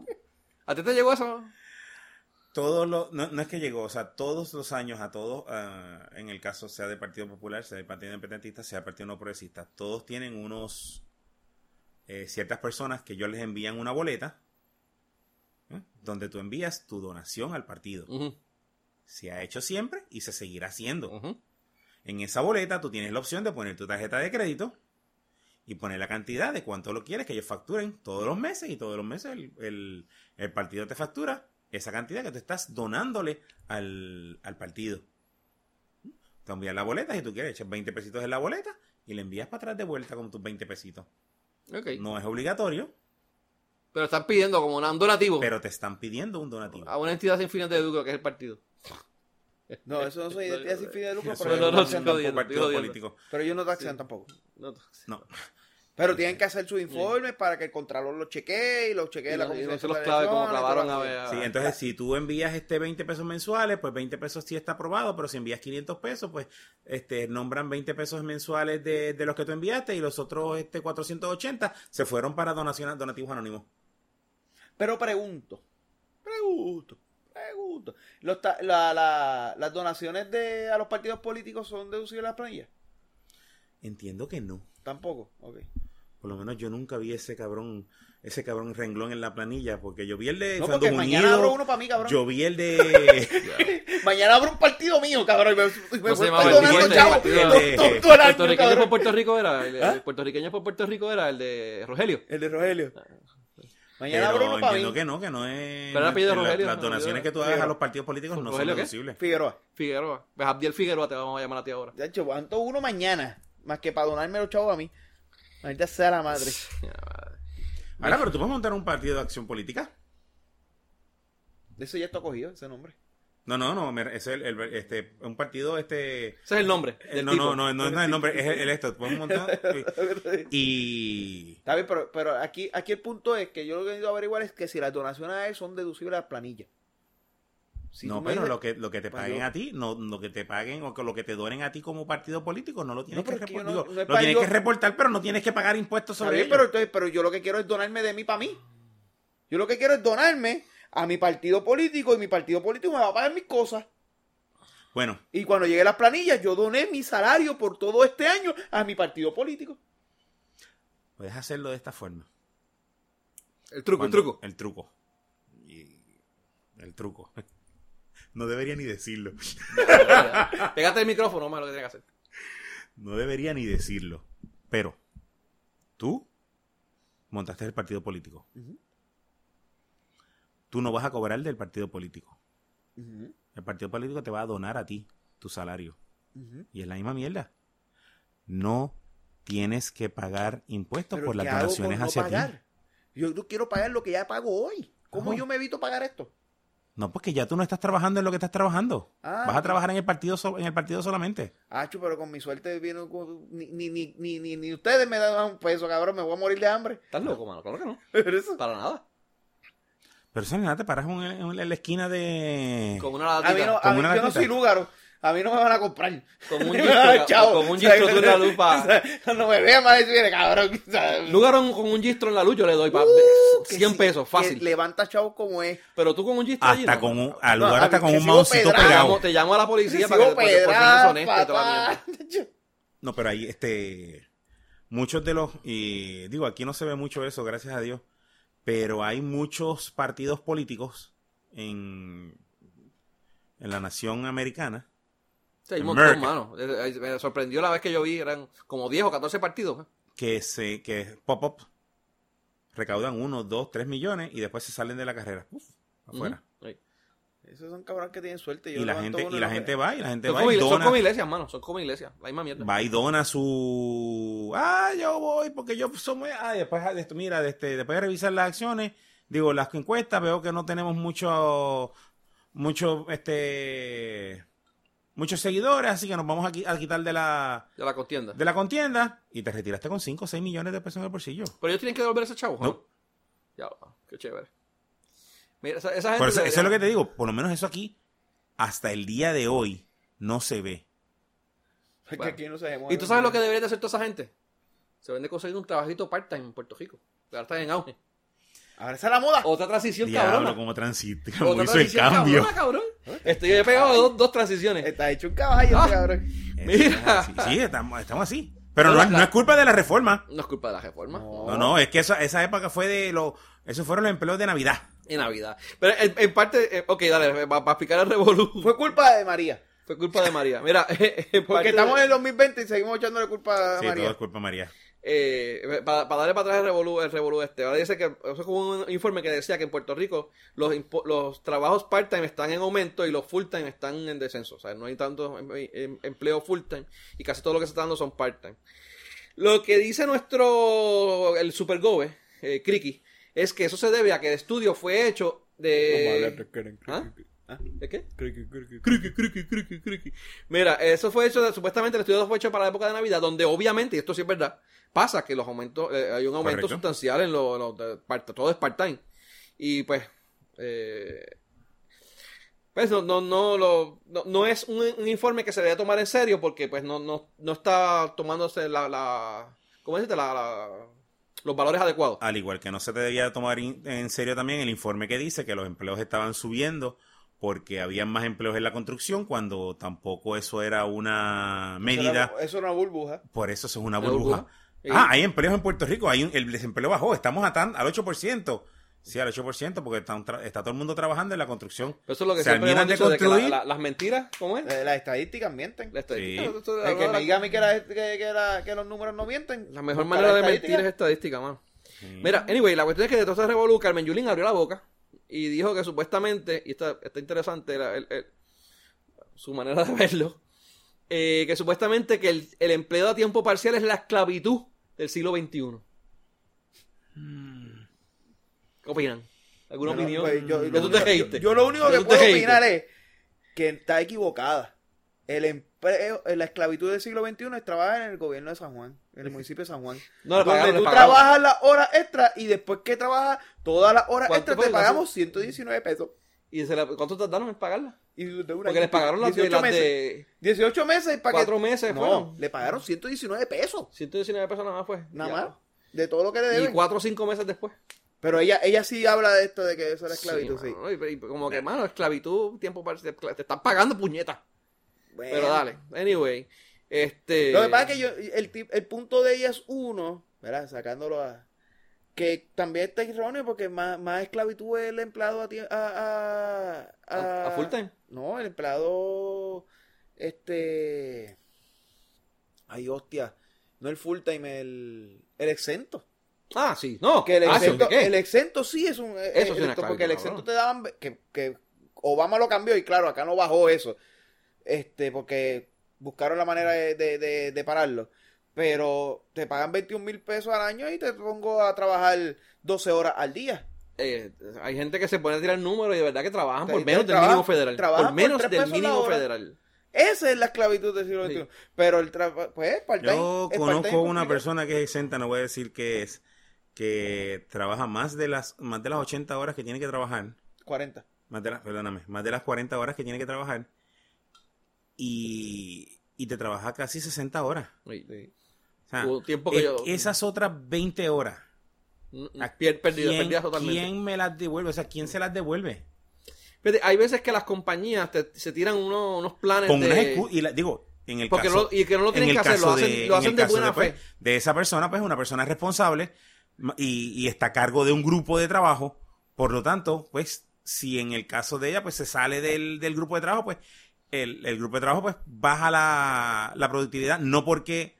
¿A ti te llegó eso? Todos los, no, no es que llegó, o sea, todos los años a todos, ah, en el caso sea del Partido Popular, sea del Partido Independentista, sea del Partido No Progresista, todos tienen unos, eh, ciertas personas que ellos les envían una boleta, ¿eh? donde tú envías tu donación al partido. Se ha hecho siempre y se seguirá haciendo. En esa boleta tú tienes la opción de poner tu tarjeta de crédito y poner la cantidad de cuánto lo quieres que ellos facturen todos los meses y todos los meses el, el- el partido te factura esa cantidad que tú estás donándole al, al partido. Te envías la boleta si tú quieres, echas 20 pesitos en la boleta y le envías para atrás de vuelta con tus 20 pesitos. Ok. No es obligatorio, Pero están pidiendo como un donativo pero te están pidiendo un donativo. a una entidad sin fines de lucro que es el partido. No, eso no soy identidad [laughs] sin fines de lucro, pero, no, no, no no, político. pero ellos no taxan tampoco. No, No. Pero tienen que hacer sus informes para que el contralor los chequee y los chequee y la comisión no de se los clave como clavaron la a ver. Sí, entonces si tú envías este 20 pesos mensuales, pues 20 pesos sí está aprobado, pero si envías 500 pesos, pues este nombran 20 pesos mensuales de, de los que tú enviaste y los otros este 480 se fueron para donaciones, donativos anónimos. Pero pregunto, pregunto, pregunto. Los la- la- las donaciones de a los partidos políticos son deducibles a las planillas. Entiendo que no. Tampoco, ok. Por lo menos yo nunca vi ese cabrón, ese cabrón renglón en la planilla, porque yo vi el de No, mañana abro uno para mí, cabrón. yo vi el de [laughs] Mañana abro un partido mío, cabrón. y Me, me ¿Cómo se voy llamaba el donando, tipo? chavo, puertorriqueño por Puerto Rico era el, ¿Ah? el puertorriqueño por Puerto Rico era el de Rogelio. El de Rogelio. Mañana pero abro uno para entiendo mí. que no, que no es Pero era apellido Rogelio, las no, donaciones que tú hagas a los partidos políticos no son deducibles. Figueroa. Figueroa. Pues Abdiel Figueroa te vamos a llamar a ti ahora. De hecho, cuánto uno mañana, más que para donarme los chavos a mí. Ahorita sea la madre. Ahora, pero tú puedes montar un partido de acción política. De eso ya está cogido, ese nombre. No, no, no, es el, el- este, un partido, este, Ese es el nombre. eh, del no, tipo. no, no, no, no es el nombre, es el, el esto, podemos montar, [laughs] y, Está bien, pero, pero aquí, aquí el punto es que yo lo que necesito averiguar es que si las donaciones a él son deducibles a las planillas. Si no, pero dices- lo que, lo que te Pues paguen yo- a ti, no, lo que te paguen o que lo que te donen a ti como partido político, no lo tienes No, que reportar, no- no es lo tienes yo- que reportar, pero no tienes que pagar impuestos sobre ello. pero, entonces- pero yo lo que quiero es donarme de mí para mí. Yo lo que quiero es donarme a mi partido político y mi partido político me va a pagar mis cosas. Bueno, Y cuando llegue las planillas, yo doné mi salario por todo este año a mi partido político. puedes hacerlo de esta forma. El truco, el truco. El truco. Y- el truco. No debería ni decirlo. [laughs] Pégate el micrófono, más lo que tienes que hacer. No debería ni decirlo. Pero, tú montaste el partido político. Tú no vas a cobrar del partido político. El partido político te va a donar a ti tu salario. Y es la misma mierda. No tienes que pagar impuestos por las ¿qué hago donaciones no hacia pagar? ti. Yo no quiero pagar lo que ya pago hoy. ¿Cómo No. yo me evito pagar esto? No, porque ya tú no estás trabajando en lo que estás trabajando. Ah. Vas a trabajar en el partido so- en el partido solamente. Acho, pero con mi suerte viene con- ni, ni, ni, ni, ni, ni ustedes me dan un peso, cabrón. Me voy a morir de hambre. ¿Estás loco, mano? Claro que no. [laughs] Pero eso- Para nada. Pero eso nada, te paras en, en- en la esquina de... Con una A mí latita. no, a Como mí- una yo no soy lúgaro. A mí no me van a comprar. Con un [laughs] gistro, con un gistro de una luz pa- O sea, Cuando me vean, más viene cabrón. o sea, Lugar con un gistro en la luz yo le doy pa- uh, que 100 sí, pesos, que fácil. levanta chavo como es. Pero tú con un gistro allí, Hasta no. con un... Al lugar hasta con un maucito pegado. llamo, te llamo a la policía para que pedra, honesto y toda la. [laughs] No, pero ahí, este, muchos de los, y digo, aquí no se ve mucho eso, gracias a Dios, pero hay muchos partidos políticos en, en la nación americana. Sí, hay un montón, mano. Eh, eh, Me sorprendió la vez que yo vi, eran como 10 o 14 partidos. ¿eh? que se, que pop-up recaudan uno, dos, tres millones y después se salen de la carrera. Uf, afuera. Esos son cabrones que tienen suerte. Yo Y la gente, y la gente va, y la gente Son, va como, y son dona, como iglesias, mano. Son como iglesias. La misma mierda. va y dona su, ah, yo voy porque yo somos, ah, después, de esto, mira, de este, después de revisar las acciones, digo, las encuestas, veo que no tenemos mucho, mucho, este, muchos seguidores, así que nos vamos a, a quitar de la, De la contienda. de la contienda y te retiraste con 5 o 6 millones de pesos en el bolsillo. Pero ellos tienen que devolver ese chavo. ¿no? No. Ya, qué chévere. Mira, esa, esa gente. Por eso, debería- eso es lo que te digo, por lo menos eso aquí, hasta el día de hoy, no se ve. Es que Bueno. aquí no se ¿Y tú sabes lo que debería de hacer toda esa gente? Se vende conseguir un trabajito part-time en Puerto Rico. Ahora está en auge. Ahora esa es la moda. Otra transición, Diablo, cabrona. como transite, Otra como hizo el transición, cambio. cabrona, cabrón. Estoy, yo he pegado dos, dos transiciones. Está hecho un caballo, Ah. este cabrón. Mira. Sí, sí, estamos, estamos así. Pero No, es, no es culpa de la reforma. No es culpa de la reforma. No. No, no, es que esa, esa época fue de los... Esos fueron los empleos de Navidad. En Navidad. Pero en, en parte, eh, ok, dale, para explicar el revolú. Fue, Fue culpa de María. culpa de María. Mira, [laughs] en parte Porque estamos de- en el 2020 y seguimos echándole culpa a Sí, todo María. es culpa de María. Eh, para, darle para atrás el revolú, el revolú este. Ahora dice que, eso es como un informe que decía que en Puerto Rico los, trabajos part-time están en aumento y los full-time están en descenso. O sea, no hay tanto em- em- empleo full-time y casi todo lo que se está dando son part-time. Lo que dice nuestro, el Super Gobe, eh, Criki, es que eso se debe a que el estudio fue hecho de... ¿Ah? ¿De qué? Criqui, criqui, criqui, criqui. Mira, eso fue hecho, supuestamente el estudio fue hecho para la época de Navidad, donde obviamente, y esto sí es verdad, pasa que los aumentos, eh, hay un aumento Correcto. sustancial en lo, lo de todo es part-time. Y pues, eh, pues no, no, no, lo- no, no es un, un informe que se debe tomar en serio porque pues no, no, no está tomándose la, la ¿cómo decirte? La, la- los valores adecuados. Al igual que no se te debía tomar in- en serio también el informe que dice que los empleos estaban subiendo porque había más empleos en la construcción cuando tampoco eso era una medida. Eso era una burbuja. Por eso eso es una burbuja. burbuja. Sí. Ah, hay empleos en Puerto Rico. Hay un- el desempleo bajó. Estamos a tan- al 8%. Sí, al 8% porque están tra- está todo el mundo trabajando en la construcción. Eso es lo que Se siempre hemos terminan de dicho de que la- construir. la- las mentiras, ¿cómo es? Eh, Las estadísticas mienten. La estadística, Sí. El que me diga a mí que, la- que, que la- que los números no mienten. La mejor manera de mentir es estadística. mano. Mira, anyway, la cuestión es que de todo este revolú, Carmen Yulín abrió la boca y dijo que supuestamente, y está, está interesante la- el- el- su manera de [laughs] verlo, eh, que supuestamente que el, el empleo a tiempo parcial es la esclavitud del siglo XXI. ¿Qué opinan? ¿Alguna opinión? pues, yo- ¿Que lo único- reíste? Yo, yo lo único ¿Que puedo opinar es que está equivocada. El empleo, la esclavitud del siglo XXI es trabajar en el gobierno de San Juan, en el municipio de San Juan. [laughs] No, le donde pagaron, le tú pagaron. trabajas las horas extras y después que trabajas todas las horas ¿Cuánto extras fue? te pagamos 119 pesos. ¿Y se la- cuánto tardaron en pagarla? Y de una- Porque les pagaron las de, 18 las meses. de 18 meses para cuatro que... meses, No, fueron. le pagaron 119 pesos. 119 pesos nada más fue. Nada Ya. más. De todo lo que le Y deben. cuatro o cinco meses después. Pero ella, ella sí habla de esto, de que eso era esclavitud, sí. mano, y- y como que, mano, esclavitud, tiempo para... Te te están pagando puñetas. Bueno. Pero dale. Anyway. Este... Lo que pasa es que yo, el, el punto de ella es uno, ¿verdad? Sacándolo a... Que también está erróneo porque más, más esclavitud es el empleado a, a, a, ¿A- a full time? No, el empleado... Este... Ay, hostia. No el full time, el, el exento. Ah, sí. No. Que el ah, exento, el exento sí es un... eh, Eso es esto, porque el exento te daban... Que, que Obama lo cambió y claro, acá no bajó eso. Este, porque buscaron la manera de, de, de- de pararlo. pero te pagan 21 mil pesos al año y te pongo a trabajar 12 horas al día. Eh, hay gente que se pone a tirar números y de verdad que trabajan por menos del trabajan- mínimo federal. trabajan Por menos del mínimo federal. Esa es la esclavitud del siglo Sí. XXI. Pero el trabajo, pues. Yo conozco una complicado. persona que es exenta, no voy a decir que es, que trabaja más de las más de las 80 horas que tiene que trabajar, 40. más de las, perdóname, más de las 40 horas que tiene que trabajar y, y te trabaja casi 60 horas. Sí. O sea, Hubo tiempo que es- yo- esas otras 20 horas, Mm, ¿a pier- perdido, ¿quién, perdidas totalmente. quién me las devuelve? O sea, ¿quién se las devuelve? Fíjate, hay veces que las compañías te- se tiran unos, unos planes Con de... excu- y la- digo, en el Porque caso, no- y que no lo en tienen que hacer, lo hacen- lo en hacen de buena pues, fe. de esa persona, pues una persona responsable y, y está a cargo de un grupo de trabajo. Por lo tanto, pues, si en el caso de ella, pues se sale del, del grupo de trabajo, pues el, el grupo de trabajo, pues, baja la, la productividad, no porque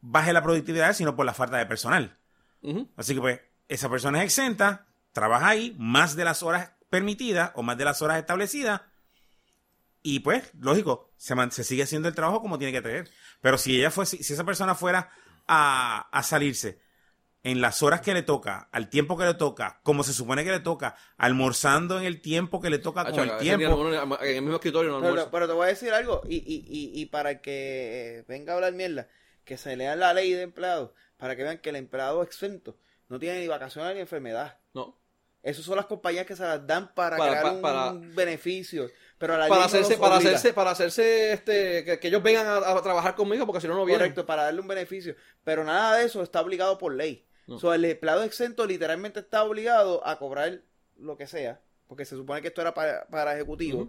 baje la productividad, sino por la falta de personal. Así que, pues, esa persona es exenta, trabaja ahí más de las horas permitidas o más de las horas establecidas. Y pues, lógico, se, man- se sigue haciendo el trabajo como tiene que tener. Pero si ella fue, si, si esa persona fuera a, a salirse en las horas que le toca, al tiempo que le toca, como se supone que le toca, almorzando en el tiempo que le toca Ah, con chaca, el tiempo. uno en el mismo escritorio no Pero, pero te voy a decir algo, y, y, y, y para que venga a hablar mierda, que se lean la ley de empleados, para que vean que el empleado exento no tiene ni vacaciones ni enfermedad. No. Esas son las compañías que se las dan para, Para- crear un para- beneficio. Pero a la Para hacerse, para hacerse, para hacerse, este, que, que ellos vengan a, a trabajar conmigo porque si no, no vienen. Correcto, para darle un beneficio. Pero nada de eso está obligado por ley. No. O sea, el empleado exento literalmente está obligado a cobrar lo que sea, porque se supone que esto era para, para ejecutivos.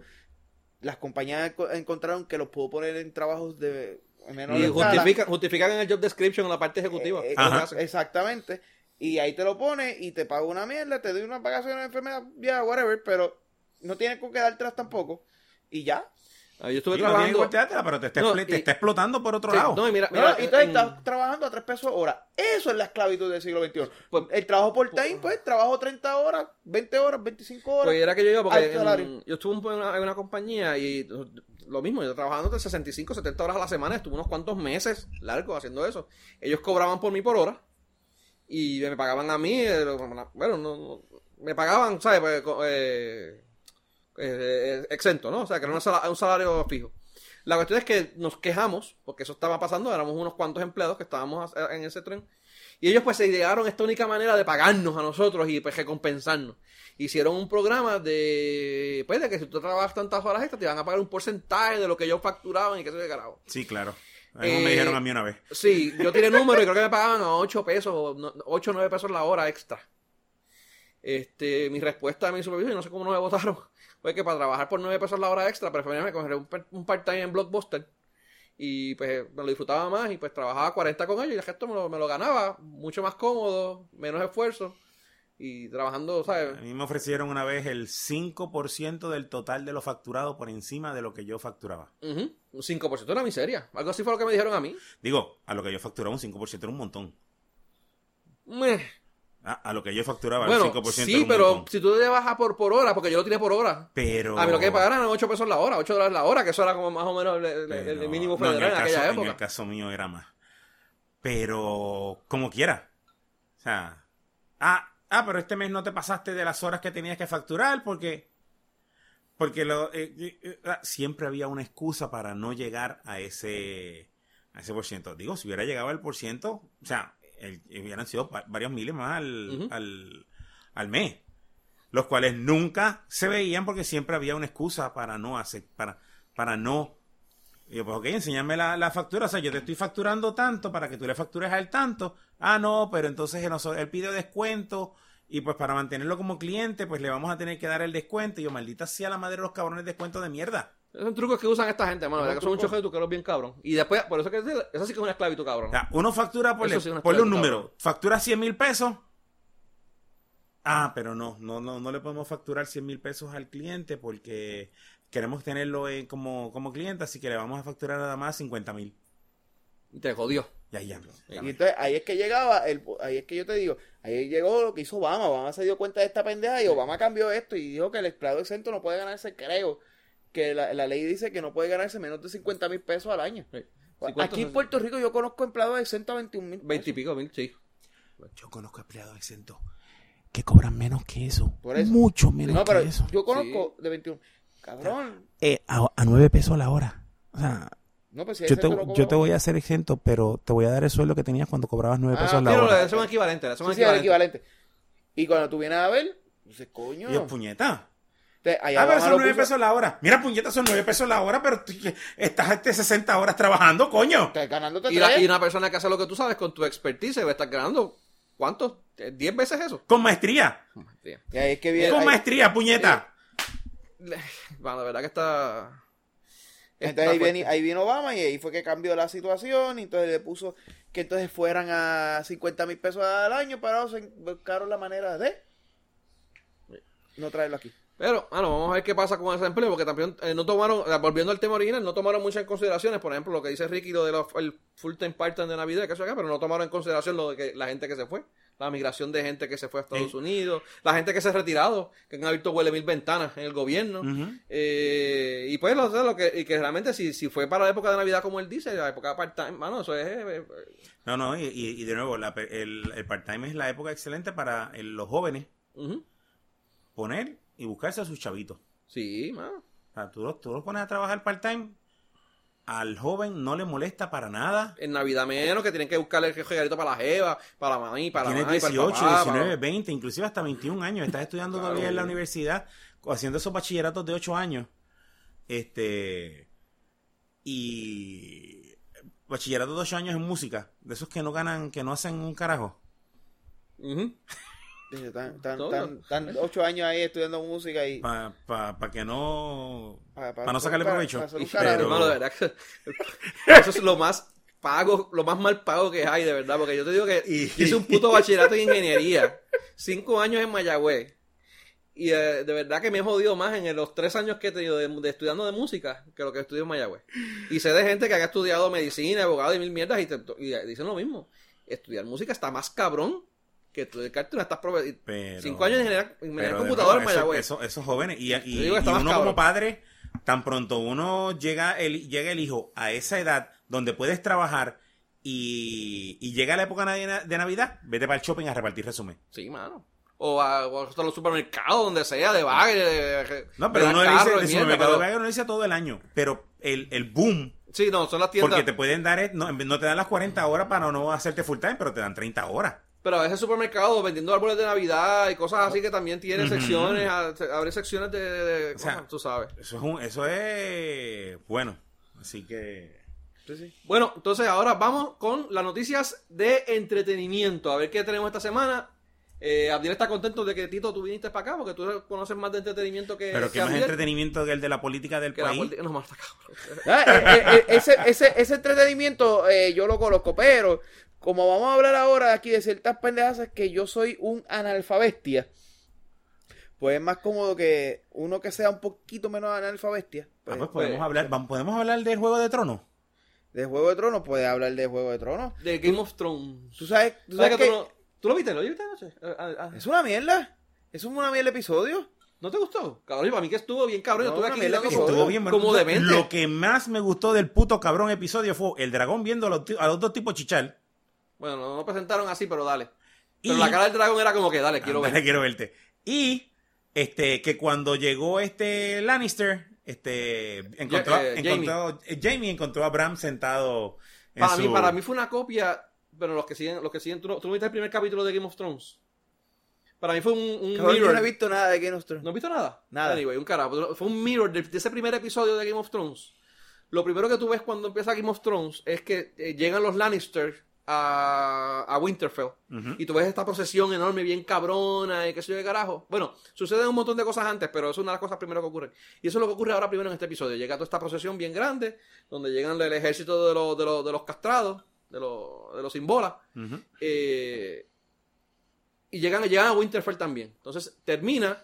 Las compañías enco- encontraron que los pudo poner en trabajos de menor Y justifican, justifican en el job description en la parte ejecutiva. Eh, eh, hacen. Exactamente. Y ahí te lo pone y te paga una mierda, te doy una vacaciones de enfermedad, ya, whatever, pero no tienes con qué dártelas tampoco. Y ya. Ah, Yo estuve Sí, no trabajando. volteártela, pero te está, No, expl- te y- está explotando por otro Sí, lado. no, y mira, No, mira, y en- estás trabajando a tres pesos hora. Eso es la esclavitud del siglo XXI. Pues- el trabajo por time, pues, trabajo 30 horas, 20 horas, 25 horas. Pues era que yo iba, porque en- yo estuve en una, en una compañía y lo mismo, yo trabajando de 65, 70 horas a la semana, estuve unos cuantos meses largos haciendo eso. Ellos cobraban por mí por hora y me pagaban a mí, eh, bueno, no, no- me pagaban, ¿sabes? Pues, eh, eh, exento, ¿no? O sea, que era un sala- un salario fijo. La cuestión es que nos quejamos, porque eso estaba pasando, éramos unos cuantos empleados que estábamos en ese tren, y ellos pues se idearon esta única manera de pagarnos a nosotros y pues recompensarnos. Hicieron un programa de, pues, de que si tú trabajas tantas horas extras te van a pagar un porcentaje de lo que ellos facturaban y que se de carajo. Sí, claro. Eh, me dijeron a mí una vez. Sí, yo tiré [laughs] número y creo que me pagaban a 8 pesos, no- 8 o 9 pesos la hora extra. Este, mi respuesta a mi supervisor, y no sé cómo no me votaron, fue que para trabajar por 9 pesos la hora extra, prefería coger un, un part-time en Blockbuster. Y pues me lo disfrutaba más y pues trabajaba 40 con ellos y el resto me lo, me lo ganaba, mucho más cómodo, menos esfuerzo y trabajando, A ¿sabes? mí me ofrecieron una vez el 5% del total de lo facturado por encima de lo que yo facturaba. Ujú, Un 5% de una miseria. Algo así fue lo que me dijeron a mí. Digo, a lo que yo facturaba un 5% era un montón. Meh. Ah, a lo que yo facturaba Bueno, el 5% era sí, pero si tú te bajas por, por hora, porque yo lo tiré por hora. Pero... A mí lo que me pagaran eran 8 pesos la hora, 8 dólares la hora, que eso era como más o menos el, mínimo no, en federal el en, aquella caso- época. En el caso mío era más. Pero, como quiera. O sea, ah, ah, pero este mes no te pasaste de las horas que tenías que facturar porque... Porque lo, eh, eh, eh, ah, siempre había una excusa para no llegar a ese, a ese por ciento. Digo, si hubiera llegado al por ciento, o sea, el- hubieran sido va- varios miles más al, al, al mes. Los cuales nunca se veían porque siempre había una excusa para no hacer, para, para no y yo, pues, ok, enséñame la, la factura. O sea, yo te estoy facturando tanto para que tú le factures a él tanto. Ah, no, pero entonces él, él pide descuento. Y pues para mantenerlo como cliente, pues le vamos a tener que dar el descuento. Y yo, maldita sea la madre de los cabrones descuentos de mierda. Esos son trucos que usan esta gente, mano. Que son un choque de tu que bien cabrón. Y después, por eso que eso sí que es una esclavitud, cabrón. O sea, uno factura, ponle, Eso sí ponle un número. Factura 100 mil pesos. Ah, pero no, no, no, no le podemos facturar 100 mil pesos al cliente porque queremos tenerlo como, como cliente, así que le vamos a facturar nada más 50 mil. Y te jodió. Ya, ya. Y entonces ahí es que llegaba, el, ahí es que yo te digo, ahí llegó lo que hizo Obama. Obama se dio cuenta de esta pendeja y Obama cambió esto y dijo que el empleado exento no puede ganarse, creo, que la, la ley dice que no puede ganarse menos de 50 mil pesos al año. Sí. Sí, ¿cuántos Aquí en? Puerto Rico yo conozco empleados de 121 mil. 20 y pico mil, sí. Yo conozco empleados exentos que cobran menos que eso. Por eso. Mucho menos No, pero que eso. yo conozco de 21. Cabrón. Eh, a, a 9 pesos la hora. O sea, No, pues si yo te, yo te voy a hacer exento, pero te voy a dar el sueldo que tenías cuando cobrabas 9 Ah, pesos la Sí, no, hora. son equivalentes, son Sí, sí, equivalentes. equivalente. Y cuando tú vienes a ver, dices, coño. Y yo, puñeta. Te- allá Ah, pero son lo 9 puso- pesos la hora. Mira, puñeta, son 9 pesos la hora, pero tú- estás este 60 horas trabajando, coño. Estás ganándote Y, la- y una persona que hace lo que tú sabes con tu expertise va a estar ganando, ¿cuánto? ¿10 veces eso? Con maestría. Tío. Y ahí es que viene. Con ahí- maestría, puñeta. Bueno, de verdad que está... Entonces está ahí viene, ahí vino Obama y ahí fue que cambió la situación y entonces le puso que entonces fueran a 50 mil pesos al año, pero se buscaron la manera de no traerlo aquí. Pero, bueno, vamos a ver qué pasa con ese empleo, porque también eh, no tomaron, eh, volviendo al tema original, no tomaron muchas consideraciones, por ejemplo, lo que dice Ricky, lo del full time part-time de Navidad, que eso acá, pero no tomaron en consideración lo de que la gente que se fue, la migración de gente que se fue a Estados Sí. Unidos, la gente que se ha retirado, que han abierto huele mil ventanas en el gobierno, eh, y pues lo, lo que, y que realmente si, si fue para la época de Navidad como él dice, la época de part-time, mano, eso es... eh, eh, No, no, y, de nuevo, la el, el part-time es la época excelente para el- los jóvenes poner y buscarse a sus chavitos. Sí, mano. O sea, tú los, tú los pones a trabajar part-time, al joven no le molesta para nada. En Navidad menos, que tienen que buscarle el regalito para la jeva, para la mami, para la mami, para el 18, papá, 19, para- 20, inclusive hasta 21 años. Estás estudiando Claro, todavía en la universidad, haciendo esos bachilleratos de 8 años. Este. Y. Bachillerato de 8 años en música. De esos que no ganan, que no hacen un carajo. Ujú. Dice, Están, ocho años ahí estudiando música y Para pa, pa que no. Pa- pa- Para no sacarle provecho. Pero- de verdad que [laughs] eso es lo más pago, lo más mal pago que hay, de verdad, porque yo te digo que Y- hice un puto bachillerato en ingeniería, cinco años en Mayagüez, y eh, de verdad que me he jodido más en los tres años que he tenido de, de estudiando de música que lo que estudio en Mayagüez. Y sé de gente que ha estudiado medicina, abogado y mil mierdas, y, te- y dicen lo mismo. Estudiar música está más cabrón que estudiar no estás Pero- cinco años en ingeniería, Pero ingeniería de computadora en nuevo, eso- Mayagüez. eso- esos jóvenes. Y, y- digo que uno cabrón. como padre, tan pronto uno llega el, llega el hijo a esa edad donde puedes trabajar y, y llega la época de Navidad, vete para el shopping a repartir resumen. Sí, mano. O a, o a los supermercados, donde sea, de bagre, No, pero uno le dice, el supermercado pero- de le dice todo el año, pero el, el boom, Sí, no, son las tiendas. porque te pueden dar, es- no, no te dan las 40 horas para no hacerte full time, pero te dan 30 horas. Pero a veces supermercados vendiendo árboles de Navidad y cosas así que también tienen Ujú. secciones, a- abre secciones de, de- de O sea, cosas, tú sabes. Eso es, un, eso es bueno. Así que... Sí, sí. Bueno, entonces ahora vamos con las noticias de entretenimiento. A ver qué tenemos esta semana. Eh, Abdiel está contento de que Tito tú viniste para acá porque tú conoces más de entretenimiento que, Pero que que más Abdiel, entretenimiento que el de la política del que país. política- No, más está cabrón. Eh, eh, eh, ese, ese, ese entretenimiento eh, yo lo conozco, pero como vamos a hablar ahora aquí de ciertas pendejas que yo soy un analfabestia, pues es más cómodo que uno que sea un poquito menos analfabestia. Ah, Pues, podemos pues, hablar, vamos- podemos hablar del Juego de Tronos. de Juego de Tronos, puede hablar de Juego de Tronos. De Game of Thrones. ¿Tú sabes, tú ¿Sabes sabes que que tú, no, tú lo viste? ¿Lo viste anoche? Ah, ah, ah. es una mierda? ¿Es una mierda el episodio? ¿No te gustó? Cabrón, para mí que estuvo bien cabrón. No, estuve aquí mierda como- Estuvo bien como. Lo que más me gustó del puto cabrón episodio fue el dragón viendo a los, a los dos tipos chichar. Bueno, no, no presentaron así, pero dale. Pero Y- la cara del dragón era como que, dale, quiero Ándale, ver. quiero verte. Y este que cuando llegó este Lannister, este encontró, Ja- eh, encontró- eh, Jamie encontró a Bram sentado en Para mí, su- para mí fue una copia, pero los que siguen, los que siguen, ¿tú, no- tú no viste el primer capítulo de Game of Thrones? Para mí fue un, un Cabrón, yo mirror. no he visto nada de Game of Thrones. ¿No has visto nada? Nada. Anyway, un carajo. Fue un mirror de, de ese primer episodio de Game of Thrones. Lo primero que tú ves cuando empieza Game of Thrones es que eh, llegan los Lannister a, a Winterfell. Y tú ves esta procesión enorme, bien cabrona y qué sé yo de carajo. Bueno, suceden un montón de cosas antes, pero eso es una de las cosas primero que ocurren. Y eso es lo que ocurre ahora primero en este episodio. Llega toda esta procesión bien grande, donde llegan el ejército de los, de los, de los castrados, de los, de los simbolas. Ujú. Eh, y llegan, llegan a Winterfell también. Entonces termina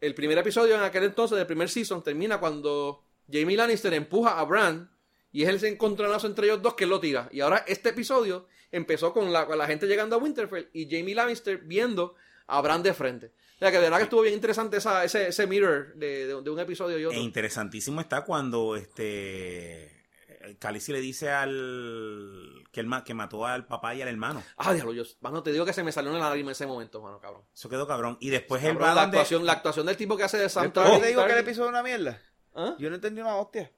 el primer episodio en aquel entonces, del primer season, termina cuando Jamie Lannister empuja a Bran y es el encontronazo entre ellos dos que lo tira. Y ahora este episodio empezó con la, con la gente llegando a Winterfell y Jamie Lannister viendo a Bran de frente. O sea que de verdad que estuvo bien interesante esa, ese, ese mirror de, de- de un episodio y E otro. interesantísimo está cuando este Khaleesi le dice al que, el, ma- que mató al papá y al hermano. Ah, diablo, yo, mano, te digo que se me salió en la lágrima en ese momento, mano, cabrón. Eso quedó cabrón. Y después él Cabrón, va la, donde... actuación, la actuación del tipo que hace de Sam ¿Por qué Tarly- te digo que el episodio es una mierda? ¿Ah? Yo no entendí una hostia.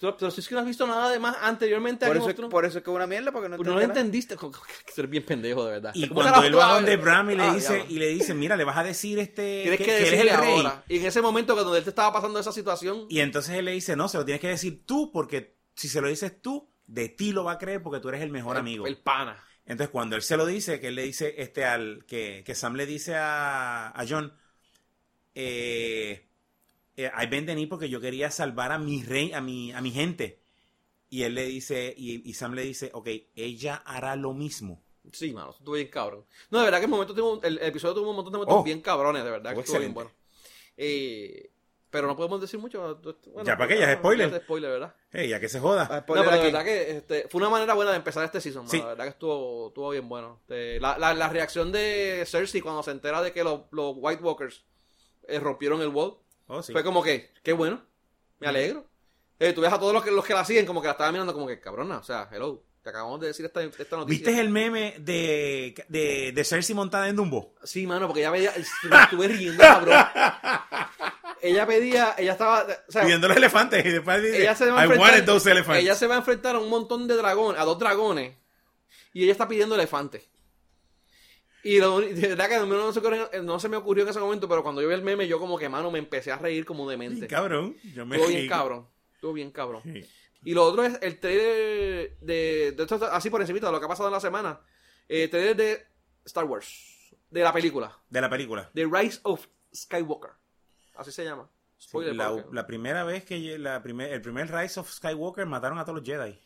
Pero, si es que no has visto nada de más anteriormente a Por Game eso, por eso es que es una mierda, porque no Pues no lo entendiste. [laughs] Tú eres bien pendejo, de verdad. Y ¿Cómo cuando él va a donde? Bram y le Ah, dice, y le dice, mira, le vas a decir este Tienes que, que, que eres el rey. ahora. Y en ese momento, cuando él te estaba pasando esa situación, Y entonces él le dice, no, se lo tienes que decir tú, porque si se lo dices tú, de ti lo va a creer porque tú eres el mejor el, amigo. el pana. Entonces cuando él se lo dice, que él le dice, este, al, que, que Sam le dice a, a John, eh, eh, I bend the knee porque yo quería salvar a mi rey, a mi, a mi gente. Y él le dice, y, y Sam le dice, ok, ella hará lo mismo. Sí, mano, estuvo bien cabrón. No, de verdad que el, momento tuvo, un- el episodio tuvo un montón de momentos Oh. bien cabrones, de verdad. Que Estuvo bien bueno. Eh, pero no podemos decir mucho. bueno, Ya, ¿para qué? Ya es spoiler. ya es spoiler, ¿verdad? Hey, ya que se joda. Ah, No, pero de aquí. verdad que este, fue una manera buena de empezar este season. mano. Sí. La verdad que estuvo, estuvo bien bueno. Este, la, la, la reacción de Cersei cuando se entera de que los, los White Walkers eh, rompieron el wall Oh, sí. fue como que, qué bueno, me alegro. Eh, tú ves a todos los que, los que la siguen como que la estaban mirando como que, cabrona, o sea, hello, te acabamos de decir esta, esta noticia. ¿Viste el meme de, de, de Cersei montada en Dumbo? Sí, mano, porque ella pedía, me estuve riendo, cabrón. [laughs] ella pedía, ella estaba, o sea, Viendo los elefantes y después dice, ella se va a enfrentar, ella se va a enfrentar a un montón de dragones, a dos dragones, y ella está pidiendo elefantes. Y lo, de verdad que no, se, ocurrió- no se me ocurrió en ese momento, pero cuando yo vi el meme, yo como que, mano, me empecé a reír como demente. Sí, cabrón. Yo me Estuvo bien cabrón. Estuvo bien cabrón. Sí. Y lo otro es el trailer de, de esto así por encima de lo que ha pasado en la semana. El trailer de Star Wars. De la película. De la película. The Rise of Skywalker. Así se llama. Sí, la, la primera vez que la primer, el primer Rise of Skywalker mataron a todos los Jedi.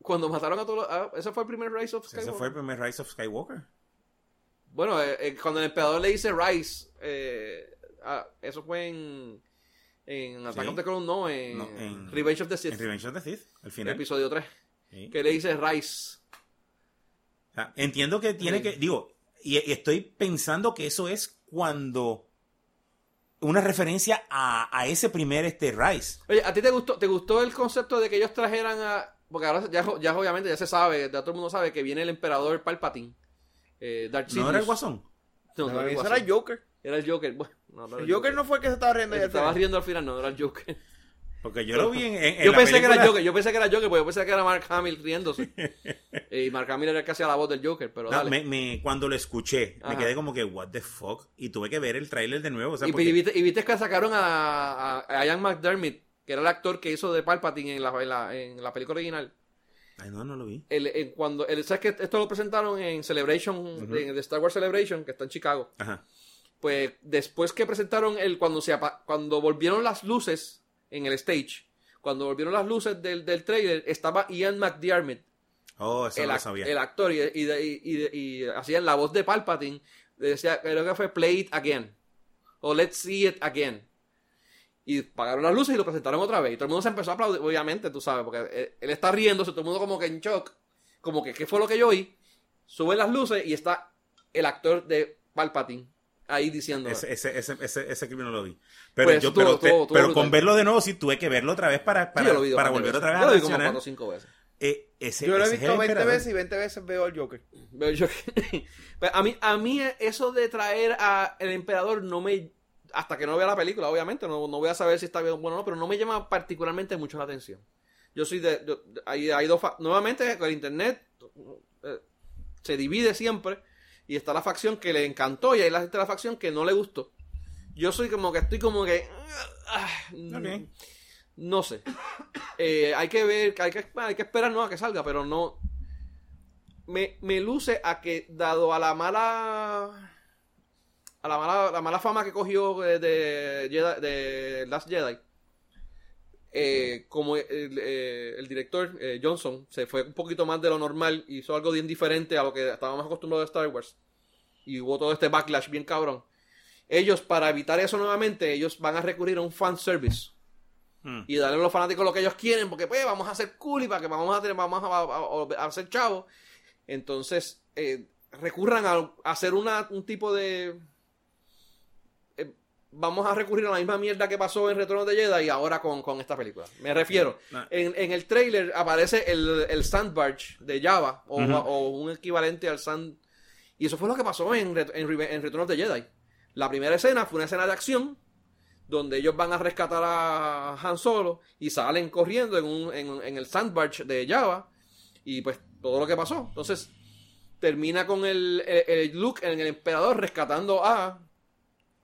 Cuando mataron a todos los... ah, ese fue el primer Rise of Skywalker. Ese fue el primer Rise of Skywalker. Bueno, eh, eh, cuando el emperador le dice Rise, eh, ah, eso fue en... En Attack Sí. of the Clone, no, en, No, en- Revenge of the Sith, En Revenge of the Sith, al final. episodio 3. Sí. Que le dice. O sea, entiendo que tiene Sí. que, digo, y, y estoy pensando que eso es cuando una referencia a, a ese primer este Rise. Oye, ¿a ti te gustó, te gustó el concepto de que ellos trajeran a... Porque ahora ya, ya obviamente ya se sabe, ya todo el mundo sabe que viene el emperador Palpatine. Eh, ¿No era el. Guasón? No, no No, era el Guasón. era el Joker. Era el Joker. Bueno, no, no era El Joker no fue el que se estaba riendo Se estaba final. riendo al final, no, era el Joker. [laughs] Porque yo lo vi en, en- yo la pensé que era Joker, yo pensé que era Joker, porque yo pensé que era Mark Hamill riéndose. [laughs] y Mark Hamill era el que hacía la voz del Joker, pero No, dale. me, me- cuando lo escuché, Ajá. me quedé como que, what the fuck, y tuve que ver el tráiler de nuevo. o sea, y, porque- y viste, y viste que sacaron a, a, a Ian McDermott, que era el actor que hizo de Palpatine en la, en la, en la película original. Ay, no, no lo vi. El, en cuando, el, ¿Sabes que esto lo presentaron en Celebration, de, de Star Wars Celebration, que está en Chicago? Ajá. Pues después que presentaron el, cuando se cuando volvieron las luces en el stage, cuando volvieron las luces del, del trailer, estaba Ian McDiarmid, Oh, eso el, lo sabía. el actor, y, y, y, y- y hacían la voz de Palpatine, decía, creo que fue Play It Again, o Let's See It Again. Y pagaron las luces y lo presentaron otra vez. Y todo el mundo se empezó a aplaudir, obviamente, tú sabes, porque él, él está riéndose, todo el mundo como que en shock, como que, ¿qué fue lo que yo oí? Suben las luces y está el actor de Palpatine ahí diciendo. Ese, ese, ese, ese, ese clip no lo vi. Pero, Pues yo, pero, con verlo de nuevo sí tuve que verlo otra vez para, Sí, para, yo lo vi dos para volver veces. otra vez Yo a lo vi como reaccionar. cuatro o cinco veces. Eh, ese, Yo lo he visto el 20 emperador. veces y 20 veces veo al Joker. Pero yo- Pero a mí, a mí eso de traer a el emperador no me hasta que no vea la película, obviamente, no, no voy a saber si está bien bueno o no, pero no me llama particularmente mucho la atención. Yo soy de, yo- hay, hay dos nuevamente con el internet eh, se divide siempre y está la facción que le encantó y hay la la facción que no le gustó. Yo soy como que estoy como que ah, Ok. no sé. Eh, hay que ver, hay que, hay que esperar no a que salga, pero no me, me luce a que dado a la mala a la mala, la mala fama que cogió de, de, Jedi- de Last Jedi eh, como el, eh, el director eh, Johnson se fue un poquito más de lo normal hizo algo bien diferente a lo que estábamos acostumbrados de Star Wars y hubo todo este backlash bien cabrón ellos para evitar eso nuevamente ellos van a recurrir a un fan service Hmm. y darle a los fanáticos lo que ellos quieren, porque pues vamos a hacer cool y para que vamos a tener, vamos a, a- a- a hacer chavos. Entonces, eh, recurran a, a hacer una, un tipo de. Vamos a recurrir a la misma mierda que pasó en Retorno de Jedi y ahora con, con esta película. Me refiero, No. en, en el trailer aparece el, el Sandbarge de Java o, un equivalente al Sand... Y eso fue lo que pasó en, en, en Return of the Jedi. La primera escena fue una escena de acción donde ellos van a rescatar a Han Solo y salen corriendo en, un, en, en el Sandbarge de Java y pues todo lo que pasó. Entonces termina con el, el, el Luke en el emperador rescatando a,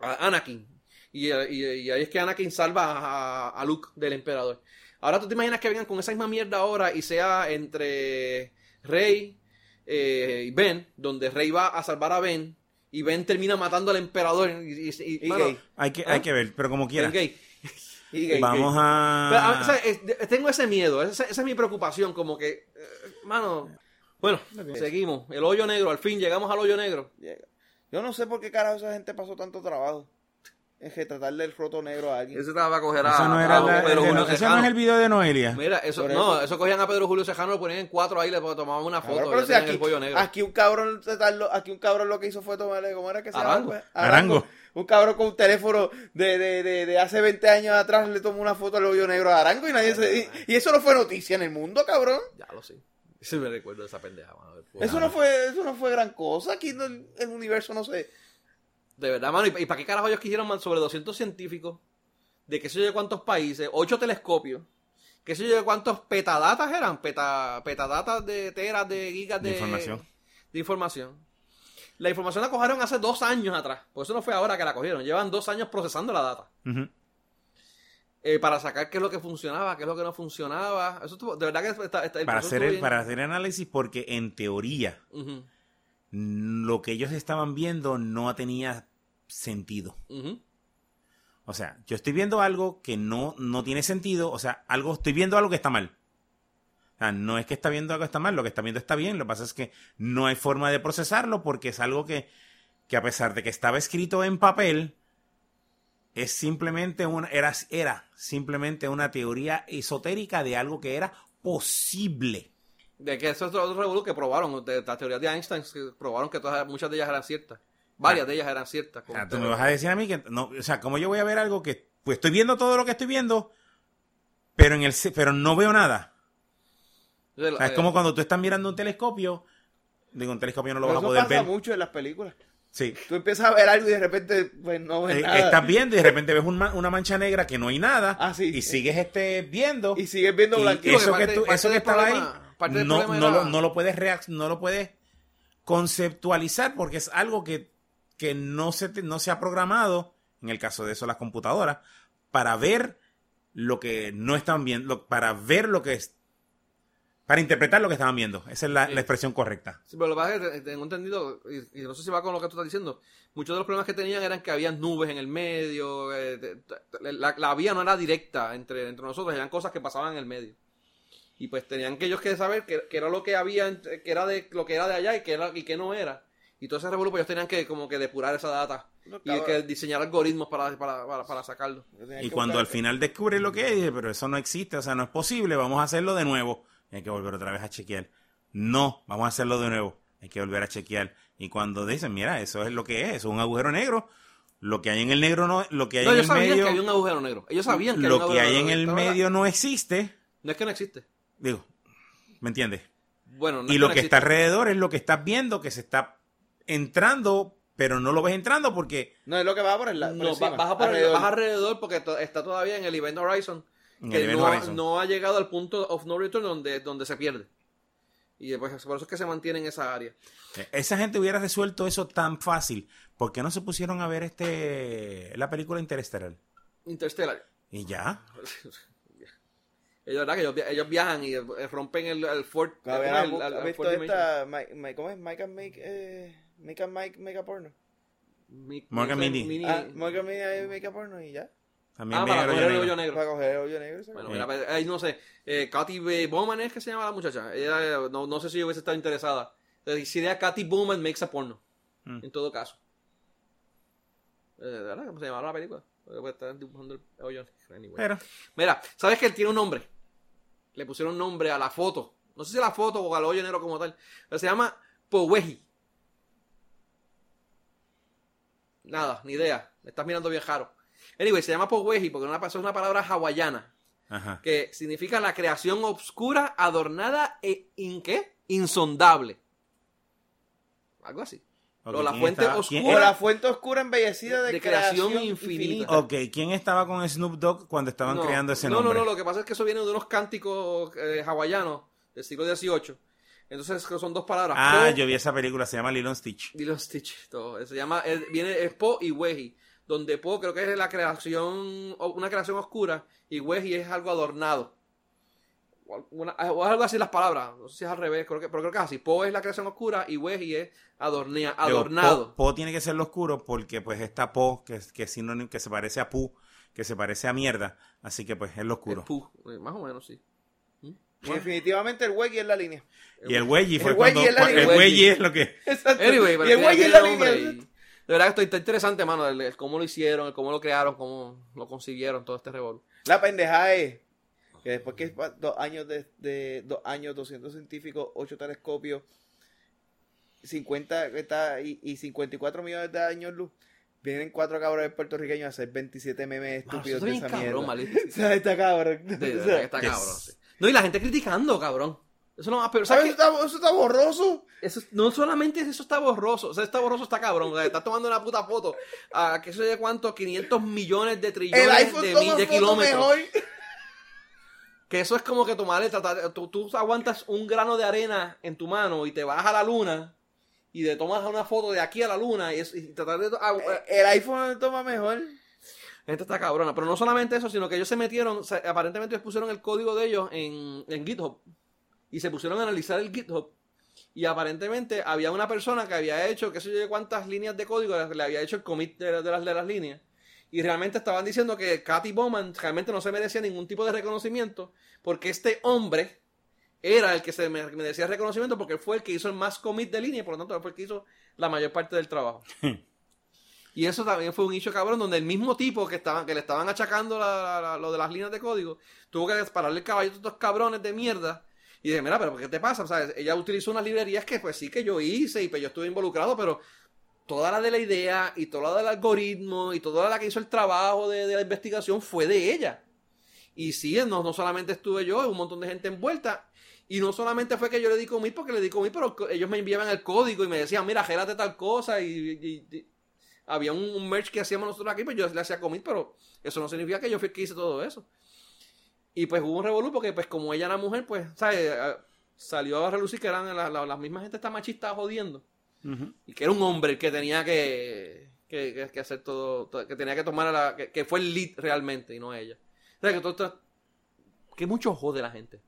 a Anakin. Y, y- y ahí es que Anakin salva a, a Luke del emperador. Ahora tú te imaginas que vengan con esa misma mierda ahora y sea entre Rey eh, y Ben, donde Rey va a salvar a Ben y Ben termina matando al emperador. Y, y- y- Y mano, gay. Hay que, ¿Ah? hay que ver, pero como quiera. Gay. [laughs] Y gay, Vamos. Pero, a- a... o sea, es- de- tengo ese miedo, esa, esa es mi preocupación, como que, eh, mano, bueno, seguimos, el hoyo negro, al fin llegamos al hoyo negro. Llega. Yo no sé por qué carajo esa gente pasó tanto trabajo en retratarle el roto negro a alguien. Ese estaba a coger a, Eso no, era a la- Pedro el Julio ese no es el video de Noelia. Mira, eso, Por no, eso. eso cogían a Pedro Julio Cejano, lo ponían en cuatro ahí, le tomaban una foto, pero si tenían aquí, el pollo negro. aquí un cabrón aquí un cabrón lo que hizo fue tomarle, ¿cómo era que se Arango. llama? pues? Arango. Un cabrón con un teléfono de, de, de, de hace 20 años atrás le tomó una foto al hoyo negro a Arango y nadie se... Y, y eso no fue noticia en el mundo, cabrón. Ya lo sé. [laughs] Sí me recuerdo de esa pendeja, mano. Eso no fue, eso no fue gran cosa. Aquí no, el universo no sé. De verdad, mano, ¿y, y para qué carajo ellos quisieron man, sobre 200 científicos? De qué sé yo de cuántos países, 8 telescopios, qué sé yo de cuántos petadatas eran, peta, petadatas de teras, de gigas de, De información. de información. La información la cogieron hace dos años atrás, por eso no fue ahora que la cogieron, llevan dos años procesando la data. Eh, para sacar qué es lo que funcionaba, qué es lo que no funcionaba. Eso estuvo- de verdad que está, está- el Para hacer, el, para hacer análisis, porque en teoría lo que ellos estaban viendo no tenía sentido. O sea, yo estoy viendo algo que no, no tiene sentido, o sea, algo, estoy viendo algo que está mal. O sea, no es que está viendo algo que está mal, lo que está viendo está bien, lo que pasa es que no hay forma de procesarlo porque es algo que, que a pesar de que estaba escrito en papel, es simplemente una, era, era simplemente una teoría esotérica de algo que era posible. De que eso es otro revolú que probaron, de las teorías de Einstein, que probaron que todas, muchas de ellas eran ciertas. Varias de ellas eran ciertas. O como sea, tú me vas a decir a mí que no, o sea, ¿cómo yo voy a ver algo que pues estoy viendo todo lo que estoy viendo, pero en el pero no veo nada? O sea, es eh, como cuando tú estás mirando un telescopio, digo, un telescopio no lo vas a eso poder pasa ver. mucho en las películas. Sí. Tú empiezas a ver algo y de repente, pues no ves Eh, nada. estás viendo y de repente ves un ma- una mancha negra que no hay nada Ah, sí. y sigues este viendo Y sigues viendo blanquito. eso que, parte- tú- parte eso que del estaba problema- ahí parte del no, problema no era- lo, no lo puedes reac- no lo puedes conceptualizar porque es algo que, que no, se te- no se ha programado, en el caso de eso las computadoras, para ver lo que no están viendo, para ver lo que es, para interpretar lo que estaban viendo. Esa es la, Sí. la expresión correcta. Sí, pero lo que pasa es que te- tengo entendido, y, y no sé si va con lo que tú estás diciendo, muchos de los problemas que tenían eran que había nubes en el medio, eh, la, la vía no era directa entre, entre nosotros, eran cosas que pasaban en el medio. Y pues tenían que ellos que saber qué qué era lo que había, entre- que era de lo que era de allá y qué era y qué no era. Y todo ese revuelo, pues ellos tenían que como que depurar esa data No, y que diseñar algoritmos para, para, para, para sacarlo. Y cuando buscar- al final descubre lo que es, dice, pero eso no existe, o sea, no es posible, vamos a hacerlo de nuevo. Y hay que volver otra vez a chequear. No, vamos a hacerlo de nuevo. Hay que volver a chequear. Y cuando dicen, mira, eso es lo que es, eso es un agujero negro. Lo que hay en el negro no, lo que hay No, en ellos el sabían medio, que había un agujero negro. Ellos sabían que había un lo que hay en el medio no existe. No es que no existe. Digo, ¿me entiendes? Bueno, no y lo que está alrededor es lo que estás viendo, que se está entrando, pero no lo ves entrando porque No, es lo que va por el lado. No, va- baja por el- baja alrededor porque to- está todavía en el Event Horizon. En que Event no, Horizon. no ha llegado al punto of no return donde, donde se pierde. Y después, por eso es que se mantiene en esa área. esa gente hubiera resuelto eso tan fácil. ¿Por qué no se pusieron a ver este la película Interestelar? Interstellar. Y ya. [laughs] Es verdad que ellos, ellos viajan y eh, rompen el, el Fort. ¿cómo es? ¿Has El- visto esta? Mike, Mike- ¿Cómo es? Mike and Make. Eh, Make and Mike Make a Porno. Mi- Morgan mini- Ah, Mike and Make, make a Porno y ya. También Ah, para coger hoyo el negro. hoyo negro. Para coger el hoyo negro. ¿sabes? Bueno, Sí. mira, pues, ahí no sé. Eh, Katy B. Bowman es que se llama la muchacha. Ella, eh, no, no sé si yo hubiese estado interesada. Era Katy Bowman makes a porno. Mm. En todo caso. Eh, ¿De verdad? ¿Cómo se llamaba la película? Porque pues, están dibujando el hoyo. Anyway. Pero, Mira, ¿sabes que él tiene un nombre? Le pusieron nombre a la foto. No sé si la foto o al hoyo negro como tal. Pero se llama Poweji. Nada, ni idea. Me estás mirando bien raro. Anyway, se llama Poweji porque una, es una palabra hawaiana Ajá. que significa la creación obscura, adornada e in, ¿qué? insondable. Algo así. Ok, o la ¿quién fuente estaba- oscura. O la fuente oscura embellecida de, De creación, creación infinita. infinita. Ok, ¿quién estaba con Snoop Dogg cuando estaban no, creando ese no, nombre? No, no, lo que pasa es que eso viene de unos cánticos eh, hawaianos del siglo XVIII. Entonces son dos palabras. Ah, Po yo vi esa película, se llama Lilo and Stitch. los Stitch. Todo. Se llama, viene, es Po y Weji. Donde Po creo que es la creación, una creación oscura, y Weji es algo adornado. Una- o algo así las palabras. No sé si es al revés, creo que, pero creo que es así. Po es la creación oscura y Weji es adornea, adornado. Po, Po tiene que ser lo oscuro porque pues está Po, que, es- que, es sinónimo- que se parece a Pu, que se parece a mierda. Así que pues es lo Es oscuro. Pu, eh, más o menos, sí. Y definitivamente el Weggy es la línea. Y el Wedgie fue El cuando... es la el. Wedgie es lo que... Anyway, y el Weggy es la línea. y- De verdad que esto está interesante, mano, el, el cómo lo hicieron, el cómo lo crearon, cómo lo consiguieron, todo este revolver. La pendejada es que después que dos años de, de- dos años, 200 científicos, 8 telescopios, 50 está, y, y 54 millones de años luz, vienen cuatro cabrones puertorriqueños a hacer 27 memes estúpidos de esa cabrón, mierda. [laughs] O sea, está cabrón. De O sea, que está Yes. cabrón. sí. No, y la gente criticando, cabrón. Eso no más, pero ¿sabes? ¿sabes qué? Eso, está, eso está borroso. Eso, no solamente eso está borroso, o sea, está borroso, está cabrón. O sea, está tomando una puta foto a qué sé yo cuánto, 500 millones de trillones de, mil- de kilómetros. mejor. Que eso es como que tomarle, tratar, tú, tú aguantas un grano de arena en tu mano y te vas a la luna y te tomas una foto de aquí a la luna y, es- y tratar de... ah, eh, El iPhone toma mejor. Gente está cabrona. Pero no solamente eso, sino que ellos se metieron, aparentemente ellos pusieron el código de ellos en, en GitHub. Y se pusieron a analizar el GitHub. Y aparentemente había una persona que había hecho, qué sé yo, cuántas líneas de código le había hecho el commit de, de las, de las líneas. Y realmente estaban diciendo que Katy Bowman realmente no se merecía ningún tipo de reconocimiento. Porque este hombre era el que se me- merecía reconocimiento porque fue el que hizo el más commit de línea. y Por lo tanto, fue el que hizo la mayor parte del trabajo. [laughs] Y eso también fue un hecho cabrón, donde el mismo tipo que estaban, que le estaban achacando la- la- la- lo de las líneas de código, tuvo que dispararle el caballo a estos cabrones de mierda. Y dije, mira, pero ¿qué te pasa? O sea, ella utilizó unas librerías que pues sí que yo hice y pues yo estuve involucrado, pero toda la de la idea y toda la del algoritmo y toda la que hizo el trabajo de, la investigación fue de ella. Y sí, no, no solamente estuve yo, un montón de gente envuelta. Y no solamente fue que yo le di commit porque le di commit, pero ellos me enviaban el código y me decían, mira, gérate tal cosa. Y, había un, merch que hacíamos nosotros aquí, pues yo le hacía commit, pero eso no significa que yo fui el que hice todo eso. Y pues hubo un revolú porque pues como ella era mujer, pues, ¿sabes? Eh, Salió a relucir que eran la- la- las mismas gente está machista jodiendo. Y que era un hombre el que tenía que, que, que- hacer todo, todo- que tenía que tomar a la, que, que fue el lead realmente y no ella. O sea, que todo esto- que mucho jode la gente.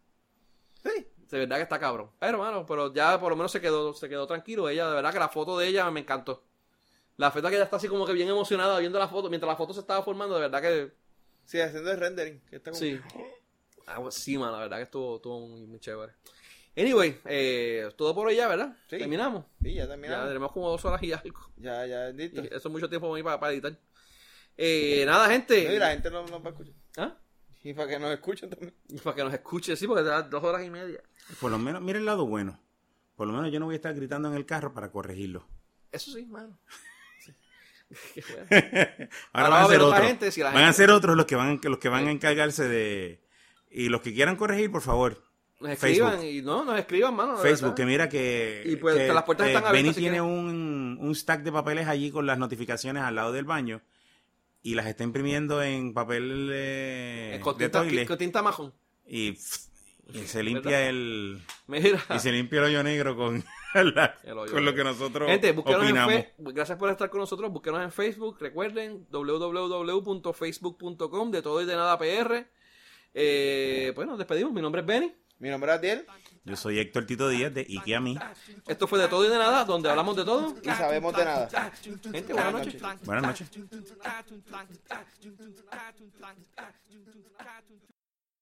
Sí, de verdad que está cabrón. Pero, mano, pero ya por lo menos se quedó, se quedó tranquilo. Ella, de verdad que la foto de ella me encantó. La foto que ella está así como que bien emocionada viendo la foto, mientras la foto se estaba formando, de verdad que Sí, haciendo el rendering. Que está como- sí. Ah, pues sí, mano, la verdad que estuvo, estuvo muy, muy chévere. Anyway, eh, todo por ella, ¿verdad? Sí. Terminamos. Sí, ya Ya terminamos. tenemos como dos horas y algo. Ya, ya, listo. Y eso es mucho tiempo para mí para, para editar. Eh, nada, gente. No, y la gente no nos va a escuchar. ¿Ah? Y para que nos escuchen también. Y para que nos escuche, sí, porque te da dos horas y media. Por lo menos, mira el lado bueno. Por lo menos yo no voy a estar gritando en el carro para corregirlo. Eso sí, mano. Sí. [laughs] Qué bueno. [laughs] Ahora Ahora van va a ser otros. gente, si Van a ser otros los que van, los que van a encargarse de... Y los que quieran corregir, por favor. Nos escriban Facebook. y no, nos escriban, mano. de Facebook, que mira que, Y pues, que las puertas están abiertas, Benny tiene un, un stack de papeles allí con las notificaciones al lado del baño y las está imprimiendo en papel eh, Eh, con, de tinta, toilet con tinta majón. y, [laughs] y se limpia el Mira. y se limpia el hoyo negro con, [laughs] la- El hoyo con lo que nosotros Gente, en opinamos. Fe- gracias por estar con nosotros. Búsquenos en Facebook. Recuerden www.facebook.com de todo y de nada PR. Eh, bueno, nos despedimos. Mi nombre es Benny. Mi nombre es Adiel Yo soy Héctor Tito Díaz de Ike a mí. Esto fue de todo y de nada, donde hablamos de todo. y sabemos de nada. Gente, buenas noches. Buenas noches.